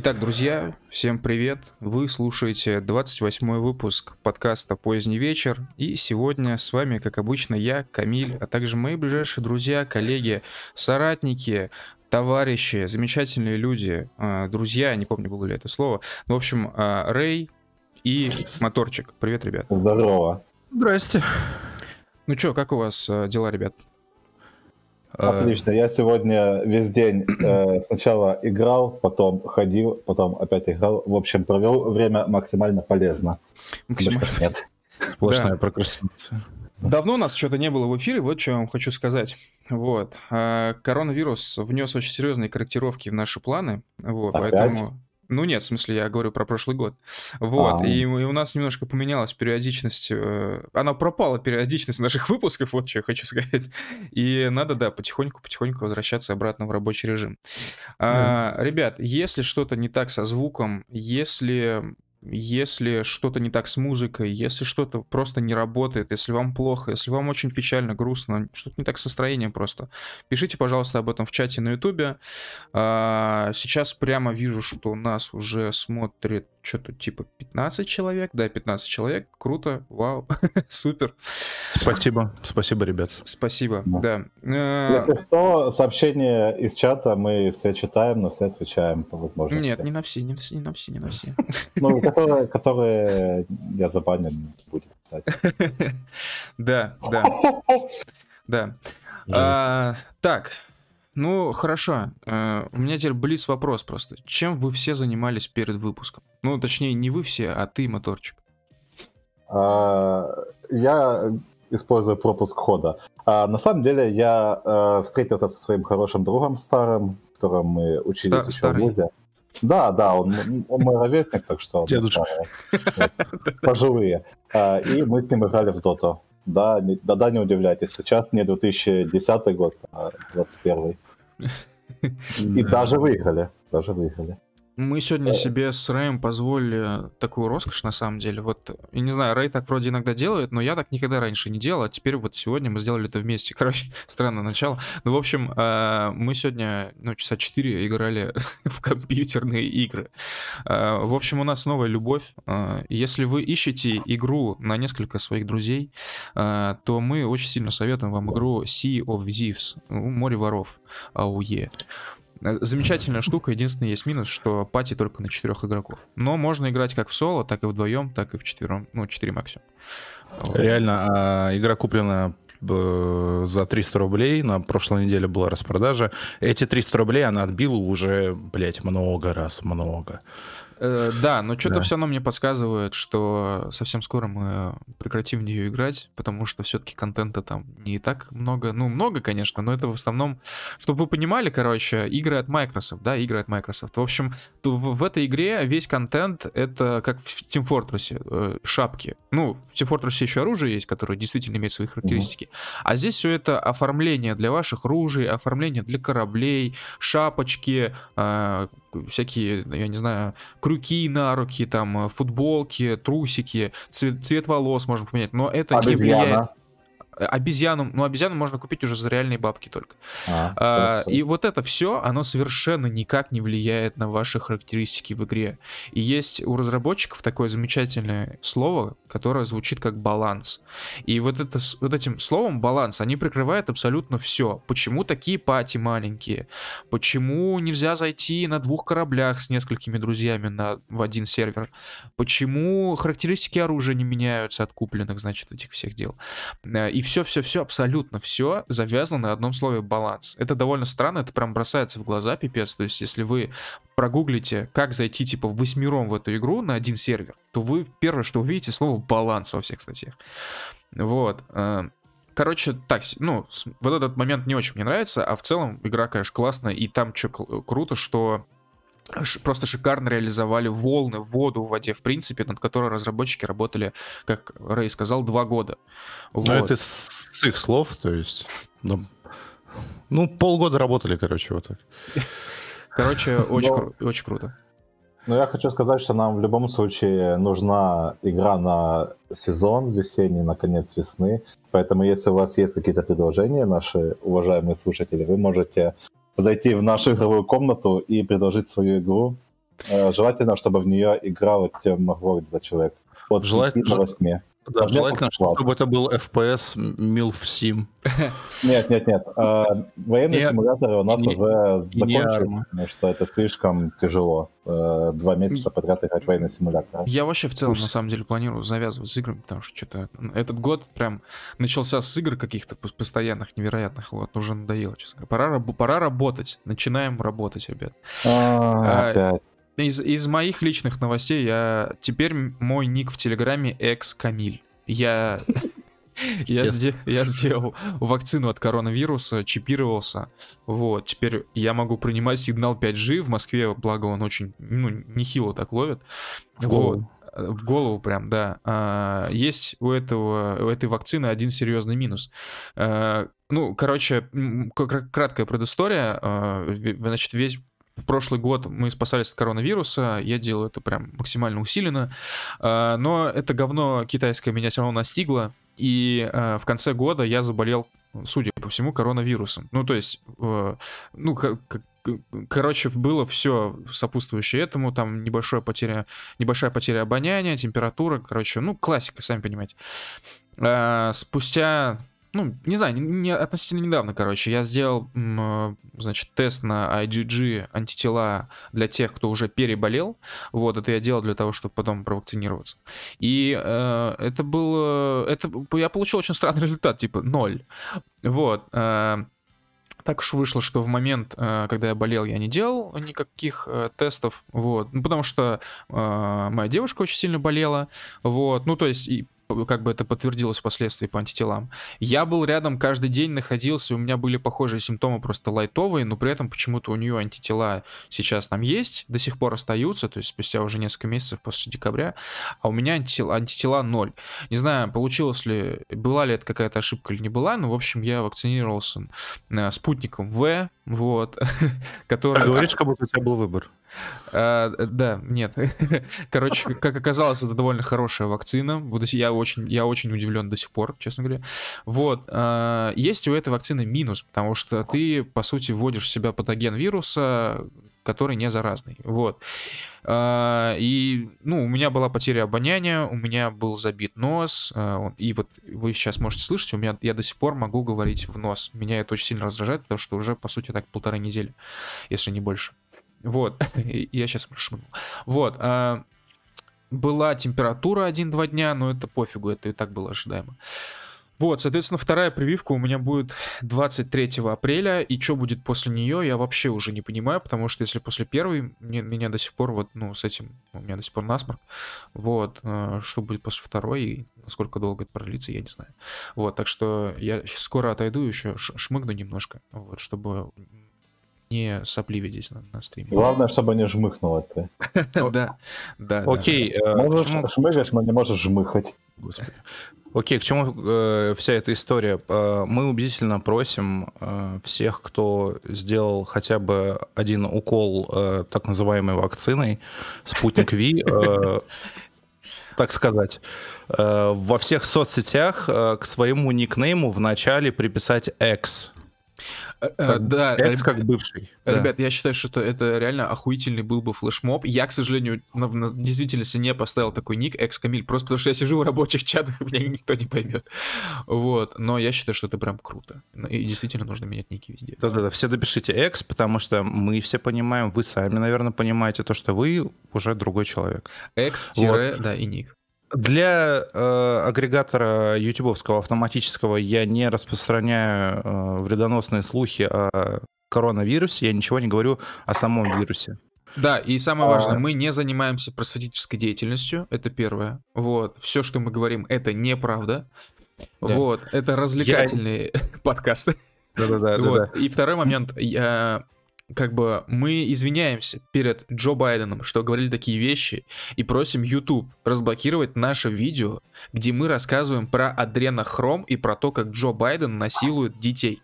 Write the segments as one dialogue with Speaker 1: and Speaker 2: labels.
Speaker 1: Итак, друзья, всем привет. Вы слушаете 28 выпуск подкаста «Поздний вечер». И сегодня с вами, как обычно, я, Камиль, а также мои ближайшие друзья, коллеги, соратники, товарищи, замечательные люди, а, друзья, не помню, было ли это слово. Ну, в общем, а, Рэй и Моторчик. Привет, ребят.
Speaker 2: Здорово.
Speaker 3: Здрасте.
Speaker 1: Ну что, как у вас а, дела, ребят?
Speaker 2: Отлично. Я сегодня весь день э, сначала играл, потом ходил, потом опять играл. В общем, провел время максимально полезно.
Speaker 1: Максимально.
Speaker 2: Нет.
Speaker 3: Сплошная да. прокрастинация.
Speaker 1: Давно у нас что-то не было в эфире, вот что я вам хочу сказать. Вот. А, коронавирус внес очень серьезные корректировки в наши планы. Вот,
Speaker 2: Опять?
Speaker 1: поэтому ну нет, в смысле, я говорю про прошлый год. Вот, и, и у нас немножко поменялась периодичность, э, она пропала периодичность наших выпусков, вот что я хочу сказать. И надо, да, потихоньку-потихоньку возвращаться обратно в рабочий режим. Mm. А, ребят, если что-то не так со звуком, если если что-то не так с музыкой, если что-то просто не работает, если вам плохо, если вам очень печально, грустно, что-то не так с настроением просто, пишите, пожалуйста, об этом в чате на ютубе. А, сейчас прямо вижу, что нас уже смотрит что-то типа 15 человек. Да, 15 человек. Круто. Вау. Супер.
Speaker 3: Спасибо. Спасибо, ребят.
Speaker 1: Спасибо, да.
Speaker 2: да. Если что, сообщения из чата мы все читаем, но все отвечаем по возможности.
Speaker 1: Нет, не на все, не на все, не на все, не на все.
Speaker 2: Ну, которые, которые я забанен будет
Speaker 1: Да, да. Да. А, так, ну, хорошо. Uh, у меня теперь близ вопрос просто. Чем вы все занимались перед выпуском? Ну, точнее, не вы все, а ты, моторчик.
Speaker 2: Uh, я использую пропуск хода. Uh, на самом деле, я э, встретился со своим хорошим другом старым, которым мы учились Ста- еще в ВУЗе. Да, да, он, он мой ровесник, так что...
Speaker 3: Дедушка.
Speaker 2: Пожилые. И мы с ним играли в доту. Да, да, да, не удивляйтесь. Сейчас не 2010 год, а 2021. И даже выиграли. Даже выиграли.
Speaker 1: Мы сегодня себе с Рэем позволили такую роскошь, на самом деле. Вот, я не знаю, Рэй так вроде иногда делает, но я так никогда раньше не делал, а теперь вот сегодня мы сделали это вместе. Короче, странное начало. Ну, в общем, э, мы сегодня, ну, часа 4 играли в компьютерные игры. Э, в общем, у нас новая любовь. Э, если вы ищете игру на несколько своих друзей, то мы очень сильно советуем вам игру Sea of Thieves, Море воров, АУЕ. Э, замечательная штука, единственный есть минус, что пати только на четырех игроков. Но можно играть как в соло, так и вдвоем, так и в четвером, ну, четыре максимум.
Speaker 3: Реально, а, игра куплена э, за 300 рублей. На прошлой неделе была распродажа. Эти 300 рублей она отбила уже, блядь, много раз, много.
Speaker 1: Э, да, но что-то да. все равно мне подсказывает, что совсем скоро мы прекратим в нее играть, потому что все-таки контента там не так много. Ну, много, конечно, но это в основном, чтобы вы понимали, короче, игры от Microsoft, да, игры от Microsoft. В общем, в, в этой игре весь контент это как в Team Fortress, э, шапки. Ну, в Team Fortress еще оружие есть, которое действительно имеет свои характеристики. Mm-hmm. А здесь все это оформление для ваших ружей, оформление для кораблей, шапочки, э, всякие, я не знаю, крюки на руки, там, э, футболки, трусики, цвет, цвет волос можно поменять, но это Обезьяна. не влияет обезьяну, ну обезьяну можно купить уже за реальные бабки только. А, а, и вот это все, оно совершенно никак не влияет на ваши характеристики в игре. И есть у разработчиков такое замечательное слово, которое звучит как баланс. И вот, это, вот этим словом баланс, они прикрывают абсолютно все. Почему такие пати маленькие? Почему нельзя зайти на двух кораблях с несколькими друзьями на, в один сервер? Почему характеристики оружия не меняются от купленных, значит, этих всех дел? Э, и все-все-все, абсолютно все завязано на одном слове баланс. Это довольно странно, это прям бросается в глаза, пипец. То есть, если вы прогуглите, как зайти, типа, восьмером в эту игру на один сервер, то вы первое, что увидите, слово баланс во всех статьях. Вот. Э, короче, так, ну, вот этот момент не очень мне нравится, а в целом игра, конечно, классная, и там что круто, что просто шикарно реализовали волны, воду в воде, в принципе, над которой разработчики работали, как Рэй сказал, два года.
Speaker 3: Ну, вот. это с их слов, то есть... Ну, ну, полгода работали, короче, вот так.
Speaker 1: Короче, очень, кру- очень круто.
Speaker 2: Ну, я хочу сказать, что нам в любом случае нужна игра на сезон весенний, на конец весны. Поэтому, если у вас есть какие-то предложения, наши уважаемые слушатели, вы можете зайти в нашу игровую комнату и предложить свою игру. Э, желательно, чтобы в нее играл могло где-то человек.
Speaker 3: От желательно, 5 до 8. Да, Должно желательно, чтобы это был FPS MILF Sim.
Speaker 2: Нет, нет, нет. А, военные не, симуляторы у нас не, уже закончились, потому что это слишком тяжело. Э, два месяца подряд играть военные симуляторы.
Speaker 1: Я вообще в целом, на самом деле, планирую завязывать с играми, потому что что-то этот год прям начался с игр каких-то постоянных, невероятных. Вот, уже надоело, честно говоря. Пора, пора работать. Начинаем работать, ребят. А, опять. Из, из моих личных новостей я теперь мой ник в Телеграме экс Камиль. Я я, сде- я сделал вакцину от коронавируса, чипировался. Вот, теперь я могу принимать сигнал 5G. В Москве, благо, он очень, ну, нехило так ловит. В голову. Вот. В голову прям, да. А, есть у, этого, у этой вакцины один серьезный минус. А, ну, короче, краткая предыстория. А, значит, весь прошлый год мы спасались от коронавируса, я делал это прям максимально усиленно, а, но это говно китайское меня все равно настигло, и а, в конце года я заболел, судя по всему, коронавирусом. Ну, то есть, э, ну, короче, было все сопутствующее этому, там небольшая потеря, небольшая потеря обоняния, температура, короче, ну, классика, сами понимаете. А, спустя ну, не знаю, не, относительно недавно, короче, я сделал, э, значит, тест на IgG антитела для тех, кто уже переболел. Вот, это я делал для того, чтобы потом провакцинироваться. И э, это было, это, я получил очень странный результат, типа ноль. Вот. Э, так уж вышло, что в момент, э, когда я болел, я не делал никаких э, тестов, вот, ну, потому что э, моя девушка очень сильно болела, вот, ну, то есть, и как бы это подтвердилось впоследствии по антителам. Я был рядом каждый день, находился, у меня были похожие симптомы, просто лайтовые, но при этом почему-то у нее антитела сейчас там есть, до сих пор остаются, то есть спустя уже несколько месяцев после декабря, а у меня антитела, антитела ноль. Не знаю, получилось ли, была ли это какая-то ошибка или не была, но, в общем, я вакцинировался э, спутником В, вот,
Speaker 3: который... Ты говоришь, как будто у тебя был выбор.
Speaker 1: А, да, нет. Короче, как оказалось, это довольно хорошая вакцина. Я очень, я очень удивлен до сих пор, честно говоря. Вот. А, есть у этой вакцины минус, потому что ты, по сути, вводишь в себя патоген вируса, который не заразный. Вот. А, и, ну, у меня была потеря обоняния, у меня был забит нос, а, и вот вы сейчас можете слышать, у меня я до сих пор могу говорить в нос. Меня это очень сильно раздражает, потому что уже, по сути, так полторы недели, если не больше. Вот, я сейчас шмыгнул. Вот, а, была температура 1-2 дня, но это пофигу, это и так было ожидаемо. Вот, соответственно, вторая прививка у меня будет 23 апреля, и что будет после нее, я вообще уже не понимаю, потому что если после первой, мне, меня до сих пор вот, ну, с этим, у меня до сих пор насморк, вот, а, что будет после второй, и насколько долго это продлится, я не знаю. Вот, так что я скоро отойду еще, шмыгну немножко, вот, чтобы не сопливи здесь на, на стриме.
Speaker 2: Главное, чтобы не жмыхнуло ты.
Speaker 1: Да, да.
Speaker 3: Окей.
Speaker 2: Э, можешь шмыгать, но не можешь жмыхать.
Speaker 3: Окей, к чему э, вся эта история? Э, мы убедительно просим всех, кто сделал хотя бы один укол так называемой вакциной, спутник Ви, так сказать, во всех соцсетях к своему никнейму в начале приписать X.
Speaker 1: Э, э, да, Экс как бывший. Ребят, да. я считаю, что это реально охуительный был бы флешмоб. Я, к сожалению, на, на действительности не поставил такой ник Экс Камиль, просто потому что я сижу в рабочих чатах, меня никто не поймет. Вот, но я считаю, что это прям круто. И действительно нужно менять ники везде.
Speaker 3: Да-да-да, все допишите Экс, потому что мы все понимаем, вы сами, наверное, понимаете то, что вы уже другой человек.
Speaker 1: Экс, вот. да, и ник.
Speaker 3: Для э, агрегатора ютубовского автоматического я не распространяю э, вредоносные слухи о коронавирусе, я ничего не говорю о самом вирусе.
Speaker 1: Да, и самое важное, а... мы не занимаемся просветительской деятельностью, это первое. Вот, все, что мы говорим, это неправда. Да. Вот, это развлекательные я... подкасты. Да-да-да. Вот. И второй момент, я как бы мы извиняемся перед Джо Байденом, что говорили такие вещи, и просим YouTube разблокировать наше видео, где мы рассказываем про адренохром и про то, как Джо Байден насилует детей.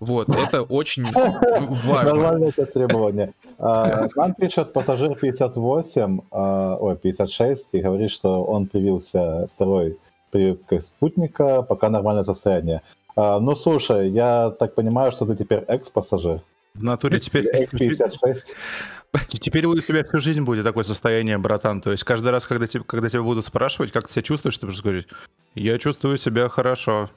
Speaker 1: Вот, это очень важно.
Speaker 2: Нормальное это требование. А, нам пишет пассажир 58, а, ой, 56, и говорит, что он привился второй прививкой спутника, пока нормальное состояние. А, ну, слушай, я так понимаю, что ты теперь экс-пассажир.
Speaker 3: В натуре теперь... X56. Теперь у тебя всю жизнь будет такое состояние, братан. То есть каждый раз, когда, тебе, когда тебя будут спрашивать, как ты себя чувствуешь, ты будешь говорить, я чувствую себя хорошо.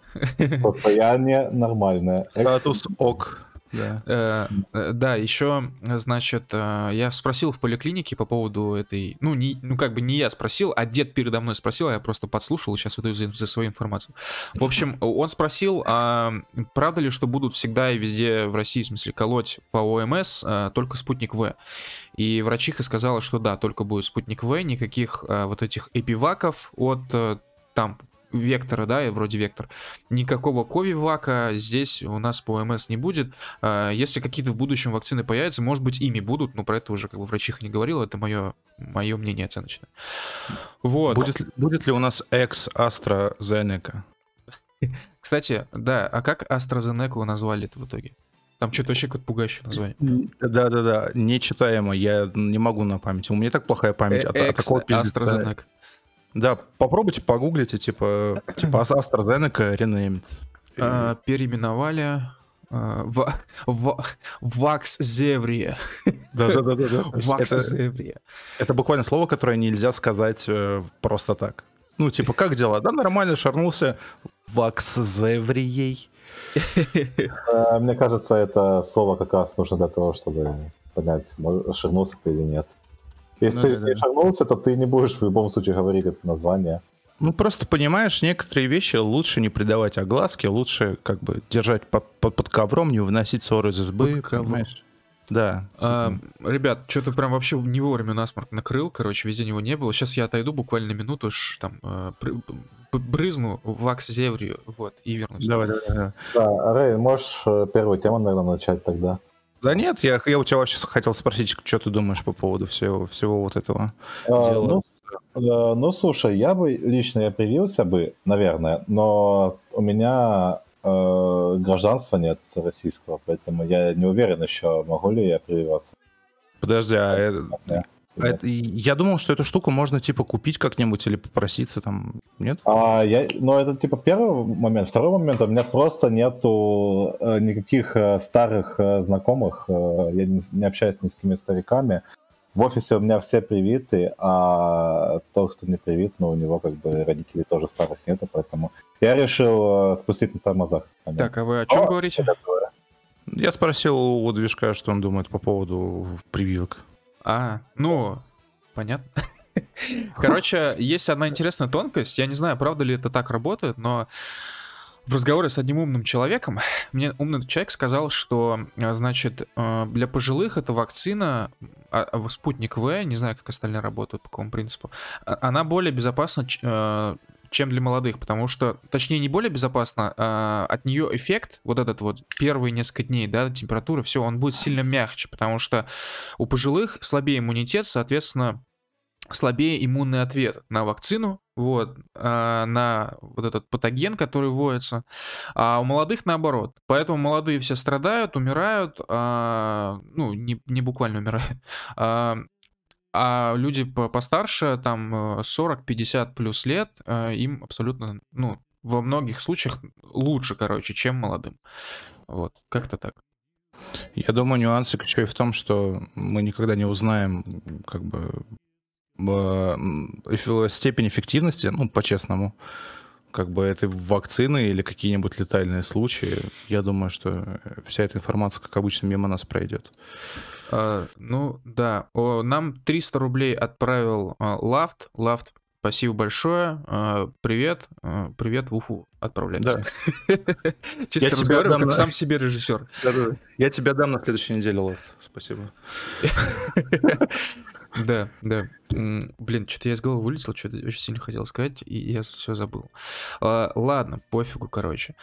Speaker 2: Состояние нормальное.
Speaker 3: Статус ок.
Speaker 1: Да. Э, э, да, еще, значит, э, я спросил в поликлинике по поводу этой, ну, не, ну, как бы не я спросил, а дед передо мной спросил, а я просто подслушал и сейчас выдаю за, за свою информацию. В общем, он спросил, а правда ли, что будут всегда и везде в России, в смысле, колоть по ОМС а, только спутник В? И врачиха сказала, что да, только будет спутник В, никаких а, вот этих эпиваков от там вектора, да, и вроде вектор. Никакого ковивака здесь у нас по ОМС не будет. А, если какие-то в будущем вакцины появятся, может быть, ими будут, но про это уже как бы врачиха не говорила, это мое, мое мнение оценочное.
Speaker 3: Вот. Будет, будет ли у нас экс AstraZeneca?
Speaker 1: Кстати, да, а как AstraZeneca назвали это в итоге? Там что-то вообще какое-то пугающее название.
Speaker 3: Да-да-да, нечитаемо, я не могу на память. У меня так плохая память. Э,
Speaker 1: экс AstraZeneca.
Speaker 3: Да, попробуйте, погуглите, типа, типа AstraZeneca renamed.
Speaker 1: А, переименовали а, в, в, Вакс Зеврия.
Speaker 3: Да-да-да. Вакс Зеврия. Это буквально слово, которое нельзя сказать э, просто так. Ну, типа, как дела? Да, нормально, шарнулся Вакс Зеврией.
Speaker 2: Э, мне кажется, это слово как раз нужно для того, чтобы понять, шагнулся ты или нет. Если ну, ты да, не да. шагнулся, то ты не будешь в любом случае говорить это название.
Speaker 3: Ну, просто понимаешь, некоторые вещи лучше не придавать огласке, лучше как бы держать под, под, под ковром, не выносить ссоры из избы, под понимаешь? Да.
Speaker 1: А, ребят, что-то прям вообще не вовремя насморк накрыл, короче, везде него не было. Сейчас я отойду буквально минуту, ш, там, э, брызну вакс зеврию, вот, и вернусь.
Speaker 2: Давай, давай, давай. Да, Рэй, можешь э, первую тему, наверное, начать тогда.
Speaker 3: Да нет, я, я у тебя вообще хотел спросить, что ты думаешь по поводу всего, всего вот этого а, дела.
Speaker 2: Ну, э, ну, слушай, я бы лично я привился бы, наверное, но у меня э, гражданства нет российского, поэтому я не уверен еще, могу ли я прививаться.
Speaker 3: Подожди, а, да. А это, я думал, что эту штуку можно типа купить как-нибудь или попроситься там, нет?
Speaker 2: А, я, ну, это типа первый момент. Второй момент, у меня просто нету э, никаких э, старых э, знакомых, э, я не, не общаюсь ни с какими стариками. В офисе у меня все привиты, а тот, кто не привит, ну, у него как бы родителей тоже старых нету, поэтому я решил э, спустить на тормозах.
Speaker 1: Так, а вы о чем о, говорите?
Speaker 3: Я спросил у движка, что он думает по поводу прививок.
Speaker 1: А, ну, понятно. Короче, есть одна интересная тонкость. Я не знаю, правда ли это так работает, но в разговоре с одним умным человеком мне умный человек сказал, что, а, значит, а, для пожилых эта вакцина, а, спутник В, не знаю, как остальные работают, по какому принципу, она более безопасна, чем для молодых, потому что, точнее, не более безопасно, а от нее эффект, вот этот вот первые несколько дней, да, температура, все, он будет сильно мягче, потому что у пожилых слабее иммунитет, соответственно, слабее иммунный ответ на вакцину, вот, а, на вот этот патоген, который вводится, а у молодых наоборот. Поэтому молодые все страдают, умирают, а, ну, не, не буквально умирают, а, а люди постарше, там 40-50 э, плюс лет, э, им абсолютно, ну, во многих случаях лучше, короче, чем молодым. Вот, как-то так.
Speaker 3: Я думаю, нюансик еще и в том, что мы никогда не узнаем, как бы, степень эффективности, ну, по-честному, как бы этой вакцины или какие-нибудь летальные случаи. Я думаю, что вся эта информация, как обычно, мимо нас пройдет.
Speaker 1: А, ну да, О, нам 300 рублей отправил а, Лафт. Лафт, спасибо большое. А, привет, а, привет в Уфу отправляйте. Да. Чисто разговариваю, как на... сам себе режиссер.
Speaker 3: Да, да. Я тебя дам на следующей неделе, Лафт. Спасибо.
Speaker 1: Да, да. Блин, что-то я из головы вылетел, что-то очень сильно хотел сказать, и я все забыл. А, ладно, пофигу, короче.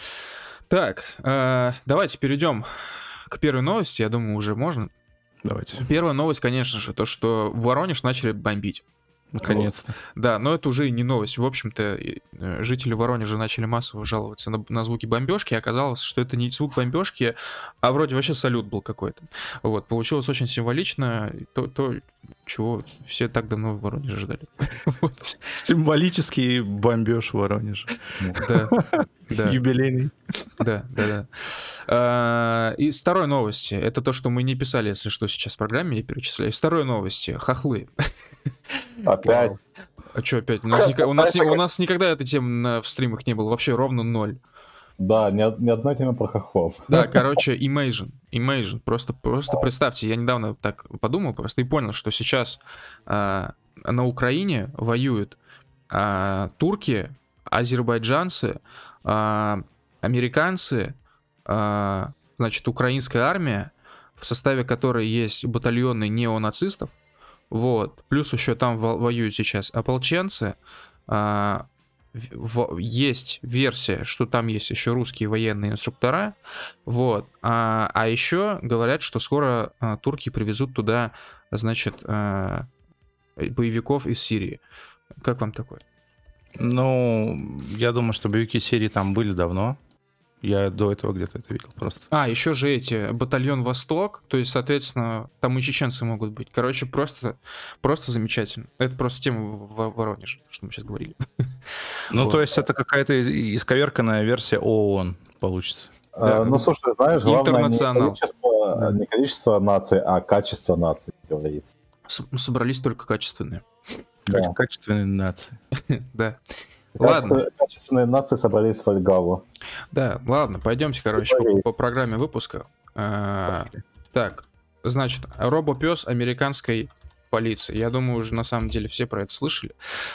Speaker 1: Так, а, давайте перейдем к первой новости. Я думаю, уже можно.
Speaker 3: Давайте.
Speaker 1: Первая новость, конечно же, то, что в Воронеж начали бомбить.
Speaker 3: Наконец-то.
Speaker 1: Да, но это уже и не новость. В общем-то, э, жители Воронежа начали массово жаловаться на, на звуки бомбежки, и оказалось, что это не звук бомбежки, а вроде вообще салют был какой-то. Вот, получилось очень символично, то, то чего все так давно в Воронеже ждали.
Speaker 3: Символический бомбеж в Воронеже.
Speaker 1: Да, да.
Speaker 3: Юбилейный.
Speaker 1: Да, да, да. А, и второй новости. Это то, что мы не писали, если что, сейчас в программе, я перечисляю. Второй новости. Хохлы.
Speaker 2: Опять.
Speaker 1: А что опять? У нас, у, нас, у нас никогда этой темы в стримах не было. Вообще ровно ноль.
Speaker 2: Да, ни, ни одной темы про хохлов.
Speaker 1: Да, короче, Imagine. Imagine. Просто, просто представьте, я недавно так подумал просто и понял, что сейчас э, на Украине воюют э, турки, азербайджанцы, э, американцы, э, значит, украинская армия, в составе которой есть батальоны неонацистов, вот, плюс еще там воюют сейчас ополченцы, в, есть версия, что там есть еще русские военные инструктора, вот, а, а еще говорят, что скоро а, турки привезут туда, значит, а, боевиков из Сирии. Как вам такое?
Speaker 3: Ну, я думаю, что боевики Сирии там были давно. Я до этого где-то это видел просто.
Speaker 1: А, еще же эти, батальон Восток, то есть, соответственно, там и чеченцы могут быть. Короче, просто, просто замечательно. Это просто тема в Воронеже, что мы сейчас говорили.
Speaker 3: Ну, вот. то есть это какая-то исковерканная версия ООН получится.
Speaker 2: А, да. Ну, слушай, знаешь, главное не количество, да. не количество наций, а качество наций, говорится.
Speaker 1: Собрались только качественные.
Speaker 3: Да. Качественные нации.
Speaker 1: Да.
Speaker 2: Ладно. Качественные нации собрались в Альгаву.
Speaker 1: Да, ладно, пойдемте, короче, по, по программе выпуска. А, так, значит, робопес американской полиции. Я думаю, уже на самом деле все про это слышали.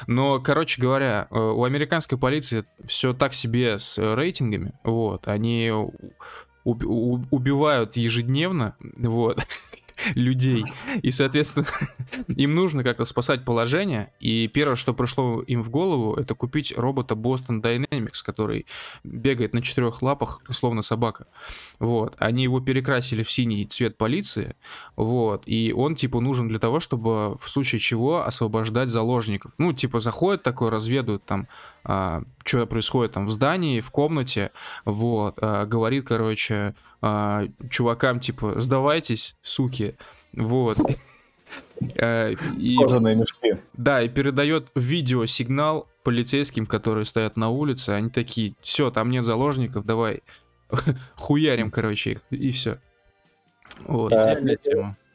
Speaker 1: Но, короче говоря, э, у американской полиции все так себе с рейтингами. Вот, они убивают ежедневно, вот, людей. И, соответственно, им нужно как-то спасать положение. И первое, что пришло им в голову, это купить робота Boston Dynamics, который бегает на четырех лапах, словно собака. Вот. Они его перекрасили в синий цвет полиции. Вот. И он, типа, нужен для того, чтобы в случае чего освобождать заложников. Ну, типа, заходят такой, разведывают там, что происходит там в здании, в комнате. Вот. А, говорит, короче, а, чувакам, типа, сдавайтесь, суки, вот.
Speaker 2: А, и, Кожаные мешки.
Speaker 1: Да, и передает видеосигнал полицейским, которые стоят на улице. Они такие, все, там нет заложников, давай хуярим, короче, их, и все.
Speaker 2: Вот. А,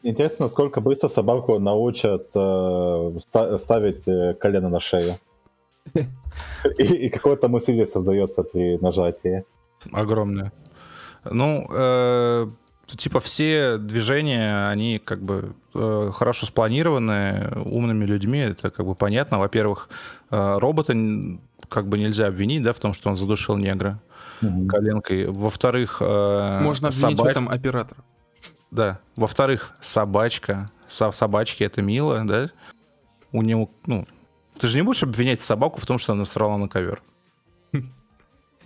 Speaker 2: интересно, сколько быстро собаку научат э, ставить э, колено на шею. И, и какое там усилие создается при нажатии.
Speaker 3: Огромное. Ну, э, типа все движения, они как бы э, хорошо спланированы умными людьми, это как бы понятно. Во-первых, э, робота как бы нельзя обвинить, да, в том, что он задушил негра mm-hmm. коленкой. Во-вторых,
Speaker 1: э, можно обвинить собач... в этом оператора.
Speaker 3: Да. Во-вторых, собачка, со собачки это мило, да. У него, ну, ты же не будешь обвинять собаку в том, что она срала на ковер.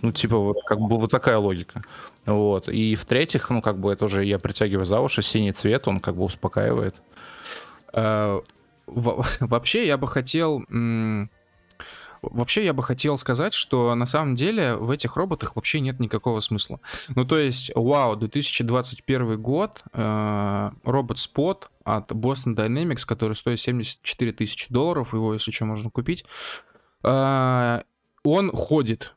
Speaker 3: Ну, типа, вот как бы вот такая логика. Вот. И в-третьих, ну, как бы это уже я притягиваю за уши, синий цвет, он как бы успокаивает.
Speaker 1: А, вообще, я бы хотел... Вообще, я бы хотел сказать, что на самом деле в этих роботах вообще нет никакого смысла. Ну, то есть, вау, 2021 год, э, робот Spot от Boston Dynamics, который стоит 74 тысячи долларов, его, если что, можно купить, э, он ходит,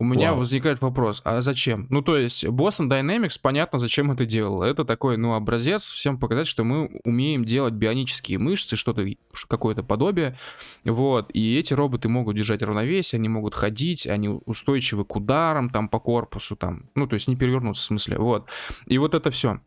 Speaker 1: у меня Вау. возникает вопрос, а зачем? Ну, то есть, Boston Dynamics, понятно, зачем это делал. Это такой, ну, образец всем показать, что мы умеем делать бионические мышцы, что-то, какое-то подобие. Вот, и эти роботы могут держать равновесие, они могут ходить, они устойчивы к ударам, там, по корпусу, там, ну, то есть не перевернуться в смысле, вот. И вот это все.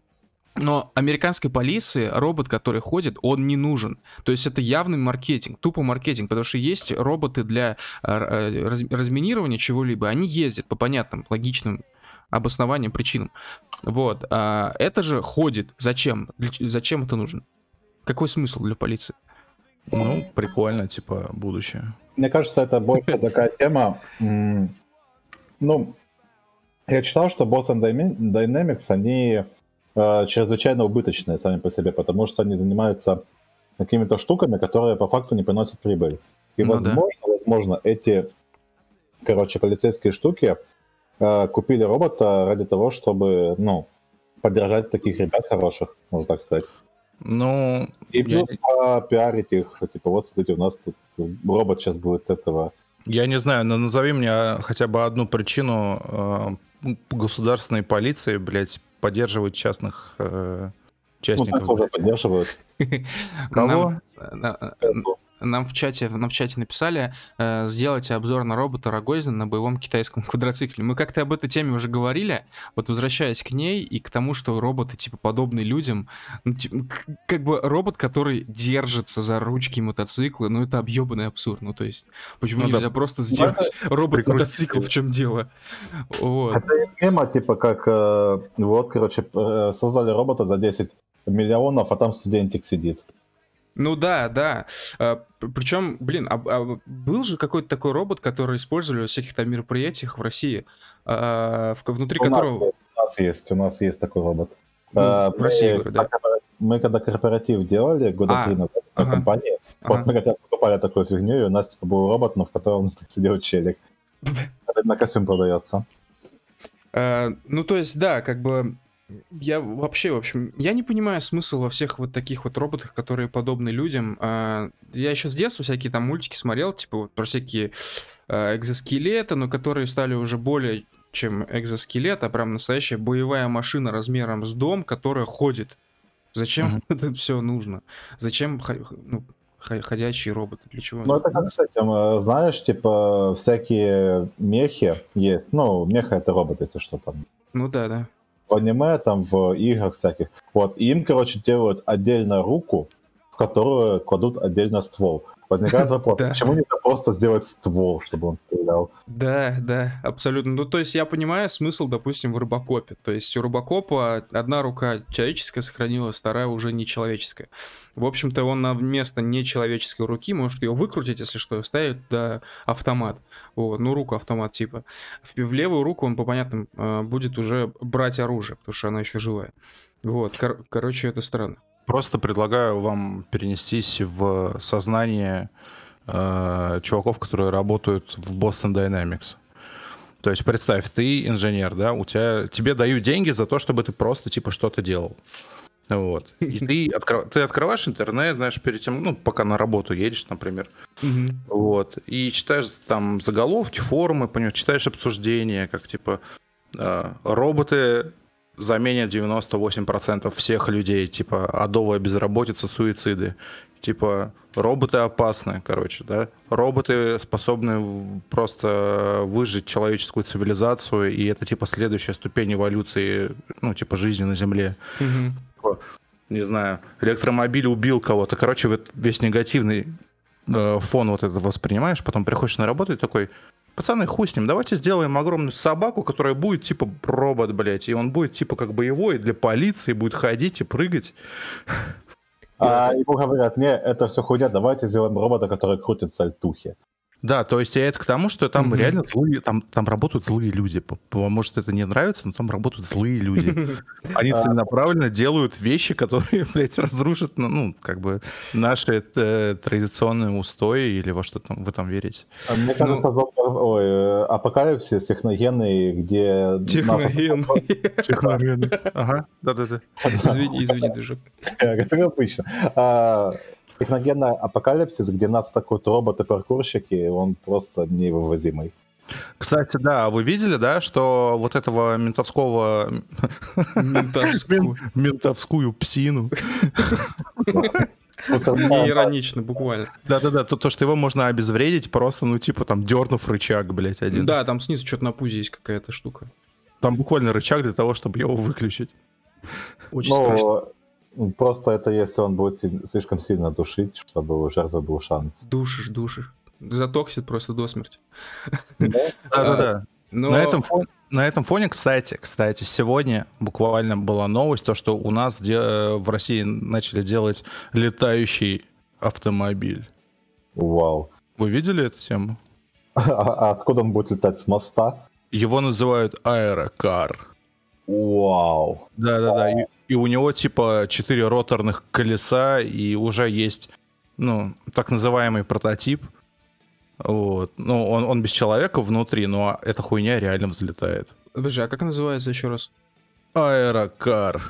Speaker 1: Но американской полиции робот, который ходит, он не нужен. То есть это явный маркетинг, тупо маркетинг, потому что есть роботы для э, э, разминирования чего-либо. Они ездят по понятным, логичным обоснованиям, причинам. Вот. А это же ходит. Зачем? Зачем это нужно? Какой смысл для полиции?
Speaker 3: Ну, прикольно, типа, будущее.
Speaker 2: Мне кажется, это больше такая тема. Ну, я читал, что Boston Dynamics, они чрезвычайно убыточные сами по себе, потому что они занимаются какими-то штуками, которые по факту не приносят прибыль. И, ну, возможно, да. возможно, эти, короче, полицейские штуки э, купили робота ради того, чтобы, ну, поддержать таких ребят хороших, можно так сказать.
Speaker 3: Ну,
Speaker 2: и плюс я... пиарить их, типа, вот смотрите, у нас тут робот сейчас будет этого.
Speaker 3: Я не знаю, но назови мне хотя бы одну причину, э, государственной полиции, блядь, поддерживают частных э, ну, частников.
Speaker 2: Ну, уже поддерживают.
Speaker 1: Кого? Нам в чате, нам в чате написали, э, сделайте обзор на робота Рогозина на боевом китайском квадроцикле. Мы как-то об этой теме уже говорили, вот возвращаясь к ней и к тому, что роботы, типа, подобны людям, ну, типа, как бы робот, который держится за ручки мотоцикла, ну, это объебанный абсурд. Ну, то есть, почему ну, нельзя да. просто сделать ну, робот-мотоцикл, в чем дело?
Speaker 2: Вот. Это тема, типа, как, э, вот, короче, э, создали робота за 10 миллионов, а там студентик сидит.
Speaker 1: Ну да, да. А, причем, блин, а, а был же какой-то такой робот, который использовали во всяких там мероприятиях в России, а, в, внутри у которого...
Speaker 2: Нас, у нас есть, у нас есть такой робот.
Speaker 1: Ну, а, в мы, России, говорю, да.
Speaker 2: Мы когда корпоратив делали года а, три назад на ага, компании, ага. вот мы как раз покупали такую фигню, и у нас типа был робот, но в котором сидел челик. Это на костюм продается.
Speaker 1: А, ну, то есть, да, как бы я вообще, в общем, я не понимаю смысл во всех вот таких вот роботах, которые подобны людям. А, я еще с детства всякие там мультики смотрел, типа вот про всякие а, экзоскелеты, но которые стали уже более чем экзоскелет, а прям настоящая боевая машина размером с дом, которая ходит. Зачем uh-huh. это все нужно? Зачем ну, ходячие роботы? Для чего?
Speaker 2: Ну, это как с этим, э, знаешь, типа всякие мехи есть. Ну, меха это робот, если что там.
Speaker 1: Ну да, да
Speaker 2: в аниме, там, в играх всяких. Вот, и им, короче, делают отдельно руку, которую кладут отдельно ствол. Возникает вопрос, почему не просто сделать ствол, чтобы он стрелял?
Speaker 1: Да, да, абсолютно. Ну, то есть я понимаю смысл, допустим, в рыбакопе. То есть у рыбакопа одна рука человеческая сохранилась, вторая уже нечеловеческая. В общем-то, он на место нечеловеческой руки может ее выкрутить, если что, и вставить да, автомат. Вот, ну, руку автомат типа. В, в левую руку он, по понятным, э, будет уже брать оружие, потому что она еще живая. Вот, кор- короче, это странно.
Speaker 3: Просто предлагаю вам перенестись в сознание э, чуваков, которые работают в Boston Dynamics. То есть представь, ты инженер, да, у тебя тебе дают деньги за то, чтобы ты просто типа что-то делал. Вот. И ты, откров... ты открываешь интернет, знаешь, перед тем, ну, пока на работу едешь, например. Вот. И читаешь там заголовки, форумы, понимаешь, читаешь обсуждения, как типа э, роботы заменят 98% всех людей, типа адовая безработица, суициды. Типа роботы опасны, короче, да. Роботы способны просто выжить человеческую цивилизацию, и это типа следующая ступень эволюции, ну, типа жизни на Земле. Угу. Не знаю, электромобиль убил кого-то. Короче, весь негативный э, фон вот это воспринимаешь, потом приходишь на работу и такой, Пацаны, хуй с ним, давайте сделаем огромную собаку, которая будет типа робот, блядь, и он будет типа как боевой для полиции, будет ходить и прыгать.
Speaker 2: А ему говорят, не, это все хуйня, давайте сделаем робота, который крутит сальтухи.
Speaker 3: Да, то есть это к тому, что там mm-hmm. реально злые, там, там работают злые люди. Может, это не нравится, но там работают злые люди. Они целенаправленно делают вещи, которые, блядь, разрушат, ну, ну как бы, наши э, традиционные устои или во что там вы там верите.
Speaker 2: А мне кажется, ну... ой, э, апокалипсис техногенный, где...
Speaker 1: Техногенный.
Speaker 3: Техногенный. Ага, да-да-да.
Speaker 1: Извини, извини, движок.
Speaker 2: Как обычно. А, техногенный апокалипсис, где нас атакуют роботы-паркурщики, он просто невывозимый.
Speaker 3: Кстати, да, вы видели, да, что вот этого ментовского...
Speaker 1: Ментовскую.
Speaker 3: Ментовскую псину.
Speaker 1: Не иронично, буквально.
Speaker 3: Да-да-да, то, то, что его можно обезвредить, просто, ну, типа, там, дернув рычаг, блядь, один.
Speaker 1: Да, там снизу что-то на пузе есть какая-то штука.
Speaker 3: Там буквально рычаг для того, чтобы его выключить.
Speaker 1: Очень Но... страшно.
Speaker 2: Просто это если он будет слишком сильно душить, чтобы у жертвы был шанс.
Speaker 1: Душишь, душишь. Затоксит просто до смерти.
Speaker 3: Да-да-да. На, этом фоне, на этом фоне, кстати, кстати, сегодня буквально была новость, то, что у нас де, в России начали делать летающий автомобиль.
Speaker 2: Вау.
Speaker 3: Вы видели эту тему?
Speaker 2: А, а откуда он будет летать? С моста?
Speaker 3: Его называют аэрокар.
Speaker 2: Вау.
Speaker 3: Да-да-да. И, у него типа четыре роторных колеса, и уже есть, ну, так называемый прототип. Вот. Ну, он, он без человека внутри, но эта хуйня реально взлетает.
Speaker 1: Подожди, а как называется еще раз?
Speaker 3: Аэрокар.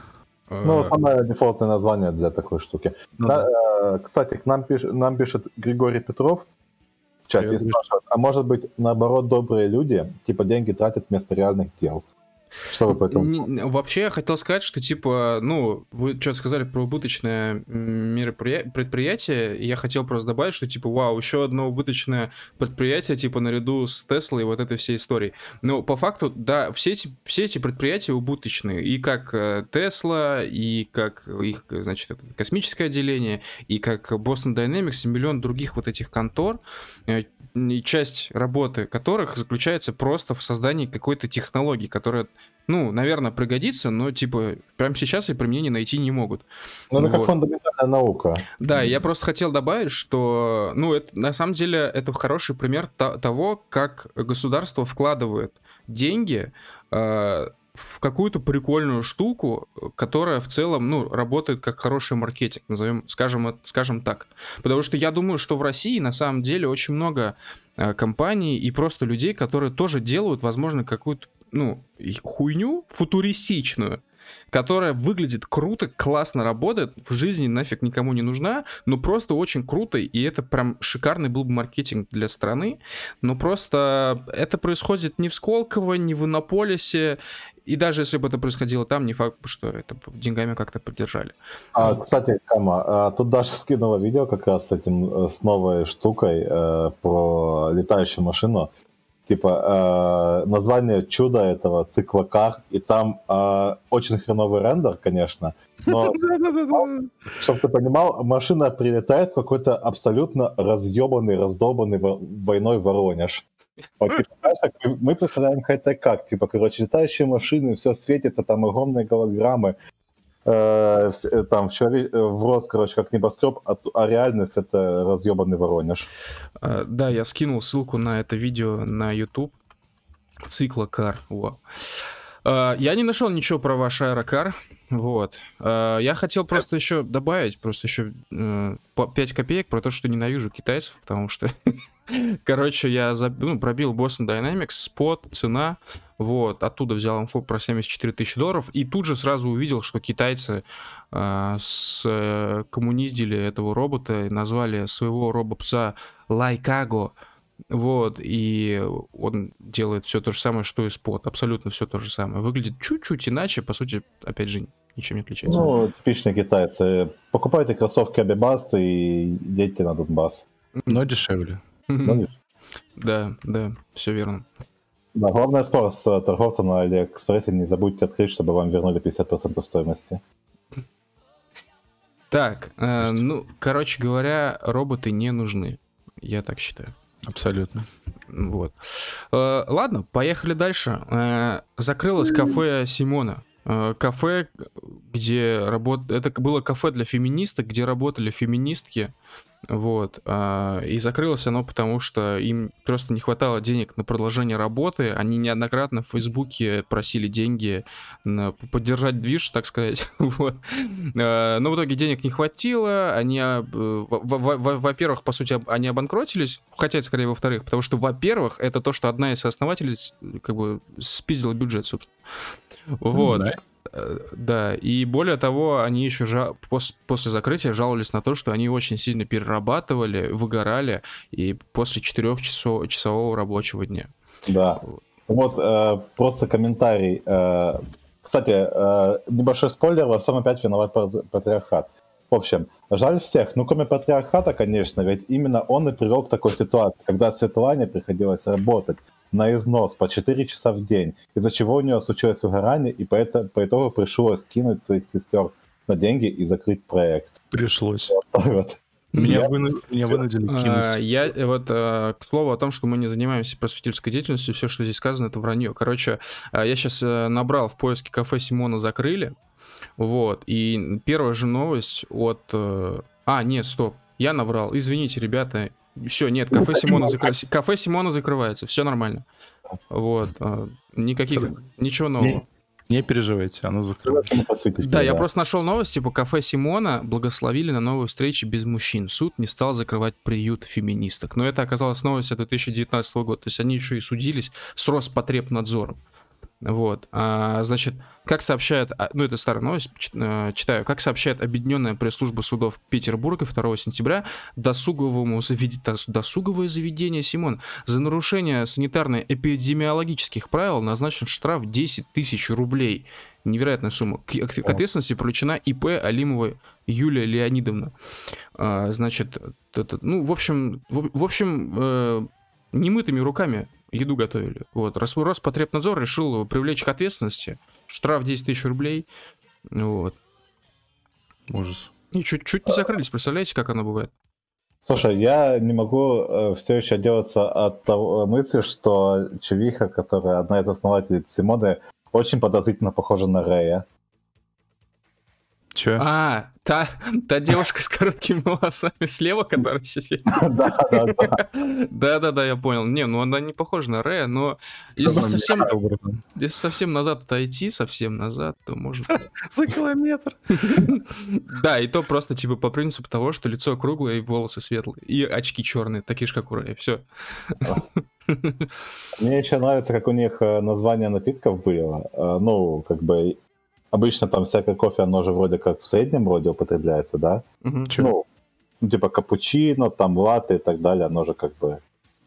Speaker 2: Ну, самое дефолтное название для такой штуки. Ну, да, да. Э, кстати, к нам, пиш, нам пишет Григорий Петров в чате и спрашивает, а может быть, наоборот, добрые люди, типа, деньги тратят вместо реальных дел? Что вы по?
Speaker 1: Вообще, я хотел сказать, что, типа, ну, вы что сказали про убыточное предприятие, и я хотел просто добавить, что, типа, вау, еще одно убыточное предприятие, типа, наряду с Теслой и вот этой всей историей. Но по факту, да, все эти, все эти предприятия убыточные, и как Тесла, и как их, значит, космическое отделение, и как Boston Dynamics, и миллион других вот этих контор, э, и часть работы которых заключается просто в создании какой-то технологии, которая, ну, наверное, пригодится, но, типа, прямо сейчас и применение найти не могут.
Speaker 2: Ну, это вот. как фундаментальная наука.
Speaker 1: Да, я просто хотел добавить, что, ну, это, на самом деле, это хороший пример того, как государство вкладывает деньги э, в какую-то прикольную штуку, которая в целом, ну, работает как хороший маркетинг, назовем, скажем, скажем так. Потому что я думаю, что в России на самом деле очень много э, компаний и просто людей, которые тоже делают, возможно, какую-то, ну, хуйню футуристичную, которая выглядит круто, классно работает, в жизни нафиг никому не нужна, но просто очень круто, и это прям шикарный был бы маркетинг для страны, но просто это происходит не в Сколково, не в Иннополисе, и даже если бы это происходило там, не факт, что это деньгами как-то поддержали.
Speaker 2: А, кстати, Кама, а, тут Даша скинула видео как раз с этим, с новой штукой э, про летающую машину. Типа, э, название чуда этого цикла кар, и там э, очень хреновый рендер, конечно, но, чтобы ты понимал, машина прилетает в какой-то абсолютно разъебанный, раздолбанный войной Воронеж. Вот, типа, знаешь, так, мы представляем это как, типа, короче, летающие машины, все светится, там огромные голограммы, э, э там все э, в рост, короче, как небоскреб, а, а реальность это разъебанный Воронеж.
Speaker 1: Да, я скинул ссылку на это видео на YouTube цикла Кар. Вау. Я не нашел ничего про ваш аэрокар. Вот. Я хотел просто еще добавить, просто еще 5 копеек про то, что ненавижу китайцев, потому что Короче, я заб... ну, пробил Boston Dynamics, спот, цена, вот, оттуда взял инфу про 74 тысячи долларов, и тут же сразу увидел, что китайцы э, с, э, коммуниздили этого робота и назвали своего робопса Лайкаго, вот, и он делает все то же самое, что и спот, абсолютно все то же самое. Выглядит чуть-чуть иначе, по сути, опять же, ничем не отличается.
Speaker 2: Ну, типичные китайцы. Покупайте кроссовки Абибас и едьте на Донбасс.
Speaker 3: Но дешевле.
Speaker 1: Да, да, все верно.
Speaker 2: Да, главное спор с э, торговцем на Алиэкспрессе. Не забудьте открыть, чтобы вам вернули 50% стоимости.
Speaker 1: Так, э, ну, короче говоря, роботы не нужны. Я так считаю.
Speaker 3: Абсолютно.
Speaker 1: Вот. Э, ладно, поехали дальше. Э, закрылось кафе Симона. Э, кафе, где работ... Это было кафе для феминисток, где работали феминистки. Вот. А, и закрылось оно потому, что им просто не хватало денег на продолжение работы. Они неоднократно в Фейсбуке просили деньги на поддержать движ, так сказать. вот. А, но в итоге денег не хватило. Они, а, во-первых, по сути, они обанкротились. Хотя, скорее, во-вторых, потому что, во-первых, это то, что одна из основателей как бы спиздила бюджет, собственно. Вот. Да. Да, и более того, они еще жа... пос... после закрытия жаловались на то, что они очень сильно перерабатывали, выгорали, и после четырехчасового часового рабочего дня.
Speaker 2: Да. Вот э, просто комментарий. Э, кстати, э, небольшой спойлер, во всем опять виноват патриархат. В общем, жаль всех, ну кроме патриархата, конечно, ведь именно он и привел к такой ситуации, когда Светлане приходилось работать на износ по 4 часа в день, из-за чего у нее случилось выгорание, и по, это, по итогу пришлось кинуть своих сестер на деньги и закрыть проект.
Speaker 3: Пришлось. Вот, вот. Меня, выну... Меня вынудили
Speaker 1: кинуть. А, я вот а, к слову о том, что мы не занимаемся просветительской деятельностью, все, что здесь сказано, это вранье. Короче, а, я сейчас э, набрал в поиске кафе Симона закрыли. Вот. И первая же новость от... Э, а, нет, стоп. Я набрал. Извините, ребята, все, нет, ну, кафе Симона, закр... кафе Симона закрывается, все нормально. Вот, а, никаких, ничего нового. Не,
Speaker 3: не переживайте, оно закрывается.
Speaker 1: Да, я просто нашел новость, типа кафе Симона благословили на новой встрече без мужчин. Суд не стал закрывать приют феминисток. Но это оказалось новость 2019 года. То есть они еще и судились с Роспотребнадзором. Вот. А, значит, как сообщает, а, ну это старая новость, э, читаю, как сообщает Объединенная пресс-служба судов Петербурга 2 сентября, досуговому завед... досуговое заведение Симон за нарушение санитарно-эпидемиологических правил назначен штраф 10 тысяч рублей. Невероятная сумма. К, к ответственности привлечена ИП Алимова Юлия Леонидовна. А, значит, это, ну, в общем, в, в общем, э, немытыми руками еду готовили. Вот. Роспотребнадзор решил привлечь к ответственности. Штраф 10 тысяч рублей. Вот.
Speaker 3: Ужас.
Speaker 1: И чуть-чуть не закрылись, представляете, как оно бывает?
Speaker 2: Слушай, я не могу э, все еще отделаться от того мысли, что Чевиха, которая одна из основателей Симоны, очень подозрительно похожа на Рэя.
Speaker 1: Че? А, та, та девушка с короткими волосами слева, которая сидит.
Speaker 2: Да, да, да.
Speaker 1: Я понял. Не, ну она не похожа на Рэя, но если совсем, если совсем назад отойти, совсем назад, то может...
Speaker 3: За километр.
Speaker 1: Да, и то просто типа по принципу того, что лицо круглое и волосы светлые. И очки черные, такие же, как у Рэя. Все.
Speaker 2: Мне еще нравится, как у них э, название напитков было. Э, ну, как бы обычно там всякое кофе, оно же вроде как в среднем роде употребляется, да?
Speaker 1: Угу.
Speaker 2: Ну, типа капучино, там латте и так далее, оно же как бы...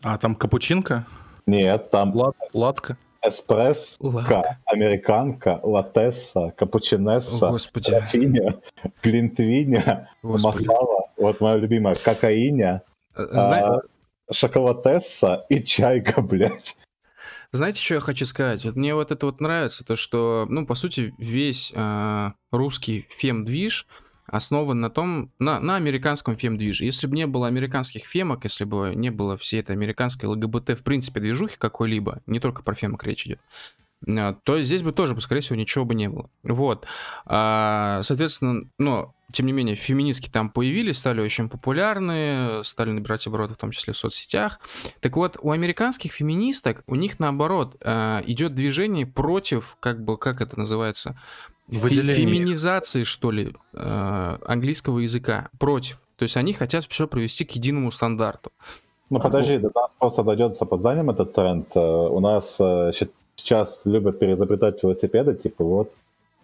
Speaker 3: А, там капучинка?
Speaker 2: Нет, там...
Speaker 3: Лат, латка?
Speaker 2: Эспрессо, американка, латесса, капучинесса,
Speaker 1: Господи.
Speaker 2: рафиня, глинтвиня, масала, вот моя любимая, кокаиня,
Speaker 1: э, Зна... а,
Speaker 2: шоколадесса и чайка, блядь.
Speaker 1: Знаете, что я хочу сказать? Вот мне вот это вот нравится, то что, ну, по сути, весь э, русский фем-движ основан на том, на, на американском фем-движе. Если бы не было американских фемок, если бы не было всей этой американской ЛГБТ, в принципе, движухи какой-либо, не только про фемок речь идет, а, то здесь бы тоже, скорее всего, ничего бы не было. Вот. А, соответственно, ну, тем не менее, феминистки там появились, стали очень популярны, стали набирать обороты, в том числе в соцсетях. Так вот, у американских феминисток, у них наоборот а, идет движение против, как бы, как это называется,
Speaker 3: Выделение.
Speaker 1: феминизации, что ли, английского языка. Против. То есть они хотят все привести к единому стандарту.
Speaker 2: Ну подожди, до нас просто дойдет с опозданием этот тренд. Э, у нас э, сейчас любят переизобретать велосипеды, типа вот,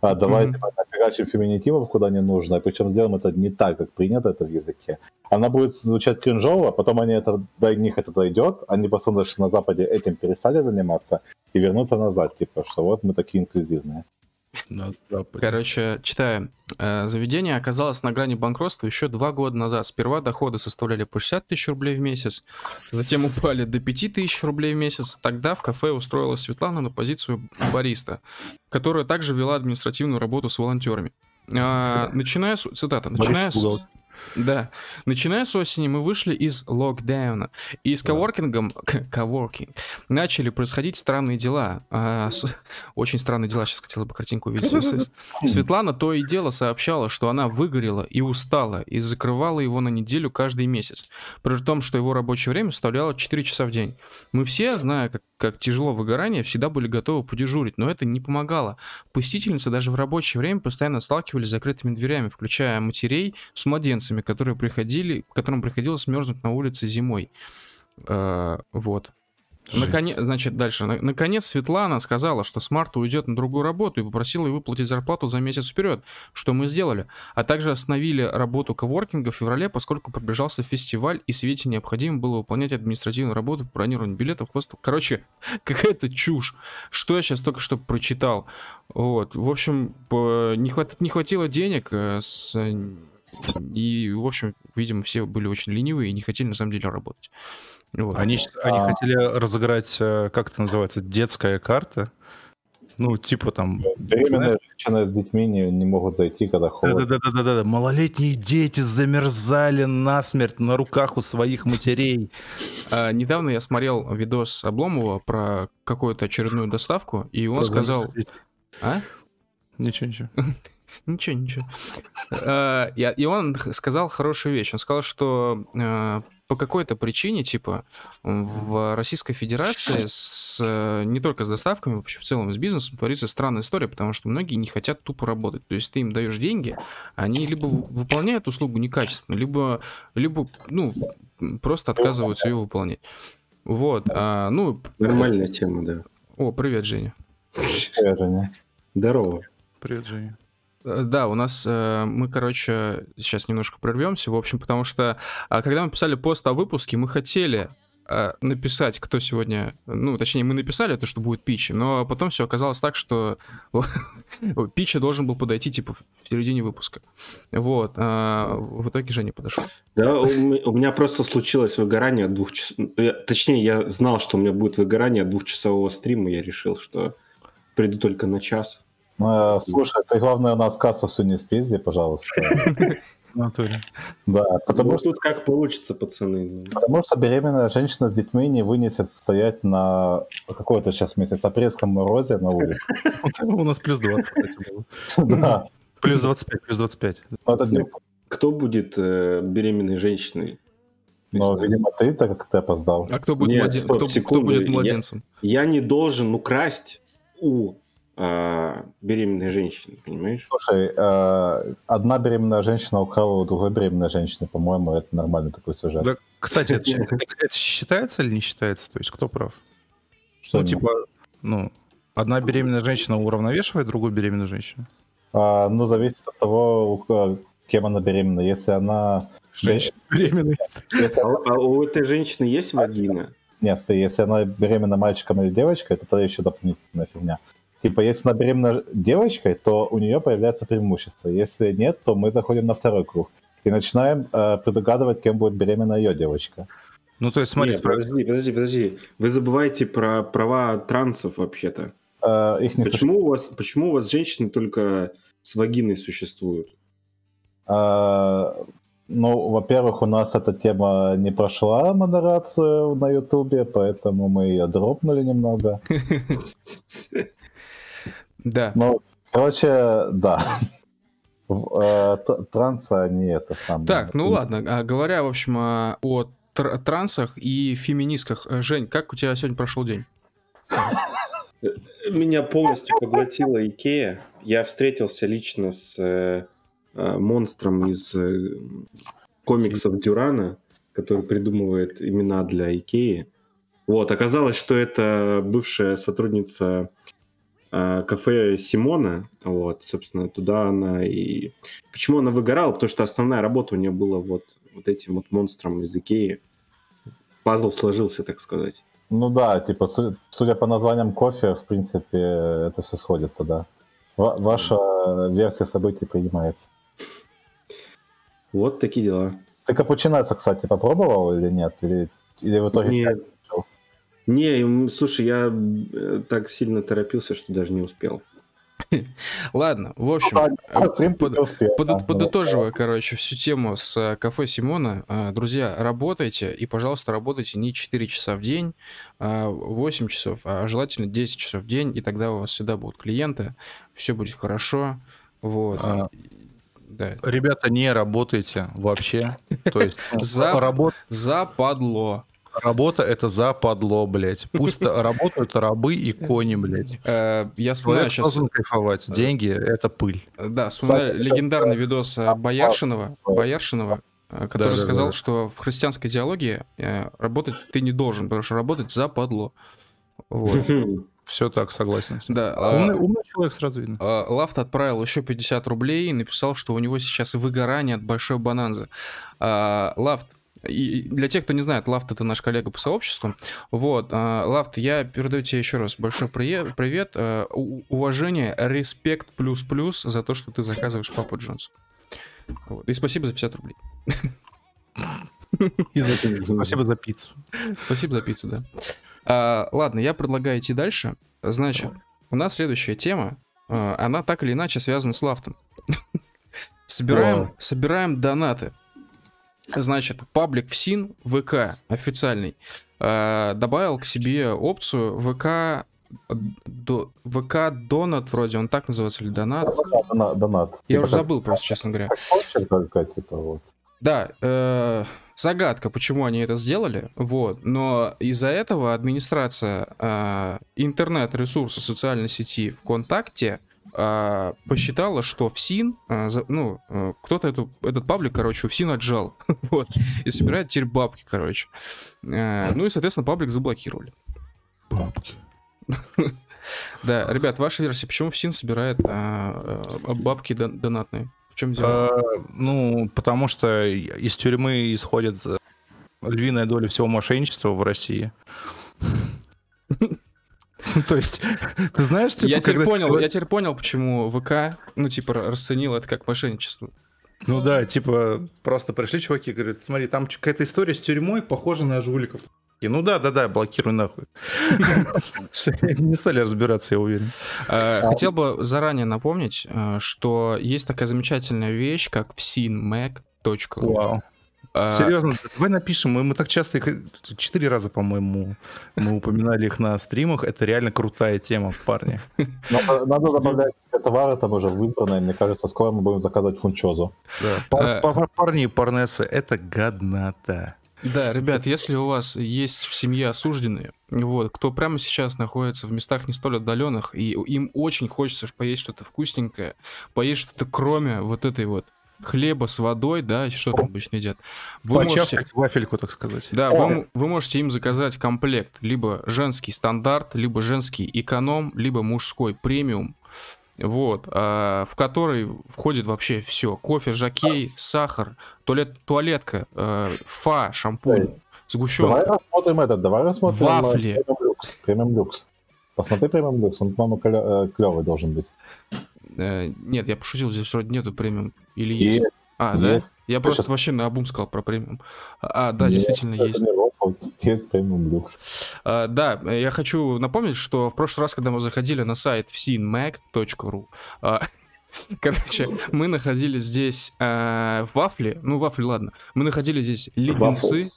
Speaker 2: а давайте mm-hmm. накорачим феминитивов куда не нужно, причем сделаем это не так, как принято это в языке. Она будет звучать кринжово, а потом они это, до них это дойдет, они просто на Западе этим перестали заниматься и вернутся назад, типа, что вот мы такие инклюзивные.
Speaker 1: Короче, читаю. Э, заведение оказалось на грани банкротства еще два года назад. Сперва доходы составляли по 60 тысяч рублей в месяц, затем упали до 5 тысяч рублей в месяц. Тогда в кафе устроилась Светлана на позицию бариста, которая также вела административную работу с волонтерами. А, начиная с... Цитата. Начиная с... Да. Начиная с осени мы вышли из локдауна. И с коворкингом, коворкинг, начали происходить странные дела. А, с, очень странные дела, сейчас хотела бы картинку увидеть. Светлана то и дело сообщала, что она выгорела и устала, и закрывала его на неделю каждый месяц. При том, что его рабочее время составляло 4 часа в день. Мы все, зная, как, как тяжело выгорание, всегда были готовы подежурить, но это не помогало. Посетительницы даже в рабочее время постоянно сталкивались с закрытыми дверями, включая матерей с младенцами младенцами, которые приходили, которым приходилось мерзнуть на улице зимой. Э, вот. Наконец, значит, дальше. Наконец Светлана сказала, что с марта уйдет на другую работу и попросила ей выплатить зарплату за месяц вперед, что мы сделали. А также остановили работу коворкинга в феврале, поскольку приближался фестиваль, и Свете необходимо было выполнять административную работу по бронированию билетов. Короче, какая-то чушь. Что я сейчас только что прочитал. Вот. В общем, не, хват... не хватило денег э, с и, в общем, видимо, все были очень ленивые и не хотели на самом деле работать.
Speaker 3: Вот. Они, они а... хотели разыграть, э, как это называется, детская карта. Ну, типа там...
Speaker 2: Беременная женщина с детьми не, не могут зайти, когда холодно.
Speaker 3: Да-да-да-да-да. Малолетние дети замерзали насмерть на руках у своих матерей.
Speaker 1: А, недавно я смотрел видос Обломова про какую-то очередную доставку, и он про сказал... А?
Speaker 3: Ничего, ничего.
Speaker 1: Ничего, ничего. Э, и он сказал хорошую вещь. Он сказал, что э, по какой-то причине, типа, в Российской Федерации с, э, не только с доставками, вообще в целом с бизнесом творится странная история, потому что многие не хотят тупо работать. То есть ты им даешь деньги, они либо выполняют услугу некачественно, либо, либо ну, просто отказываются ее выполнять. Вот. А, ну,
Speaker 4: Нормальная тема, да.
Speaker 1: О, привет, Женя.
Speaker 2: Привет, Женя.
Speaker 3: Здорово. Привет, Женя.
Speaker 1: Э, да, у нас э, мы, короче, сейчас немножко прервемся, в общем, потому что а, когда мы писали пост о выпуске, мы хотели э, написать, кто сегодня, ну, точнее, мы написали то, что будет пич, но потом все оказалось так, что пича должен был подойти, типа, в середине выпуска. Вот, а в итоге Женя подошел.
Speaker 3: Да, у меня просто случилось выгорание от двух часов, точнее, я знал, что у меня будет выгорание от двухчасового стрима, я решил, что приду только на час.
Speaker 2: Ну, слушай, ты главное у нас кассу всю не спизди, пожалуйста.
Speaker 3: Натуре.
Speaker 2: Да, потому
Speaker 3: ну, что... тут как получится, пацаны.
Speaker 2: Потому что беременная женщина с детьми не вынесет стоять на какой-то сейчас месяц апрельском морозе на улице.
Speaker 3: У нас плюс 20, кстати, было. Да. Плюс 25, плюс 25. Кто будет э, беременной женщиной?
Speaker 2: Ну, видимо, ты, так как ты опоздал.
Speaker 1: А кто будет, Нет, стоп, кто, кто будет младенцем?
Speaker 3: Я, я не должен украсть у э, беременной женщины, понимаешь?
Speaker 2: Слушай, э, одна беременная женщина украла у другой беременной женщины, по-моему, это нормальный такой сюжет. Да,
Speaker 3: кстати, это, это считается или не считается? То есть кто прав? Что ну, типа, ну, одна беременная женщина уравновешивает другую беременную женщину?
Speaker 2: А, ну, зависит от того, кем она беременна. Если она...
Speaker 3: Женщина беременная. Если... А, а у этой женщины есть вагина?
Speaker 2: Нет, если она беременна мальчиком или девочкой, это тогда еще дополнительная фигня. Типа, если она беременна девочкой, то у нее появляется преимущество. Если нет, то мы заходим на второй круг и начинаем э, предугадывать, кем будет беременна ее девочка.
Speaker 3: Ну, то есть, смотри, Нет, подожди, подожди, подожди. Вы забываете про права трансов вообще-то. Э, их не почему, у вас, почему у вас женщины только с вагиной существуют?
Speaker 2: Э, ну, во-первых, у нас эта тема не прошла модерацию на Ютубе, поэтому мы ее дропнули немного.
Speaker 1: Да.
Speaker 2: Ну, короче, да. Э, трансы, они это самое.
Speaker 1: Так, ну ладно. А, говоря, в общем, о трансах и феминистках. Э, Жень, как у тебя сегодня прошел день?
Speaker 3: Меня полностью поглотила Икея. Я встретился лично с э, монстром из комиксов Дюрана, который придумывает имена для Икеи. Вот, оказалось, что это бывшая сотрудница кафе Симона, вот, собственно, туда она и... Почему она выгорала? Потому что основная работа у нее была вот, вот этим вот монстром из Икеи. Пазл сложился, так сказать.
Speaker 2: Ну да, типа, судя по названиям кофе, в принципе, это все сходится, да. ваша версия событий принимается.
Speaker 3: Вот такие дела.
Speaker 2: Ты капучино, кстати, попробовал или нет? Или, или в итоге...
Speaker 3: Нет, не, слушай, я э, так сильно торопился, что даже не успел.
Speaker 1: Ладно, в общем, э, под, подытоживая, короче, всю тему с э, кафе Симона, друзья, работайте, и, пожалуйста, работайте не 4 часа в день, а 8 часов, а желательно 10 часов в день, и тогда у вас всегда будут клиенты, все будет хорошо, вот. А,
Speaker 3: да. Ребята, не работайте вообще,
Speaker 1: то есть за, западло.
Speaker 3: Работа это западло, блядь. Пусть работают рабы и кони, блядь.
Speaker 1: Э, я вспоминаю сейчас...
Speaker 3: кайфовать. Деньги — это пыль.
Speaker 1: Да, вспоминаю легендарный видос Бояршинова, Бояршинова, э, который сказал, что в христианской идеологии э, работать ты не должен, потому что работать западло.
Speaker 3: Вот. Все так, согласен.
Speaker 1: Да. А, умный, умный человек сразу видно. А, Лафт отправил еще 50 рублей и написал, что у него сейчас выгорание от большой бананзы. А, Лафт, и для тех, кто не знает, Лафт это наш коллега по сообществу. Вот, а, Лафт, я передаю тебе еще раз большой привет, а, уважение, респект плюс-плюс за то, что ты заказываешь Папу Джонс. Вот. И спасибо за 50 рублей.
Speaker 3: И за Спасибо за пиццу.
Speaker 1: Спасибо за пиццу, да. А, ладно, я предлагаю идти дальше. Значит, у нас следующая тема. А, она так или иначе связана с Лафтом. Собираем, собираем донаты Значит, паблик в СИН ВК официальный э, добавил к себе опцию ВК до, ВК Донат вроде, он так называется или Донат?
Speaker 2: Донат. донат.
Speaker 1: Я типа уже забыл просто, честно говоря. Типа, вот. Да, э, загадка, почему они это сделали, вот. Но из-за этого администрация э, интернет-ресурса социальной сети ВКонтакте а, посчитала, что ФСИН, а, за, ну, а, кто-то эту, этот паблик, короче, у ФСИН отжал, вот, и собирает теперь бабки, короче. А, ну и, соответственно, паблик заблокировали.
Speaker 3: Бабки.
Speaker 1: Да, ребят, ваша версия, почему ФСИН собирает а, а, бабки донатные? В чем дело?
Speaker 3: А, ну, потому что из тюрьмы исходит львиная доля всего мошенничества в России. То есть, ты знаешь,
Speaker 1: типа, я теперь понял, я теперь понял, почему ВК, ну, типа, расценил это как мошенничество.
Speaker 3: Ну да, типа, просто пришли чуваки, говорят, смотри, там какая-то история с тюрьмой, похожа на жуликов. И, ну да, да, да, блокируй нахуй. Не стали разбираться, я уверен.
Speaker 1: А, хотел бы заранее напомнить, э, что есть такая замечательная вещь, как vsinmac.ru.
Speaker 3: А... Серьезно, давай напишем. Мы, мы так часто их... Четыре раза, по-моему, мы упоминали их на стримах. Это реально крутая тема, парни.
Speaker 2: Надо, надо добавлять товары там уже выбранные. Мне кажется, скоро мы будем заказывать фунчозу.
Speaker 3: Да. А... Парни и парнесы, это годнота.
Speaker 1: Да, ребят, если у вас есть в семье осужденные, вот, кто прямо сейчас находится в местах не столь отдаленных, и им очень хочется поесть что-то вкусненькое, поесть что-то кроме вот этой вот хлеба с водой, да, что там обычно едят.
Speaker 3: Вы можете... вафельку, так сказать.
Speaker 1: Да, вы, вы можете им заказать комплект, либо женский стандарт, либо женский эконом, либо мужской премиум, вот, а, в который входит вообще все. Кофе, жакей, сахар, туалет, туалетка, а, фа, шампунь, сгущенка.
Speaker 2: Давай рассмотрим этот, давай рассмотрим
Speaker 1: э, вафли.
Speaker 2: Премиум люкс. Посмотри премиум люкс, он, по-моему, клевый должен быть.
Speaker 1: Э, нет, я пошутил, здесь вроде нету премиум. Или есть? есть а, есть. да? Я Ты просто сейчас... вообще на обум сказал про премиум. А, да, нет, действительно есть. Есть премиум люкс. А, да, я хочу напомнить, что в прошлый раз, когда мы заходили на сайт vsinmac.ru, а, Короче, мы находили здесь э, вафли. Ну, вафли, ладно. Мы находили здесь леденцы.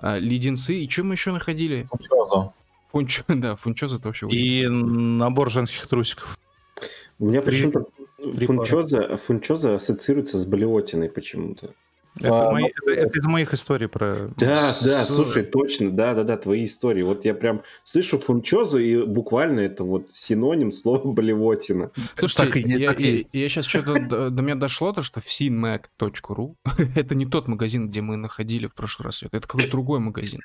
Speaker 1: Э, леденцы. И что мы еще находили? Фунчоза. Фунчо, да, фунчоза это вообще
Speaker 3: И набор женских трусиков.
Speaker 4: У меня почему-то фунчоза, фунчоза ассоциируется с блевотиной почему-то.
Speaker 3: Это, а, мои, это, это из моих историй про...
Speaker 4: Да, с... да, слушай, точно, да, да, да, твои истории. Вот я прям слышу фунчозу, и буквально это вот синоним слова блевотина.
Speaker 1: Слушайте, так, я, так и... я, я сейчас что-то до, до меня дошло, то, что finmac.ru это не тот магазин, где мы находили в прошлый раз. Это какой-то другой магазин.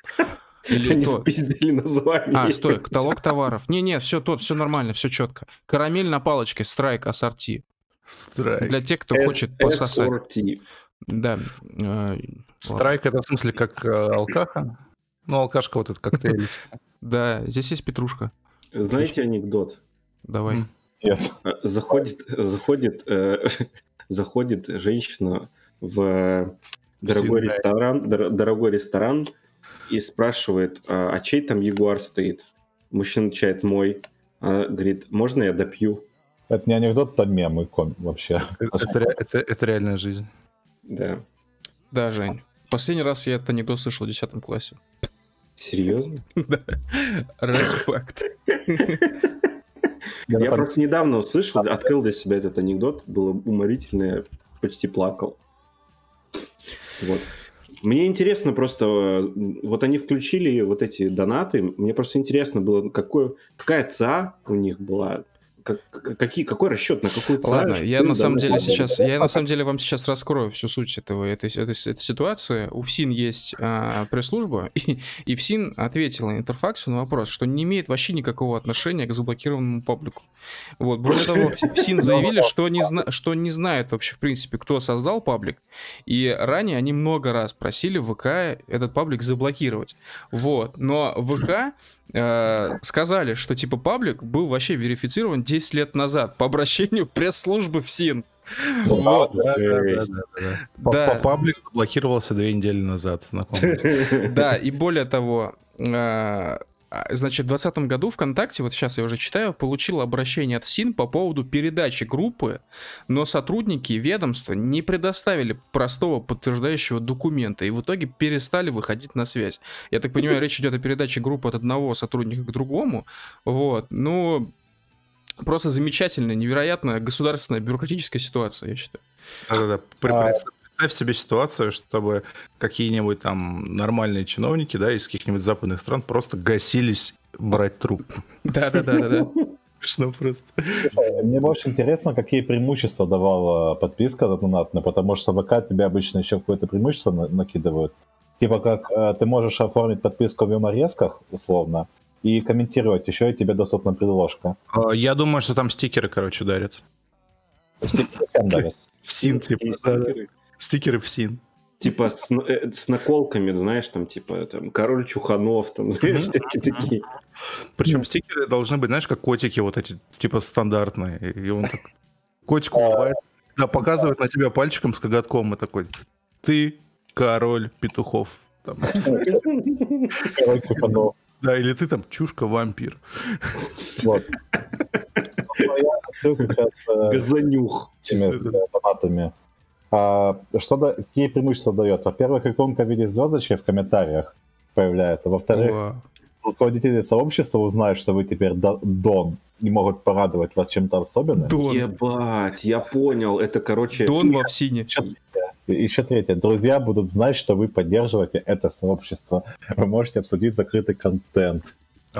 Speaker 4: Или Они то... спиздили название.
Speaker 1: А, стой, каталог товаров. Не-не, все тот, все нормально, все четко. Карамель на палочке, страйк, ассорти. Страйк. Для тех, кто хочет пососать. Да.
Speaker 3: Э, страйк это в смысле как э, алкаха? Ну, алкашка вот этот коктейль.
Speaker 1: Да, здесь есть петрушка.
Speaker 4: Знаете анекдот?
Speaker 1: Давай.
Speaker 4: Нет. Э, заходит, заходит, заходит женщина в дорогой ресторан, дорогой ресторан, и спрашивает, а, а чей там Ягуар стоит? Мужчина отвечает, мой. А, говорит, можно я допью?
Speaker 2: Это не анекдот, это мем и ком вообще.
Speaker 3: Это, это, это реальная жизнь.
Speaker 4: Да.
Speaker 1: Да, Жень. Последний раз я этот анекдот слышал в 10 классе.
Speaker 4: Серьезно?
Speaker 1: Да. Респект.
Speaker 4: Я просто недавно услышал, открыл для себя этот анекдот, было уморительно, почти плакал. Вот. Мне интересно просто, вот они включили вот эти донаты, мне просто интересно было, какой, какая ЦА у них была, как, какие, какой расчет, на какую
Speaker 1: цель? Ладно, я на самом деле сейчас, я на самом деле вам сейчас раскрою всю суть этого, этой, этой, этой ситуации. У ФСИН есть а, пресс-служба, и, и ФСИН ответила Интерфаксу на вопрос, что не имеет вообще никакого отношения к заблокированному паблику. Вот, более того, ФСИН заявили, что не, зна, что не знает вообще, в принципе, кто создал паблик, и ранее они много раз просили ВК этот паблик заблокировать. Вот, но ВК э, сказали, что типа паблик был вообще верифицирован 10 лет назад по обращению пресс-службы в СИН.
Speaker 3: Вот. Да, да, да, да. Паблик блокировался две недели назад,
Speaker 1: Да, и более того, э, а, значит, в 2020 году ВКонтакте, вот сейчас я уже читаю, получил обращение от ФСИН по поводу передачи группы, но сотрудники ведомства не предоставили простого подтверждающего документа и в итоге перестали выходить на связь. Я так понимаю, речь идет о передаче группы от одного сотрудника к другому. Вот, ну, просто замечательная, невероятная государственная бюрократическая ситуация, я считаю.
Speaker 3: Да-да-да. Представь себе ситуацию, чтобы какие-нибудь там нормальные чиновники, да, из каких-нибудь западных стран просто гасились брать трубку.
Speaker 1: Да-да-да-да.
Speaker 3: Смешно просто.
Speaker 2: мне больше интересно, какие преимущества давала подписка за донатную, потому что ВК тебе обычно еще какое-то преимущество накидывают. Типа как э, ты можешь оформить подписку в юморесках, условно, и комментировать. Еще и тебе доступна предложка.
Speaker 3: А, я думаю, что там стикеры, короче, дарят.
Speaker 2: Стикеры всем дарят.
Speaker 3: В син, типа. Стикеры в син.
Speaker 4: Типа с, э, с наколками, знаешь, там, типа, там, король Чуханов, там, знаешь, такие такие.
Speaker 3: Причем стикеры должны быть, знаешь, как котики вот эти, типа, стандартные. И он так, котик улыбается, да, показывает на тебя пальчиком с коготком и такой, ты король петухов. Король Чуханов. Да, или ты там чушка-вампир. Вот.
Speaker 2: Ну, э, Газанюх. Донатами. А, что да, какие преимущества дает? Во-первых, иконка в виде звездочек в комментариях появляется. Во-вторых, О. руководители сообщества узнают, что вы теперь Дон и могут порадовать вас чем-то особенным.
Speaker 4: Дон. Ебать, я понял. Это, короче...
Speaker 1: Дон во всине.
Speaker 2: Еще, еще третье. Друзья будут знать, что вы поддерживаете это сообщество. Вы можете обсудить закрытый контент.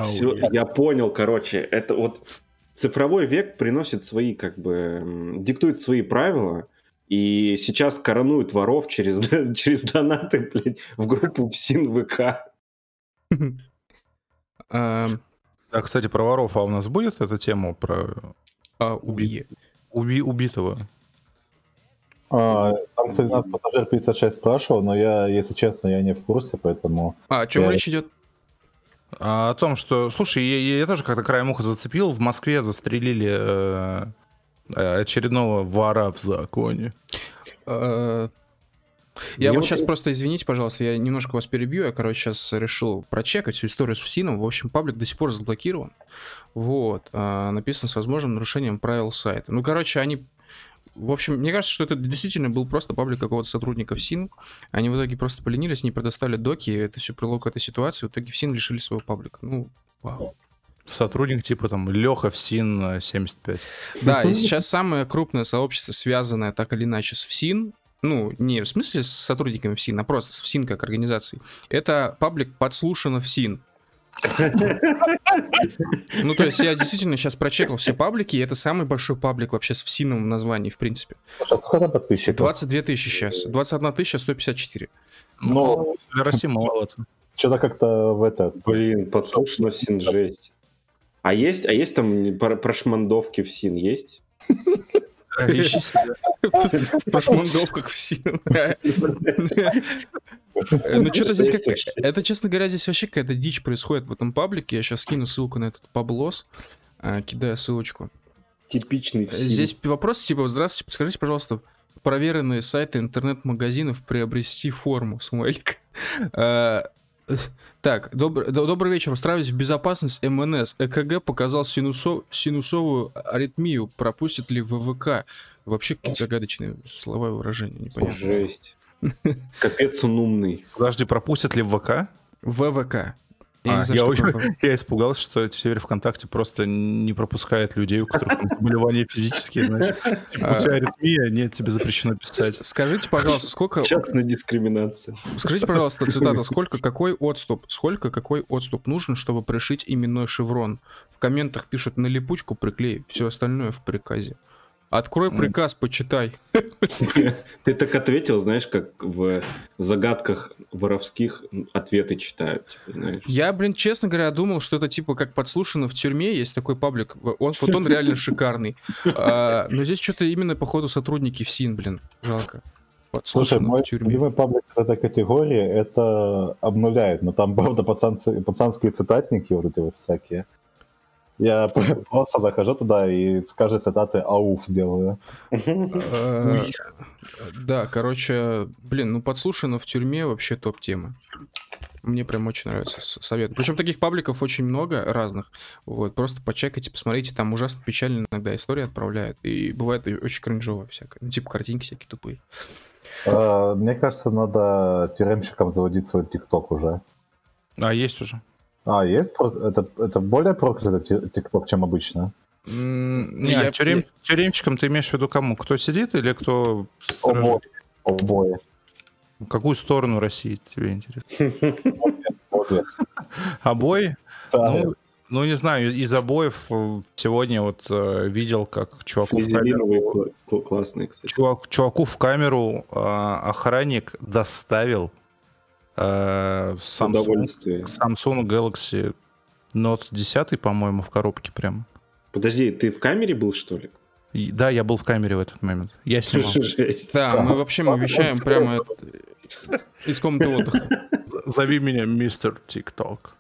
Speaker 4: Все, я понял, короче. Это вот цифровой век приносит свои, как бы, диктует свои правила, и сейчас коронуют воров через, через донаты, блядь, в группу ПСИН ВК.
Speaker 3: А, кстати, про воров, а у нас будет эта тема про
Speaker 1: а, уби...
Speaker 3: Уби... убитого?
Speaker 2: А, там, кстати, нас пассажир 56 спрашивал, но я, если честно, я не в курсе, поэтому...
Speaker 1: А, о чем я... речь идет?
Speaker 3: А, о том, что, слушай, я, я тоже как-то краем уха зацепил, в Москве застрелили э, Э, очередного вора в законе.
Speaker 1: Э, я вот сейчас просто, извините, пожалуйста, я немножко вас перебью. Я, короче, сейчас решил прочекать всю историю с ФСИНом. В общем, паблик до сих пор заблокирован. Вот. А, написано с возможным нарушением правил сайта. Ну, короче, они... В общем, мне кажется, что это действительно был просто паблик какого-то сотрудника ФСИН. Они в итоге просто поленились, не предоставили доки. Это все прилог к этой ситуации. В итоге ФСИН лишили своего паблика. Ну, вау.
Speaker 3: Сотрудник типа там Леха ФСИН 75.
Speaker 1: Да, и сейчас самое крупное сообщество, связанное так или иначе с ФСИН, ну, не в смысле с сотрудниками ФСИН, а просто с ФСИН как организацией, это паблик подслушано ФСИН. Ну, то есть я действительно сейчас прочекал все паблики, и это самый большой паблик вообще с ФСИНом в названии, в принципе.
Speaker 2: Сейчас сколько подписчиков?
Speaker 1: 22 тысячи сейчас, 21 тысяча 154.
Speaker 3: Ну, для России маловато.
Speaker 2: Что-то как-то в это...
Speaker 4: Блин, подслушано ФСИН жесть. А есть, а есть там прошмандовки в СИН есть?
Speaker 1: Ищи В прошмандовках в СИН. Ну, что-то здесь как... Это, честно говоря, здесь вообще какая-то дичь происходит в этом паблике. Я сейчас скину ссылку на этот паблос. А, кидаю ссылочку.
Speaker 4: Типичный
Speaker 1: Здесь вопрос типа, здравствуйте, подскажите, пожалуйста, проверенные сайты интернет-магазинов приобрести форму, смайлик. Так, добр, добрый вечер. Устраиваюсь в безопасность МНС. ЭКГ показал синусов, синусовую аритмию. Пропустит ли ВВК? Вообще какие загадочные слова и выражения, непонятно.
Speaker 4: Жесть. Капец он умный.
Speaker 3: Подожди, пропустят ли ВВК?
Speaker 1: ВВК.
Speaker 3: Я, а, знаю, я, я испугался, что теперь ВКонтакте просто не пропускает людей, у которых заболевания физические. Знаешь. Типа, у тебя аритмия, нет, тебе запрещено писать.
Speaker 1: Скажите, пожалуйста, сколько...
Speaker 4: Частная дискриминация.
Speaker 1: Скажите, пожалуйста, цитата, сколько какой отступ, сколько какой отступ нужен, чтобы пришить именной шеврон? В комментах пишут на липучку приклей, все остальное в приказе. Открой приказ, почитай.
Speaker 4: Ты так ответил, знаешь, как в загадках воровских ответы читают. Типа, знаешь.
Speaker 1: Я, блин, честно говоря, думал, что это типа как подслушано в тюрьме, есть такой паблик. Он, вот он реально шикарный. А, но здесь что-то именно, походу, сотрудники СИН, блин. Жалко.
Speaker 2: Слушай, мой любимый паблик из этой категории это обнуляет, но там, правда, пацанские цитатники вот эти вот всякие. Я просто захожу туда и скажет цитаты ауф делаю.
Speaker 1: Э, да, короче, блин, ну подслушано в тюрьме вообще топ-тема. Мне прям очень нравится совет. Причем таких пабликов очень много разных. Вот, просто почекайте, посмотрите, там ужасно печально иногда истории отправляют. И бывает очень кринжово всякое. Ну, типа картинки всякие тупые.
Speaker 2: А, мне кажется, надо тюремщикам заводить свой ТикТок уже.
Speaker 3: А, есть уже.
Speaker 2: А, есть? Это, это более проклятый ТикТок, чем обычно?
Speaker 3: Не, я... тюрем, тюремчиком ты имеешь в виду кому? Кто сидит или кто...
Speaker 2: Обои. Обои.
Speaker 3: Какую сторону России тебе интересно? Обои? Ну, ну, не знаю, из обоев э, сегодня вот э, видел, как чуваку в камеру...
Speaker 4: классные, кстати.
Speaker 3: Чувак, чуваку в камеру э, охранник доставил Samsung, Samsung Galaxy Нот 10, по-моему, в коробке прям.
Speaker 4: Подожди, ты в камере был, что ли?
Speaker 3: И, да, я был в камере в этот момент. Я снимал.
Speaker 1: Жесть. Да, мы вообще мы вещаем прямо из комнаты отдыха.
Speaker 3: Зови меня мистер ТикТок.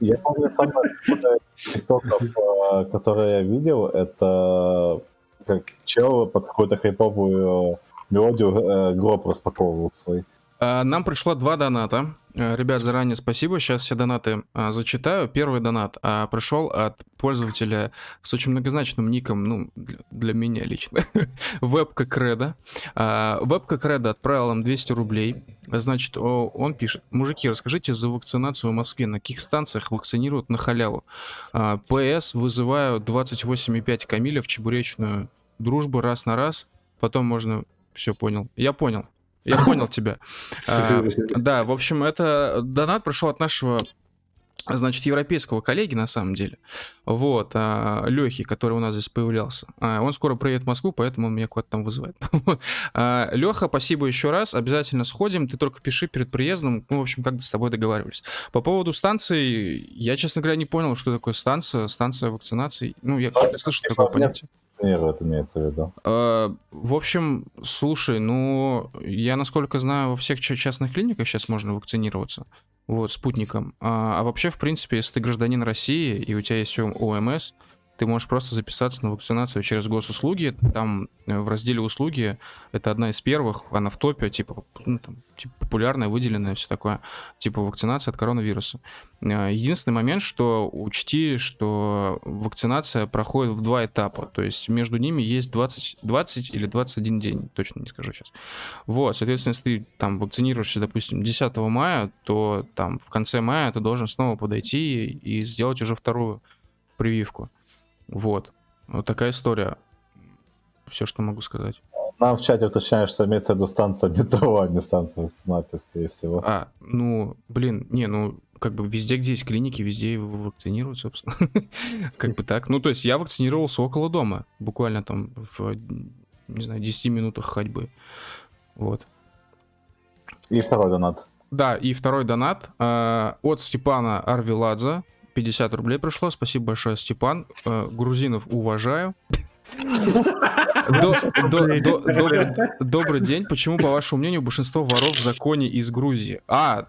Speaker 2: Я помню, самое ТикТоков, э, которое я видел, это как чел под какую-то хайповую мелодию э, гроб распаковывал свой.
Speaker 1: А, нам пришло два доната. Э, ребят, заранее спасибо. Сейчас все донаты а, зачитаю. Первый донат а, пришел от пользователя с очень многозначным ником, ну, для меня лично. Вебка Кредо. Вебка Кредо отправил нам 200 рублей. Значит, он пишет. Мужики, расскажите за вакцинацию в Москве. На каких станциях вакцинируют на халяву? ПС вызываю 28,5 Камиля в чебуречную дружбу раз на раз. Потом можно... Все, понял. Я понял. Я понял тебя. А, да, в общем, это донат пришел от нашего значит, европейского коллеги, на самом деле, вот, а, Лехи, который у нас здесь появлялся. А, он скоро приедет в Москву, поэтому он меня куда-то там вызывает. а, Леха, спасибо еще раз, обязательно сходим, ты только пиши перед приездом, ну, в общем, как с тобой договаривались. По поводу станции, я, честно говоря, не понял, что такое станция, станция вакцинации, ну, я слышу такое понятие
Speaker 2: это имеется в виду.
Speaker 1: А, в общем, слушай, ну, я, насколько знаю, во всех частных клиниках сейчас можно вакцинироваться, вот, спутником. А, а вообще, в принципе, если ты гражданин России, и у тебя есть ОМС, ты можешь просто записаться на вакцинацию через госуслуги. Там э, в разделе услуги это одна из первых, она в топе, типа, ну, там, типа популярная, выделенная, все такое, типа вакцинация от коронавируса. Э, единственный момент, что учти, что вакцинация проходит в два этапа, то есть между ними есть 20, 20 или 21 день, точно не скажу сейчас. Вот, соответственно, если ты там вакцинируешься, допустим, 10 мая, то там в конце мая ты должен снова подойти и сделать уже вторую прививку. Вот. Вот такая история. Все, что могу сказать.
Speaker 2: Нам в чате уточняют, что имеется в виду станция метро, а не станция вакцинации, скорее всего.
Speaker 1: А, ну, блин, не, ну, как бы везде, где есть клиники, везде вакцинируют, собственно. как бы так. Ну, то есть я вакцинировался около дома, буквально там в, не знаю, 10 минутах ходьбы. Вот.
Speaker 2: И второй донат.
Speaker 1: Да, и второй донат э, от Степана Арвиладзе. 50 рублей пришло. Спасибо большое, Степан. Э, грузинов уважаю. Добрый день. Почему, по вашему мнению, большинство воров в законе из Грузии? А,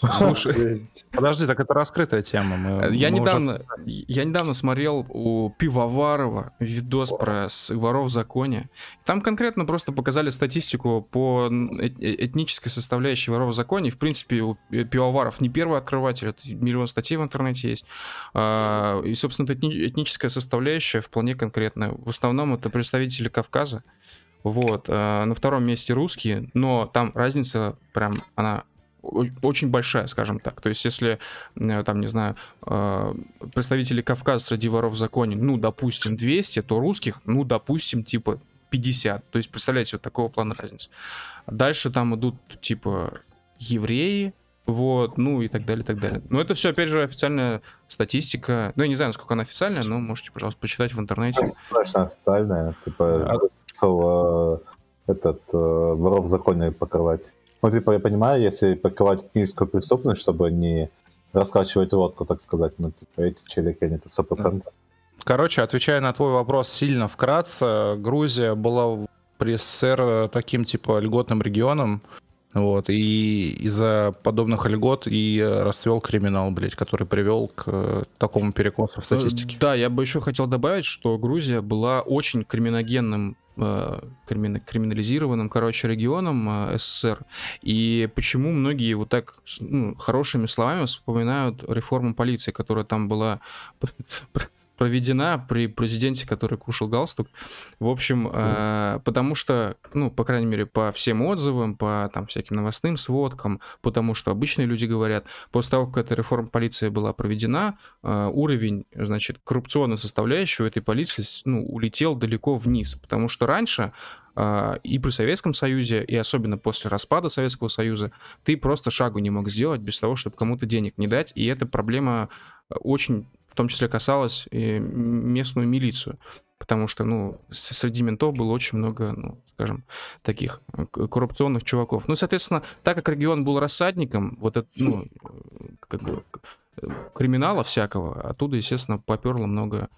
Speaker 1: Слушай.
Speaker 3: Подожди, так это раскрытая тема. Мы,
Speaker 1: я, мы недавно, уже... я недавно смотрел у Пивоварова видос про воров в законе. Там конкретно просто показали статистику по этнической составляющей воров в законе. В принципе, у Пивоваров не первый открыватель, это миллион статей в интернете есть. А, и, собственно, этническая составляющая вполне конкретная. В основном это представители Кавказа. Вот. А, на втором месте русские, но там разница прям, она очень большая, скажем так. То есть, если, э, там, не знаю, э, представители Кавказа среди воров в законе, ну, допустим, 200, то русских, ну, допустим, типа 50. То есть, представляете, вот такого плана разницы. Дальше там идут, типа, евреи, вот, ну и так далее, и так далее. Но это все, опять же, официальная статистика. Ну, я не знаю, насколько она официальная, но можете, пожалуйста, почитать в интернете.
Speaker 2: Конечно, официальная. Типа, а... этот воров в законе покрывать. Ну, типа, я понимаю, если паковать книжку преступность, чтобы не раскачивать водку, так сказать, ну, типа, эти челики, они это 100%.
Speaker 3: Короче, отвечая на твой вопрос сильно вкратце, Грузия была при СССР таким, типа, льготным регионом, вот, и из-за подобных льгот и расцвел криминал, блядь, который привел к такому перекосу в статистике.
Speaker 1: Да, я бы еще хотел добавить, что Грузия была очень криминогенным Э, криминализированным, короче, регионом э, СССР. И почему многие вот так ну, хорошими словами вспоминают реформу полиции, которая там была проведена при президенте, который кушал галстук. В общем, mm. э, потому что, ну, по крайней мере, по всем отзывам, по там всяким новостным сводкам, потому что обычные люди говорят, после того, как эта реформа полиции была проведена, э, уровень, значит, коррупционной составляющей этой полиции, ну, улетел далеко вниз, потому что раньше а, и при Советском Союзе, и особенно после распада Советского Союза, ты просто шагу не мог сделать без того, чтобы кому-то денег не дать, и эта проблема очень в том числе касалось и местную милицию, потому что, ну, среди ментов было очень много, ну, скажем, таких э, коррупционных чуваков. Ну, соответственно, так как регион был рассадником, вот это, ну, как бы, криминала всякого. Оттуда, естественно, поперло много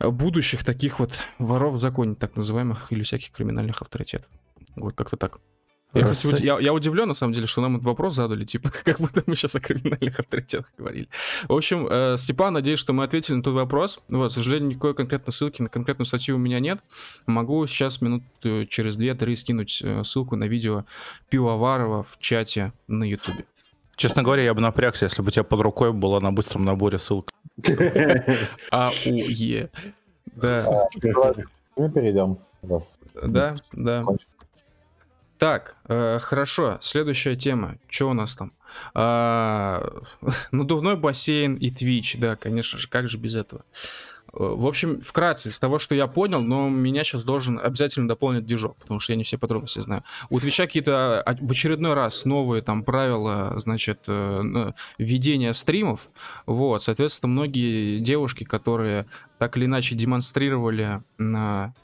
Speaker 1: будущих таких вот воров в законе, так называемых, или всяких криминальных авторитетов. Вот как-то так. Я, кстати, я, я удивлен, на самом деле, что нам этот вопрос задали, типа, как будто мы сейчас о криминальных авторитетах говорили. В общем, э, Степан, надеюсь, что мы ответили на тот вопрос. Вот, к сожалению, никакой конкретной ссылки на конкретную статью у меня нет. Могу сейчас минут э, через 2-3 скинуть э, ссылку на видео Пивоварова в чате на Ютубе.
Speaker 3: Честно говоря, я бы напрягся, если бы у тебя под рукой была на быстром наборе ссылка.
Speaker 1: АУЕ. Да.
Speaker 2: Мы перейдем.
Speaker 1: Да, да. Так, э, хорошо. Следующая тема. Что у нас там? А, надувной бассейн и Twitch, да, конечно же, как же без этого. Э, в общем, вкратце, из того, что я понял, но меня сейчас должен обязательно дополнить движок, потому что я не все подробности знаю. У Твича какие-то а, в очередной раз новые там правила, значит, э, ведения стримов. Вот, соответственно, многие девушки, которые так или иначе демонстрировали на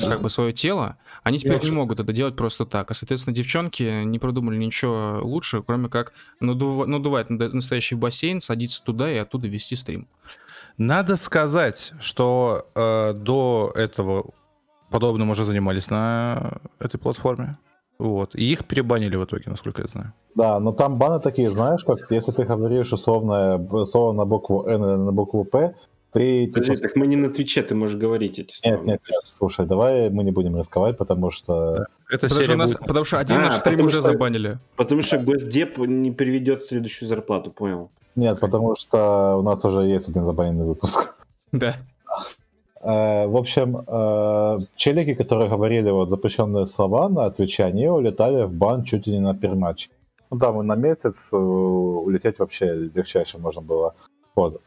Speaker 1: как бы свое тело, они теперь не могут это делать просто так. А, соответственно, девчонки не продумали ничего лучше, кроме как надув... надувать настоящий бассейн, садиться туда и оттуда вести стрим.
Speaker 3: Надо сказать, что э, до этого подобным уже занимались на этой платформе. Вот. И их перебанили в итоге, насколько я знаю.
Speaker 2: Да, но там баны такие, знаешь, как если ты говоришь условно слово на букву N или на букву P, ты,
Speaker 4: Подожди, типа... так мы не на Твиче, ты можешь говорить эти
Speaker 2: слова. Нет, нет, нет, слушай, давай мы не будем рисковать, потому что... Да.
Speaker 1: Это потому, что нас, будет... потому что один а, наш стрим уже что, забанили.
Speaker 4: Потому что Госдеп не переведет следующую зарплату, понял?
Speaker 2: Нет, потому что у нас уже есть один забаненный выпуск.
Speaker 1: Да.
Speaker 2: Э, в общем, э, челики, которые говорили вот запрещенные слова на Твиче, они улетали в бан чуть ли не на перматч. Ну да, мы на месяц э, улететь вообще легчайше можно было. Вот.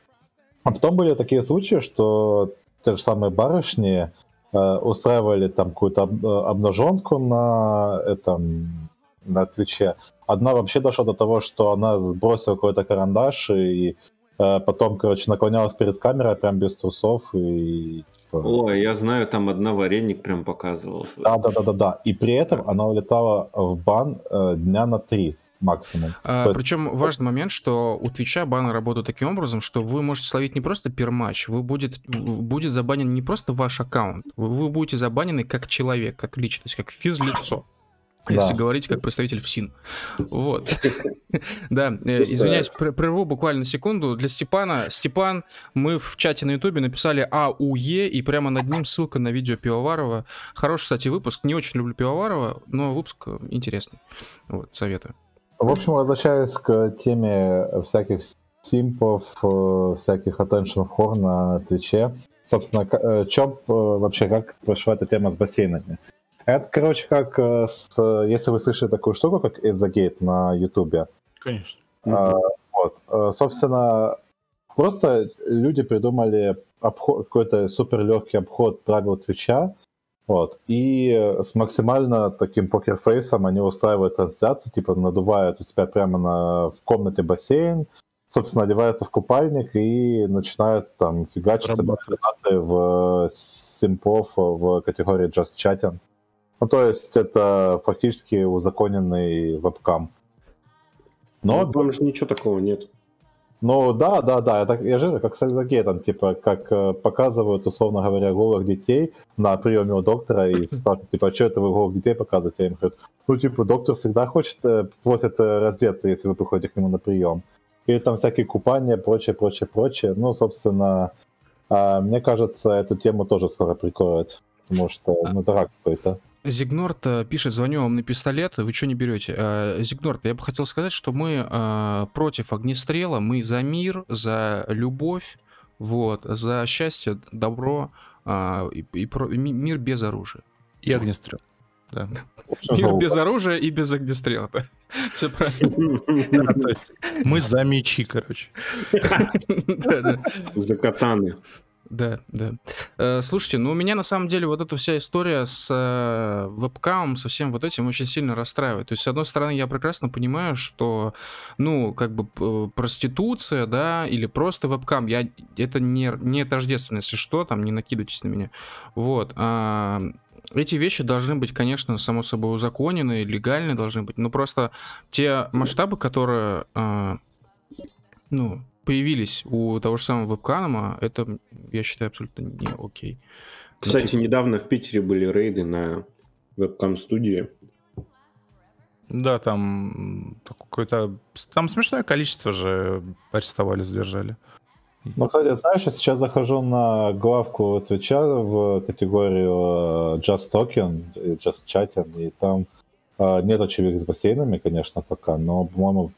Speaker 2: А потом были такие случаи, что те же самые барышни э, устраивали там какую-то об, э, обнаженку на этом на Твиче. Одна вообще дошла до того, что она сбросила какой-то карандаш и э, потом, короче, наклонялась перед камерой прям без трусов и
Speaker 4: типа Ой, я знаю, там одна вареник прям показывал.
Speaker 2: Да, да, да, да, да. И при этом она улетала в бан э, дня на три максимум.
Speaker 1: А, есть... Причем важный момент, что у Твича баны работают таким образом, что вы можете словить не просто перматч, вы будет, будет забанен не просто ваш аккаунт, вы, вы будете забанены как человек, как личность, как физлицо. Если да. говорить как представитель ФСИН. Вот. Да, э, извиняюсь, прерву буквально секунду. Для Степана. Степан, мы в чате на Ютубе написали АУЕ, и прямо над ним ссылка на видео Пивоварова. Хороший, кстати, выпуск. Не очень люблю Пивоварова, но выпуск интересный. Вот, советую.
Speaker 2: В общем, возвращаясь к теме всяких симпов, э, всяких attention whore на Твиче, собственно, э, чем э, вообще, как прошла эта тема с бассейнами? Это, короче, как с, если вы слышали такую штуку, как Gate на Ютубе.
Speaker 3: Конечно.
Speaker 2: А, вот. Собственно, просто люди придумали обход, какой-то супер легкий обход правил Твича, вот. И с максимально таким покерфейсом они устраивают трансляции, типа надувают у себя прямо на, в комнате бассейн, собственно, одеваются в купальник и начинают там фигачить в симпов в категории Just Chatting. Ну, то есть это фактически узаконенный вебкам.
Speaker 4: Но... Ну, там же ничего такого нет.
Speaker 2: Ну да, да, да, это, я же как с экзогетом, типа, как э, показывают, условно говоря, голых детей на приеме у доктора и спрашивают, типа, а что это вы голых детей показываете? Я им говорю, ну, типа, доктор всегда хочет, э, просит э, раздеться, если вы приходите к нему на прием. Или там всякие купания, прочее, прочее, прочее. Ну, собственно, э, мне кажется, эту тему тоже скоро прикроют, потому что, ну, это рак какой-то.
Speaker 1: Зигнорт э, пишет, звоню вам на пистолет, вы что не берете? Э, Зигнорт, я бы хотел сказать, что мы э, против огнестрела, мы за мир, за любовь, вот, за счастье, добро и, и, и мир без оружия.
Speaker 3: И огнестрел.
Speaker 1: Да. Мир без оружия и без огнестрела. Да. Все правильно.
Speaker 3: Мы за мечи, короче.
Speaker 4: За катаны.
Speaker 1: Да, да. Э, слушайте, ну у меня на самом деле вот эта вся история с э, вебкамом, со всем вот этим очень сильно расстраивает. То есть, с одной стороны, я прекрасно понимаю, что, ну, как бы проституция, да, или просто вебкам, я, это не, не тождественно, если что, там, не накидывайтесь на меня. Вот. А, эти вещи должны быть, конечно, само собой узаконены, легальны должны быть, но просто те масштабы, которые... А, ну, появились у того же самого вебкама, это, я считаю, абсолютно не окей.
Speaker 4: Кстати, ну, типа... недавно в Питере были рейды на вебкам-студии.
Speaker 3: Да, там какое-то... Там смешное количество же арестовали, задержали.
Speaker 2: Ну, кстати, знаешь, я сейчас захожу на главку Твича в категорию э, Just Talking, Just Chatting, и там э, нет очевидных с бассейнами, конечно, пока, но, по-моему,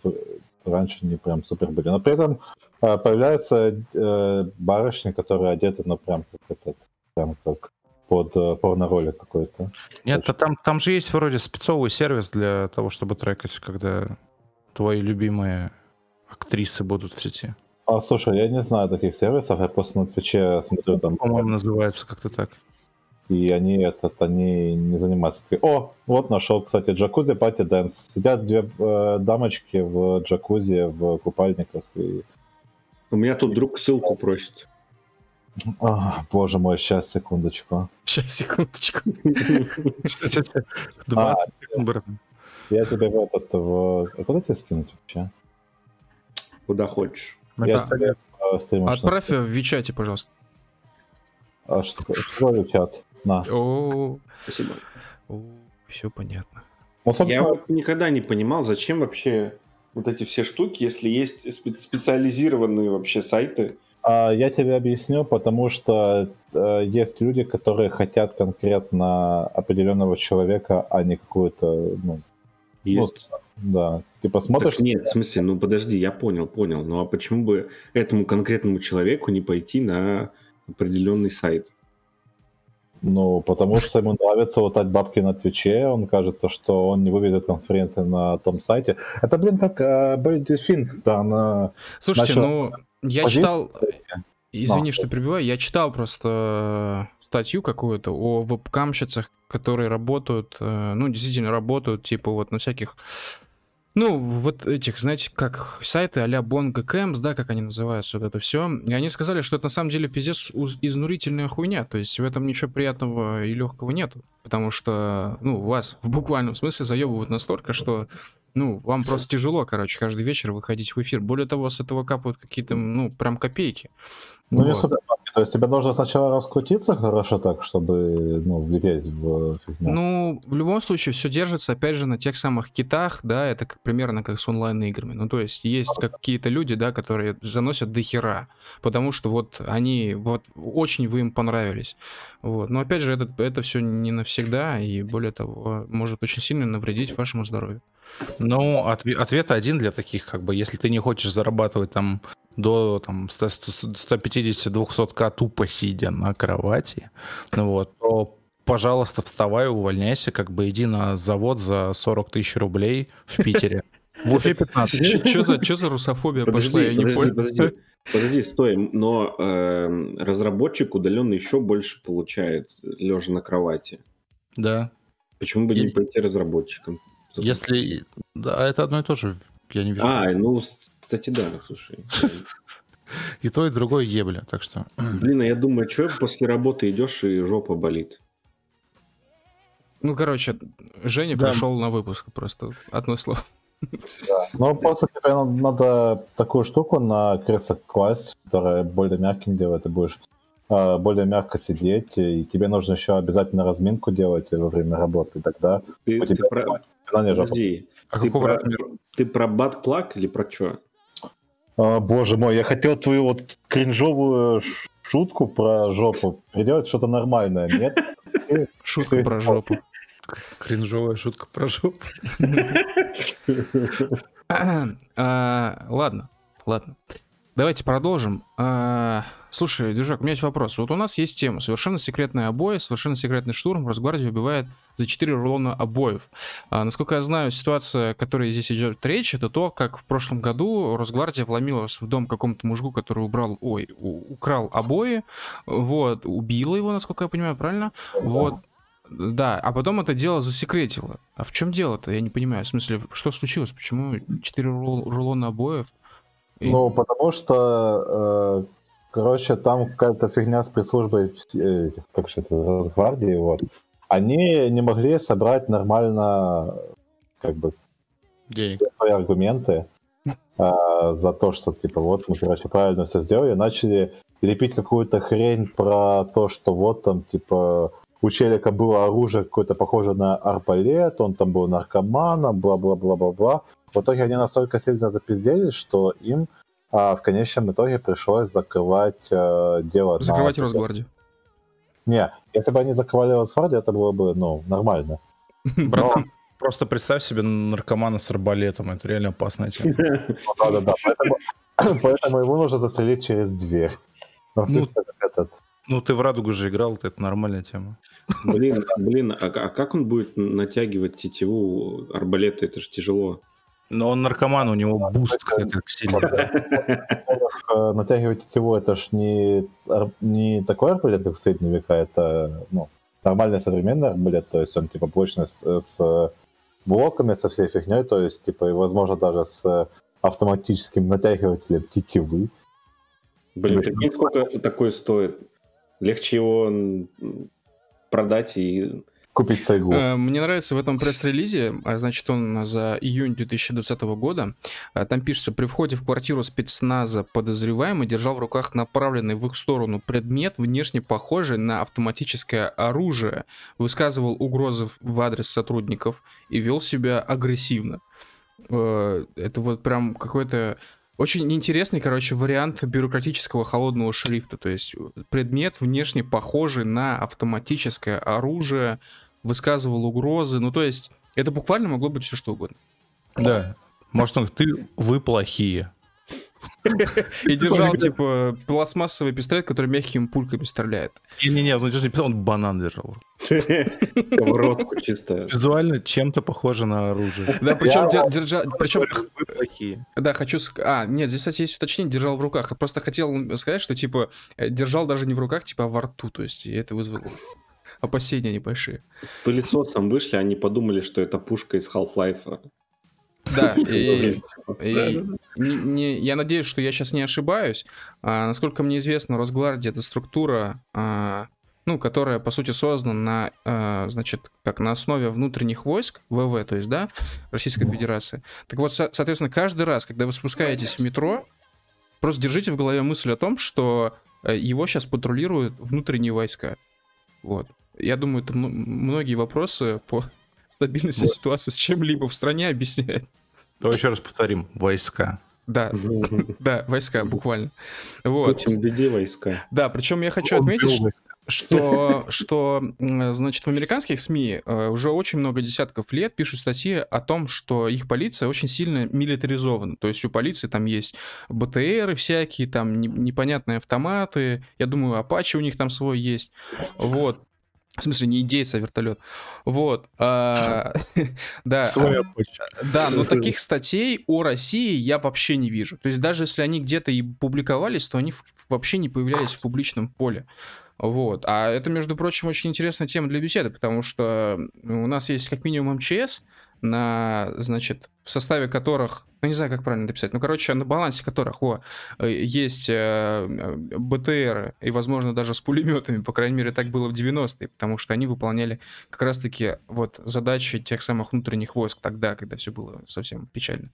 Speaker 2: раньше не прям супер были. Но при этом э, появляются э, барышни, которые одеты, ну, прям как этот, прям как под э, порно-ролик какой-то.
Speaker 3: Нет, а там, там же есть вроде спецовый сервис для того, чтобы трекать, когда твои любимые актрисы будут в сети.
Speaker 2: А, слушай, я не знаю таких сервисов, я просто на Твиче смотрю там...
Speaker 3: По-моему, называется как-то так.
Speaker 2: И они этот, они не занимаются. О, вот нашел, кстати, jacuzzi party dance. Сидят две э, дамочки в джакузи в купальниках. И...
Speaker 4: У меня тут друг ссылку просит.
Speaker 2: А, боже мой, сейчас, секундочку.
Speaker 1: Сейчас, секундочку.
Speaker 3: 20 а, секунд, брат.
Speaker 2: Я тебе в этот... В... А куда тебе скинуть вообще?
Speaker 4: Куда хочешь.
Speaker 2: Я оставляю
Speaker 1: стрим. Отправь в Вичате, пожалуйста.
Speaker 2: А что, что Вичат? На.
Speaker 1: О,
Speaker 4: Спасибо.
Speaker 1: Все понятно.
Speaker 4: Ну, Я вот никогда не понимал, зачем вообще вот эти все штуки, если есть специализированные вообще сайты,
Speaker 2: а, я тебе объясню, потому что э, есть люди, которые хотят конкретно определенного человека, а не какую-то, ну,
Speaker 4: есть.
Speaker 2: Ну, да. Ты посмотришь. Так
Speaker 4: нет, в смысле, ну подожди, я понял, понял. Ну а почему бы этому конкретному человеку не пойти на определенный сайт?
Speaker 2: Ну, потому что ему нравится лутать бабки на Твиче, он кажется, что он не выведет конференции на том сайте. Это, блин, как э, Бельдельфин, да, на...
Speaker 1: Слушайте, начал... ну, я Позиция? читал... Извини, Но. что прибиваю. Я читал просто э, статью какую-то о вебкамщицах, которые работают, э, ну, действительно работают, типа вот на всяких ну, вот этих, знаете, как сайты а-ля Bongo да, как они называются, вот это все. И они сказали, что это на самом деле пиздец изнурительная хуйня. То есть в этом ничего приятного и легкого нету. Потому что, ну, вас в буквальном смысле заебывают настолько, что ну, вам просто тяжело, короче, каждый вечер выходить в эфир. Более того, с этого капают какие-то, ну, прям копейки.
Speaker 2: Ну, вот. супер. То есть тебе нужно сначала раскрутиться хорошо так, чтобы, ну, влететь в фигню.
Speaker 1: Ну, в любом случае, все держится, опять же, на тех самых китах, да, это как, примерно как с онлайн-играми. Ну, то есть есть какие-то люди, да, которые заносят до хера, потому что вот они, вот, очень вы им понравились. Вот. Но, опять же, это, это все не навсегда, и более того, может очень сильно навредить вашему здоровью.
Speaker 3: Ну, ответ, ответ один для таких, как бы, если ты не хочешь зарабатывать там до там, 150-200к тупо сидя на кровати, ну вот, то, пожалуйста, вставай, увольняйся, как бы иди на завод за 40 тысяч рублей в Питере.
Speaker 1: В Уфе 15. Что за, что за русофобия пошла, я не понял.
Speaker 4: Подожди, подожди, стой, но э, разработчик удаленно еще больше получает, лежа на кровати.
Speaker 3: Да.
Speaker 4: Почему бы не пойти разработчиком?
Speaker 3: Если... Да, это одно и то же, я не вижу.
Speaker 4: А, ну, кстати, да, слушай.
Speaker 3: И то, и другое ебля, так что...
Speaker 4: Блин, а я думаю, что после работы идешь и жопа болит.
Speaker 1: Ну, короче, Женя да. пришел на выпуск просто. Одно слово.
Speaker 2: Да. Ну, просто тебе надо такую штуку на кресло класть, которая более мягким делает, ты будешь а, более мягко сидеть, и тебе нужно еще обязательно разминку делать во время работы, тогда
Speaker 4: ты, у тебя ты про... Подожди, а ты, про... ты про батплак или про что?
Speaker 2: А, боже мой, я хотел твою вот кринжовую шутку про жопу приделать что-то нормальное, нет?
Speaker 1: Шутка про жопу.
Speaker 3: Кринжовая шутка про жопу.
Speaker 1: А, ладно, ладно. Давайте продолжим. А, слушай, Движок, у меня есть вопрос. Вот у нас есть тема. Совершенно секретные обои, совершенно секретный штурм. Росгвардия убивает за 4 рулона обоев. А, насколько я знаю, ситуация, о которой здесь идет речь, это то, как в прошлом году Росгвардия вломилась в дом какому-то мужику, который убрал, ой, украл обои, вот, убила его, насколько я понимаю, правильно? Вот. Да, а потом это дело засекретило. А в чем дело-то? Я не понимаю. В смысле, что случилось? Почему 4 рулона обоев?
Speaker 2: Ну, потому что, э, короче, там какая-то фигня с пресс-службой, э, как же это, Росгвардии, вот. Они не могли собрать нормально, как бы,
Speaker 3: Денег.
Speaker 2: свои аргументы. а, за то, что, типа, вот мы, короче, правильно все сделали, начали лепить какую-то хрень про то, что вот там, типа, у Челика было оружие какое-то похожее на арбалет, он там был наркоманом, бла-бла-бла-бла-бла. В итоге они настолько сильно запизделись, что им а, в конечном итоге пришлось закрывать а, дело.
Speaker 1: Закрывать на... Росгвардию.
Speaker 2: Не, если бы они закрывали Росгвардию, это было бы, ну, нормально.
Speaker 3: Братан, просто представь себе наркомана с арбалетом, это реально опасная тема.
Speaker 2: Да-да-да, поэтому ему нужно застрелить через дверь.
Speaker 3: Ну, ну, ты в радугу же играл, это нормальная тема.
Speaker 4: Блин, блин, а, а как он будет натягивать тетиву арбалета? Это же тяжело.
Speaker 3: Но он наркоман, у него boost как, сильно.
Speaker 2: Натягивать тетиву это ж не, не такой арбалет, как в средние века, это ну, нормальный современный арбалет, то есть он типа блочный с, с блоками, со всей фигней, то есть типа и возможно даже с автоматическим натягивателем тетивы.
Speaker 4: Блин, прикинь, сколько такое стоит? Легче его продать и
Speaker 2: купить сайгу.
Speaker 1: Э, мне нравится в этом пресс-релизе, а значит он за июнь 2020 года, э, там пишется, при входе в квартиру спецназа подозреваемый держал в руках направленный в их сторону предмет, внешне похожий на автоматическое оружие, высказывал угрозы в адрес сотрудников и вел себя агрессивно. Э, это вот прям какой-то очень интересный, короче, вариант бюрократического холодного шрифта. То есть предмет внешне похожий на автоматическое оружие, высказывал угрозы. Ну, то есть это буквально могло быть все что угодно.
Speaker 3: Да. Может, он, ты, вы плохие.
Speaker 1: И держал, типа, пластмассовый пистолет, который мягкими пульками стреляет.
Speaker 3: Не-не-не, он держал он банан держал.
Speaker 4: Сковородку чисто.
Speaker 3: Визуально чем-то похоже на оружие.
Speaker 1: Да, причем держал... Причем... Да, хочу... А, нет, здесь, кстати, есть уточнение, держал в руках. Я просто хотел сказать, что, типа, э, держал даже не в руках, типа, а во рту. То есть, это вызвало опасения небольшие.
Speaker 4: С пылесосом вышли, они подумали, что это пушка из Half-Life.
Speaker 1: Да, и, и не, не, я надеюсь, что я сейчас не ошибаюсь. А, насколько мне известно, Росгвардия это структура, а, ну, которая, по сути, создана на, а, значит, как на основе внутренних войск, ВВ, то есть, да, Российской Федерации. Так вот, со- соответственно, каждый раз, когда вы спускаетесь в метро, просто держите в голове мысль о том, что э, его сейчас патрулируют внутренние войска. Вот. Я думаю, это многие вопросы по стабильности вот. ситуации с чем-либо в стране объясняет.
Speaker 3: То еще раз повторим. Войска.
Speaker 1: Да, да, войска, буквально. Вот.
Speaker 4: Путин, беди войска.
Speaker 1: Да, причем я хочу отметить, что, что, значит, в американских СМИ э, уже очень много десятков лет пишут статьи о том, что их полиция очень сильно милитаризована. То есть у полиции там есть БТРы всякие, там непонятные автоматы. Я думаю, Апачи у них там свой есть. Вот. В смысле, не идейца, а вертолет. Вот. А, да. А, да, но таких статей о России я вообще не вижу. То есть даже если они где-то и публиковались, то они вообще не появлялись в публичном поле. Вот. А это, между прочим, очень интересная тема для беседы, потому что у нас есть как минимум МЧС, на, значит, в составе которых, ну не знаю, как правильно написать, ну, короче, на балансе которых о, э, есть э, БТР и, возможно, даже с пулеметами, по крайней мере, так было в 90-е, потому что они выполняли как раз-таки вот задачи тех самых внутренних войск тогда, когда все было совсем печально.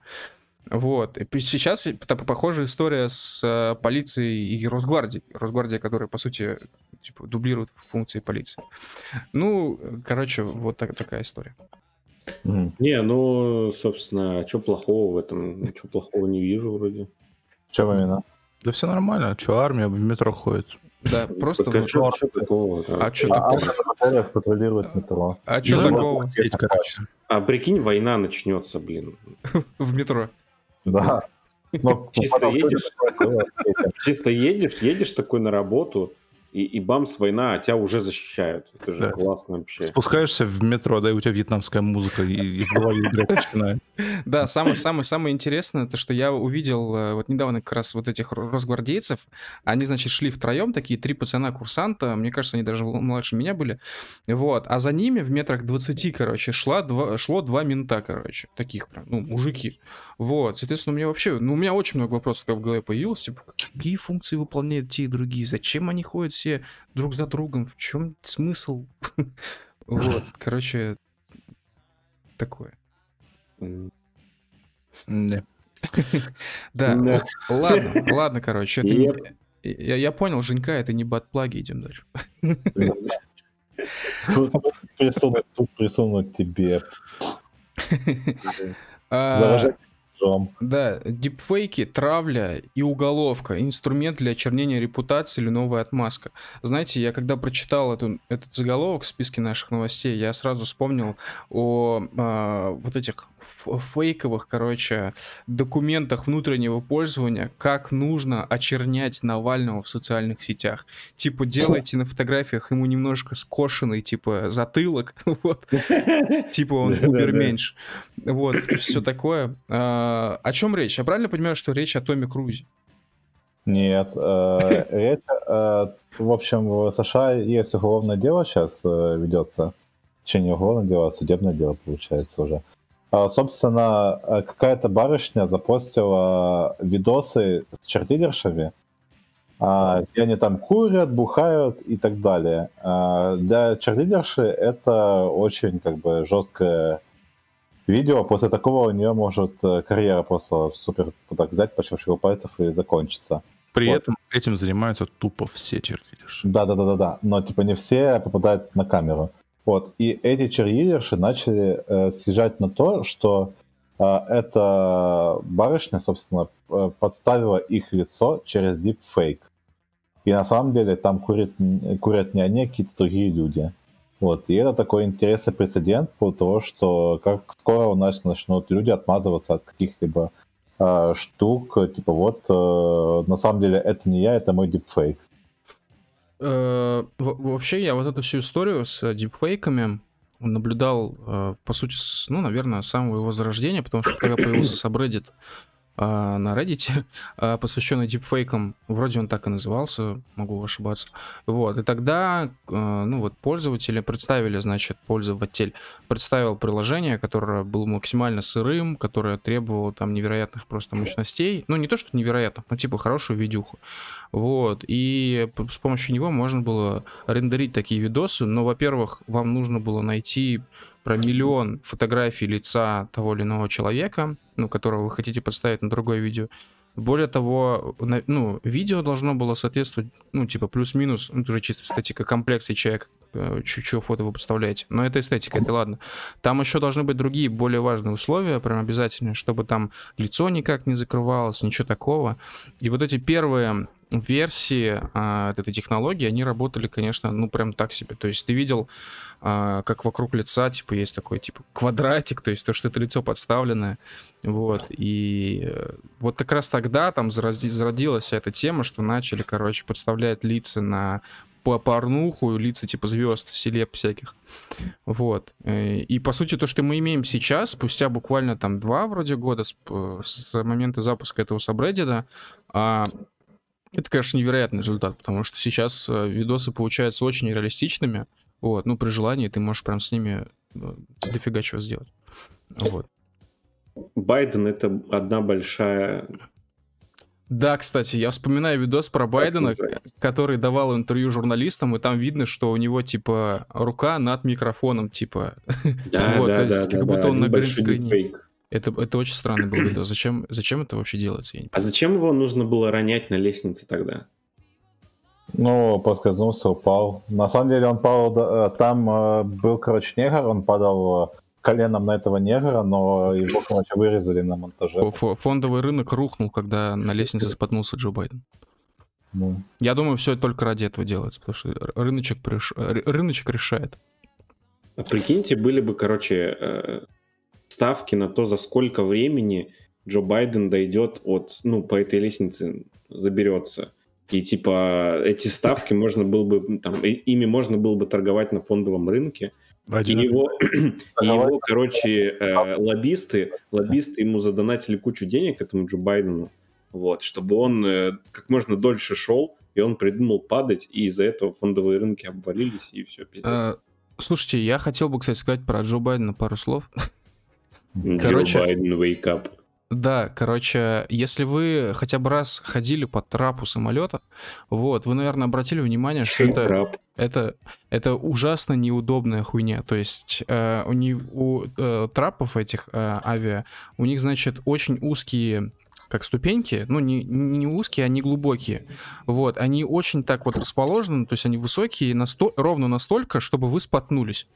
Speaker 1: Вот. И сейчас похожая история с э, полицией и Росгвардией. Росгвардия, которая, по сути, типа, дублирует функции полиции. Ну, короче, вот так, такая история.
Speaker 4: Не, ну, собственно, а что плохого в этом? Ничего плохого не вижу вроде.
Speaker 2: Что именно?
Speaker 3: Да все нормально. Что армия в метро ходит?
Speaker 1: Да, просто... Так,
Speaker 4: а что такого?
Speaker 1: А что такого?
Speaker 2: А патрулирует метро.
Speaker 1: А что такого?
Speaker 4: А прикинь, война начнется, блин.
Speaker 1: В метро.
Speaker 2: Да.
Speaker 4: чисто едешь, чисто едешь, едешь такой на работу, и, и бамс, война, а тебя уже защищают. Это же да. классно вообще.
Speaker 3: Спускаешься в метро, да, и у тебя вьетнамская музыка, и, и в голове играть начинает.
Speaker 1: Да, самое-самое-самое интересное, то, что я увидел э, вот недавно как раз вот этих росгвардейцев, они, значит, шли втроем, такие три пацана-курсанта, мне кажется, они даже младше меня были, вот, а за ними в метрах 20, короче, шла два, шло два мента, короче, таких прям, ну, мужики. Вот, соответственно, у меня вообще, ну, у меня очень много вопросов в голове появилось, типа, какие функции выполняют те и другие, зачем они ходят все друг за другом, в чем смысл? Вот, короче, такое.
Speaker 4: Да.
Speaker 1: Да, ладно, ладно, короче, я, понял, Женька, это не бат-плаги, идем дальше.
Speaker 2: Присунуть, тут присунуть
Speaker 1: А, да, дипфейки, травля и уголовка. Инструмент для очернения репутации или новая отмазка. Знаете, я когда прочитал эту, этот заголовок в списке наших новостей, я сразу вспомнил о а, вот этих фейковых, короче, документах внутреннего пользования, как нужно очернять Навального в социальных сетях. Типа, делайте на фотографиях ему немножко скошенный, типа, затылок, вот. Типа он уберменьш. Вот, все такое. А, о чем речь? Я правильно понимаю, что речь о Томе Крузе?
Speaker 2: Нет, э, речь, э, в общем, в США есть уголовное дело сейчас э, ведется. Точнее, не уголовное дело, а судебное дело получается уже. А, собственно, э, какая-то барышня запостила видосы с черлидершами, а, где они там курят, бухают и так далее. А, для черлидерши это очень как бы жесткое видео. После такого у нее может э, карьера просто супер так взять по щелчку пальцев и закончиться.
Speaker 3: При вот. этом этим занимаются тупо все черлидерши.
Speaker 2: Да, да, да, да, да. Но типа не все попадают на камеру. Вот. И эти черлидерши начали э, съезжать на то, что э, эта барышня, собственно, э, подставила их лицо через deepfake. И на самом деле там курят, курят не они, а какие-то другие люди. Вот. И это такой интересный прецедент по того, что как скоро у нас начнут люди отмазываться от каких-либо э, штук, типа вот, э, на самом деле это не я, это мой дипфейк.
Speaker 1: Э, вообще, я вот эту всю историю с дипфейками наблюдал, э, по сути, с, ну, наверное, с самого его зарождения, потому что когда появился subreddit а, на Reddit, а, посвященный дипфейкам. Вроде он так и назывался, могу ошибаться. Вот. И тогда, а, ну вот, пользователи представили, значит, пользователь представил приложение, которое было максимально сырым, которое требовало там невероятных просто мощностей. Ну, не то, что невероятных, но типа хорошую видюху. Вот. И с помощью него можно было рендерить такие видосы, но, во-первых, вам нужно было найти про миллион фотографий лица того или иного человека, ну, которого вы хотите подставить на другое видео. Более того, ну, видео должно было соответствовать, ну, типа, плюс-минус, ну, уже чисто эстетика, комплекции человека, э, чуть-чуть фото вы подставляете. Но это эстетика, это ладно. Там еще должны быть другие, более важные условия, прям обязательно, чтобы там лицо никак не закрывалось, ничего такого. И вот эти первые версии а, этой технологии, они работали, конечно, ну, прям так себе. То есть ты видел а, как вокруг лица, типа, есть такой, типа, квадратик, то есть то, что это лицо подставленное, вот, и э, вот как раз тогда там зародилась эта тема, что начали, короче, подставлять лица на по порнуху, лица типа звезд, селеп всяких. Вот. Э, и по сути то, что мы имеем сейчас, спустя буквально там два вроде года с, с момента запуска этого сабреддита, а, это, конечно, невероятный результат, потому что сейчас э, видосы получаются очень реалистичными. Вот, ну, при желании ты можешь прям с ними ну, дофига чего сделать. Вот.
Speaker 4: Байден это одна большая...
Speaker 1: Да, кстати, я вспоминаю видос про Байдена, который давал интервью журналистам, и там видно, что у него, типа, рука над микрофоном, типа.
Speaker 4: Да, вот, да, да,
Speaker 1: как
Speaker 4: да,
Speaker 1: будто
Speaker 4: да,
Speaker 1: он на гринскрине. Это, это очень странный был видос. Зачем, зачем это вообще делается?
Speaker 4: а зачем его нужно было ронять на лестнице тогда?
Speaker 2: Ну, поскользнулся, упал. На самом деле он падал, э, там э, был, короче, негр, он падал э, коленом на этого негра, но его, короче, вырезали на монтаже.
Speaker 1: Фондовый рынок рухнул, когда на лестнице споткнулся Джо Байден. Ну. Я думаю, все только ради этого делается, потому что рыночек, приш... рыночек решает.
Speaker 4: А прикиньте, были бы, короче, ставки на то, за сколько времени Джо Байден дойдет от, ну, по этой лестнице заберется. И типа эти ставки можно было бы, там, ими можно было бы торговать на фондовом рынке. И его, и его, короче, э, лоббисты, лоббисты ему задонатили кучу денег этому Джо Байдену, вот, чтобы он э, как можно дольше шел, и он придумал падать, и из-за этого фондовые рынки обвалились, и все.
Speaker 1: А, слушайте, я хотел бы, кстати, сказать про Джо Байдена пару слов.
Speaker 4: Короче, Байден, wake up.
Speaker 1: Да, короче, если вы хотя бы раз ходили по трапу самолета, вот, вы, наверное, обратили внимание, что это, это, это ужасно неудобная хуйня. То есть э, у, не, у э, трапов этих э, авиа, у них, значит, очень узкие как ступеньки, ну, не, не узкие, они глубокие. Вот, они очень так вот расположены, то есть они высокие насто... ровно настолько, чтобы вы споткнулись.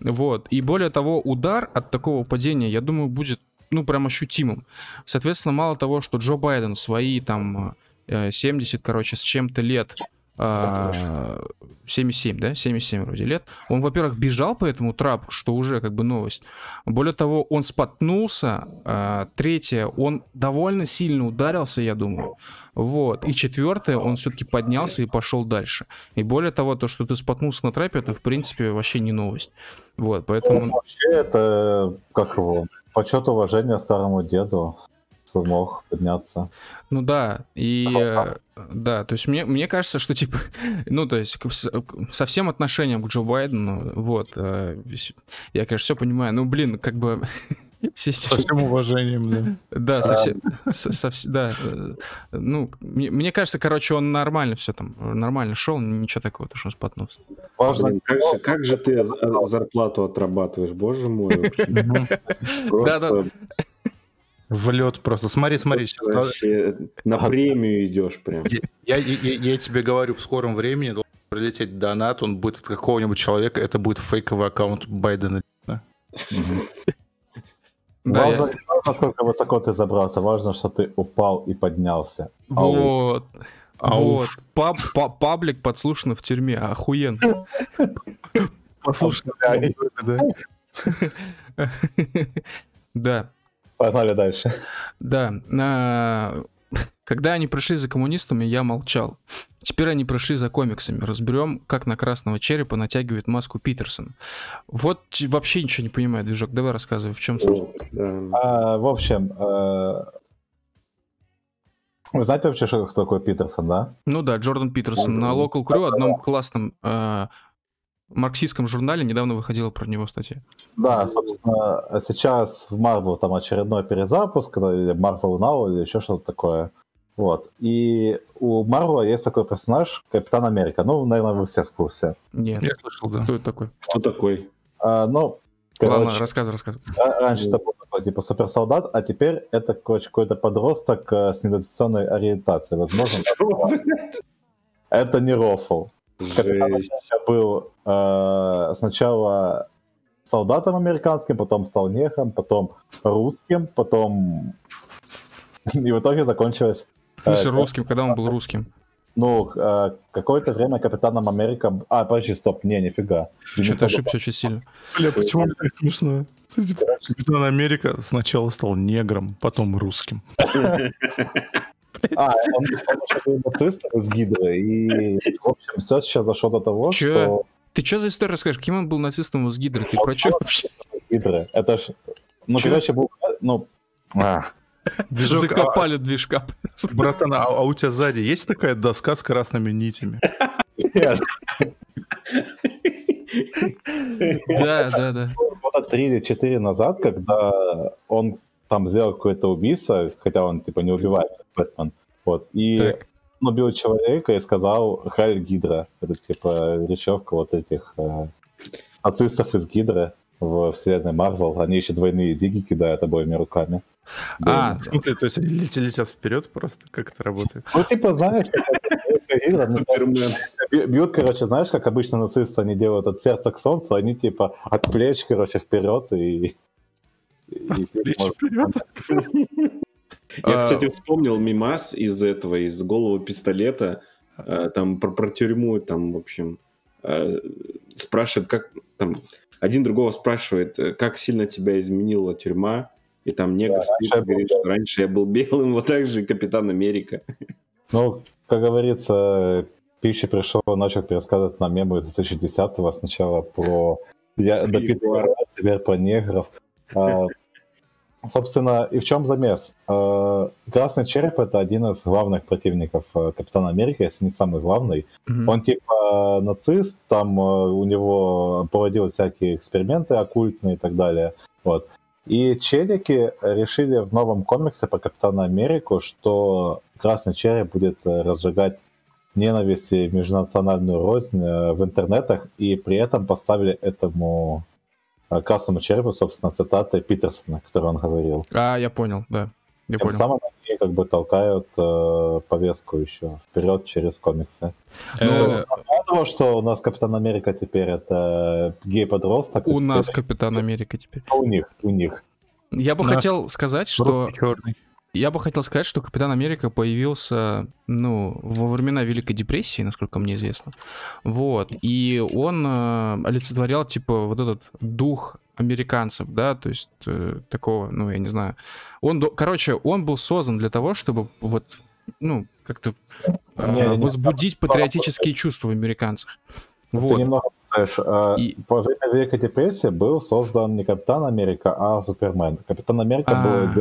Speaker 1: Вот, и более того, удар от такого падения, я думаю, будет, ну, прям ощутимым. Соответственно, мало того, что Джо Байден свои там 70, э, короче, с чем-то лет 77, а, да, 77 вроде лет. Он, во-первых, бежал по этому трапу, что уже как бы новость. Более того, он споткнулся. А, третье, он довольно сильно ударился, я думаю. Вот. И четвертое, он все-таки поднялся и пошел дальше. И более того, то, что ты споткнулся на трапе, это, в принципе, вообще не новость. Вот, поэтому... Ну,
Speaker 2: вообще, это, как его, почет уважения старому деду смог подняться.
Speaker 1: Ну да, и э, да, то есть мне, мне кажется, что типа, ну то есть со всем отношением к Джо Байдену, вот, э, я, конечно, все понимаю, ну блин, как бы
Speaker 3: все со всем уважением, да.
Speaker 1: Да, со всем, со, со, да, э, ну, мне, мне кажется, короче, он нормально все там, нормально шел, ничего такого, то что он споткнулся.
Speaker 4: Важно, как же, как же ты зарплату отрабатываешь, боже мой.
Speaker 3: Да, да. В лед просто. Смотри, смотри. Сейчас...
Speaker 4: Вообще на премию идешь прям.
Speaker 3: Я, я, я, я тебе говорю, в скором времени должен прилететь донат, он будет от какого-нибудь человека, это будет фейковый аккаунт Байдена.
Speaker 2: Важно, насколько высоко ты забрался, важно, что ты упал и поднялся.
Speaker 1: Вот. А вот. Паб, паб, паблик подслушан в тюрьме. Охуенно. Послушно. Да.
Speaker 2: Погнали дальше.
Speaker 1: Да. А, когда они пришли за коммунистами, я молчал. Теперь они пришли за комиксами. Разберем, как на красного черепа натягивает маску Питерсон. Вот вообще ничего не понимаю, движок. Давай рассказывай, в чем суть.
Speaker 2: А, в общем, э... вы знаете вообще, что кто такой Питерсон, да?
Speaker 1: Ну да, Джордан Питерсон. На Local Crew, одном классном э, марксистском журнале недавно выходила про него статья.
Speaker 2: Да, собственно, сейчас в Marvel там очередной перезапуск, или Marvel Now, или еще что-то такое. Вот. И у Марвела есть такой персонаж, Капитан Америка. Ну, наверное, вы все в курсе.
Speaker 1: Нет. Я слышал, да. Кто это такой?
Speaker 4: Кто такой?
Speaker 2: А, ну,
Speaker 1: короче, Ладно, рассказывай, рассказывай.
Speaker 2: Раньше это был такой, типа, суперсолдат, а теперь это, короче, какой-то подросток э, с недотационной ориентацией, возможно. Это не рофл. Я был э, сначала солдатом американским, потом стал нехом, потом русским, потом... И в итоге закончилось...
Speaker 1: В смысле э, русским? Когда он был русским?
Speaker 2: Ну, э, какое-то время Капитаном Америка... А, подожди, стоп, не, нифига.
Speaker 1: Что-то ошибся очень сильно.
Speaker 3: Бля, почему мне так смешно? Капитан Америка сначала стал негром, потом русским.
Speaker 2: А, он, он был нацистом из Гидры, и, в общем, все сейчас зашло до того, Чё? что...
Speaker 1: Ты что за историю расскажешь? Кем он был нацистом из Гидры? Ты про что вообще?
Speaker 2: Гидры. Это ж... Ну, Чё? короче, был... Ну... А.
Speaker 1: Движок, Закопали а... движка.
Speaker 3: Братан, а, а у тебя сзади есть такая доска с красными нитями?
Speaker 1: Да, да, да.
Speaker 2: Года три или четыре назад, когда он там сделал какое-то убийство, хотя он, типа, не убивает Бэтмен. Вот. И так. он убил человека и сказал «Хайль Гидра». Это, типа, речевка вот этих э, нацистов из Гидры в вселенной Марвел. Они еще двойные зиги кидают обоими руками.
Speaker 3: А, в смысле, то есть они летят вперед просто? Как это работает?
Speaker 2: Ну, типа, знаешь, бьют, короче, знаешь, как обычно нацисты, они делают от сердца к солнцу, они, типа, от плеч, короче, вперед и
Speaker 4: я, а, кстати, вспомнил мимас из этого, из головы пистолета, а, там про, про тюрьму, там, в общем, а, спрашивает, как там один другого спрашивает, как сильно тебя изменила тюрьма, и там негр да, стоит говорит, что раньше я был белым, вот так же Капитан Америка.
Speaker 2: Ну, как говорится, Пищи пришел, начал пересказывать на мемы из 2010-го сначала про я, до теперь про негров. Собственно, и в чем замес? Э, Красный череп это один из главных противников э, Капитана Америки, если не самый главный. Mm-hmm. Он типа нацист, там э, у него проводил всякие эксперименты оккультные и так далее. Вот. И челики решили в новом комиксе про Капитана Америку, что Красный Череп будет э, разжигать ненависть и межнациональную рознь э, в интернетах, и при этом поставили этому э, Красному Черепу, собственно, цитаты Питерсона, которые он говорил.
Speaker 1: А, я понял, да. Я
Speaker 2: Тем
Speaker 1: понял.
Speaker 2: самым они как бы толкают э, повестку еще вперед через комиксы.
Speaker 3: Э,
Speaker 2: Ну, мало того, что у нас Капитан Америка теперь это гей-подросток.
Speaker 1: У
Speaker 2: и
Speaker 1: нас
Speaker 2: теперь-
Speaker 1: Капитан Америка теперь.
Speaker 2: у них, у них.
Speaker 1: Я бы
Speaker 3: Наш
Speaker 1: хотел сказать, что...
Speaker 3: черный.
Speaker 1: Я бы хотел сказать, что Капитан Америка появился, ну, во времена Великой депрессии, насколько мне известно. Вот. И он э, олицетворял, типа, вот этот дух американцев, да, то есть э, такого, ну, я не знаю. Он, короче, он был создан для того, чтобы вот, ну, как-то э, возбудить патриотические чувства в американцах.
Speaker 2: Ты
Speaker 1: Вот.
Speaker 2: немного путаешь. А,
Speaker 1: И-
Speaker 2: Во время Великой депрессии был создан не Капитан Америка, а Супермен. Капитан Америка
Speaker 1: А.
Speaker 2: был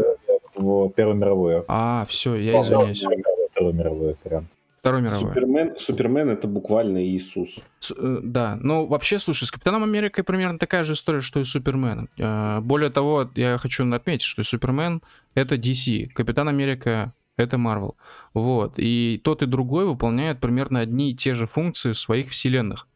Speaker 2: в Первую мировую.
Speaker 1: А, все, я извиняюсь.
Speaker 2: Вторую мировую, сорян.
Speaker 1: Второй мировой.
Speaker 4: Супермен, Супермен это буквально Иисус.
Speaker 1: С- э, да, ну вообще, слушай, с Капитаном Америкой примерно такая же история, что и с Суперменом. Э, Более того, я хочу отметить, что Супермен — это DC, Капитан Америка — это Marvel. Вот, и тот и другой выполняют примерно одни и те же функции в своих вселенных.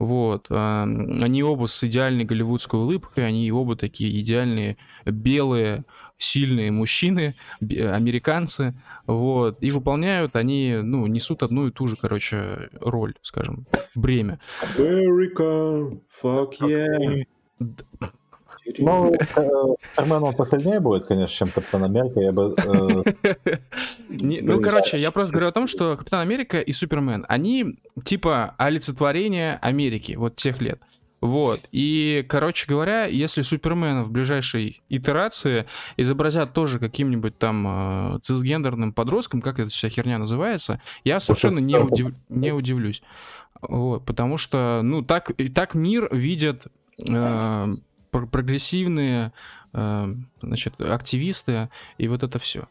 Speaker 1: Вот, э, они оба с идеальной голливудской улыбкой, они оба такие идеальные белые, сильные мужчины, американцы, вот, и выполняют они, ну, несут одну и ту же, короче, роль, скажем, бремя.
Speaker 4: America, fuck yeah.
Speaker 2: Ну, Супермен он посильнее будет, конечно, чем Капитан Америка. Я бы... э,
Speaker 1: ну, короче, я просто говорю о том, что Капитан Америка и Супермен, они типа олицетворение Америки вот тех лет. Вот. И, короче говоря, если Супермена в ближайшей итерации изобразят тоже каким-нибудь там э, цисгендерным подростком, как эта вся херня называется, я совершенно не, удив- не удивлюсь. Вот, потому что, ну, так, и так мир видят э, пр- прогрессивные, э, значит, активисты, и вот это все.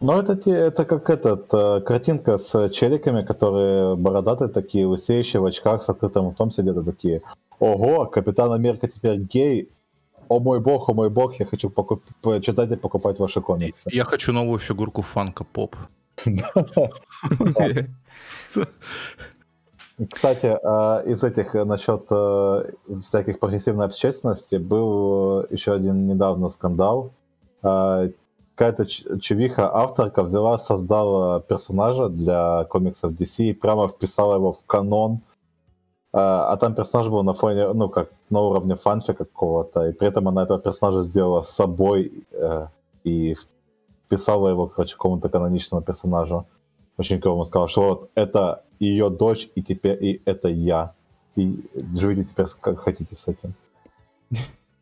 Speaker 2: Ну, это, те- это как этот, э, картинка с челиками, которые бородатые такие, лысеющие в очках с открытым ртом сидят и такие, ого, Капитан Америка теперь гей, о мой бог, о мой бог, я хочу покуп- почитать и покупать ваши комиксы.
Speaker 3: Я хочу новую фигурку Фанка Поп.
Speaker 2: Кстати, э, из этих э, насчет э, всяких прогрессивной общественности был еще один недавно скандал. Какая-то чувиха авторка взяла, создала персонажа для комиксов DC и прямо вписала его в канон. Э, А там персонаж был на фоне, ну, как на уровне фанфика какого-то, и при этом она этого персонажа сделала с собой э, и вписала его, короче, какому-то каноничному персонажу очень клево сказала, что вот это ее дочь, и теперь и это я. И живите теперь как хотите с этим.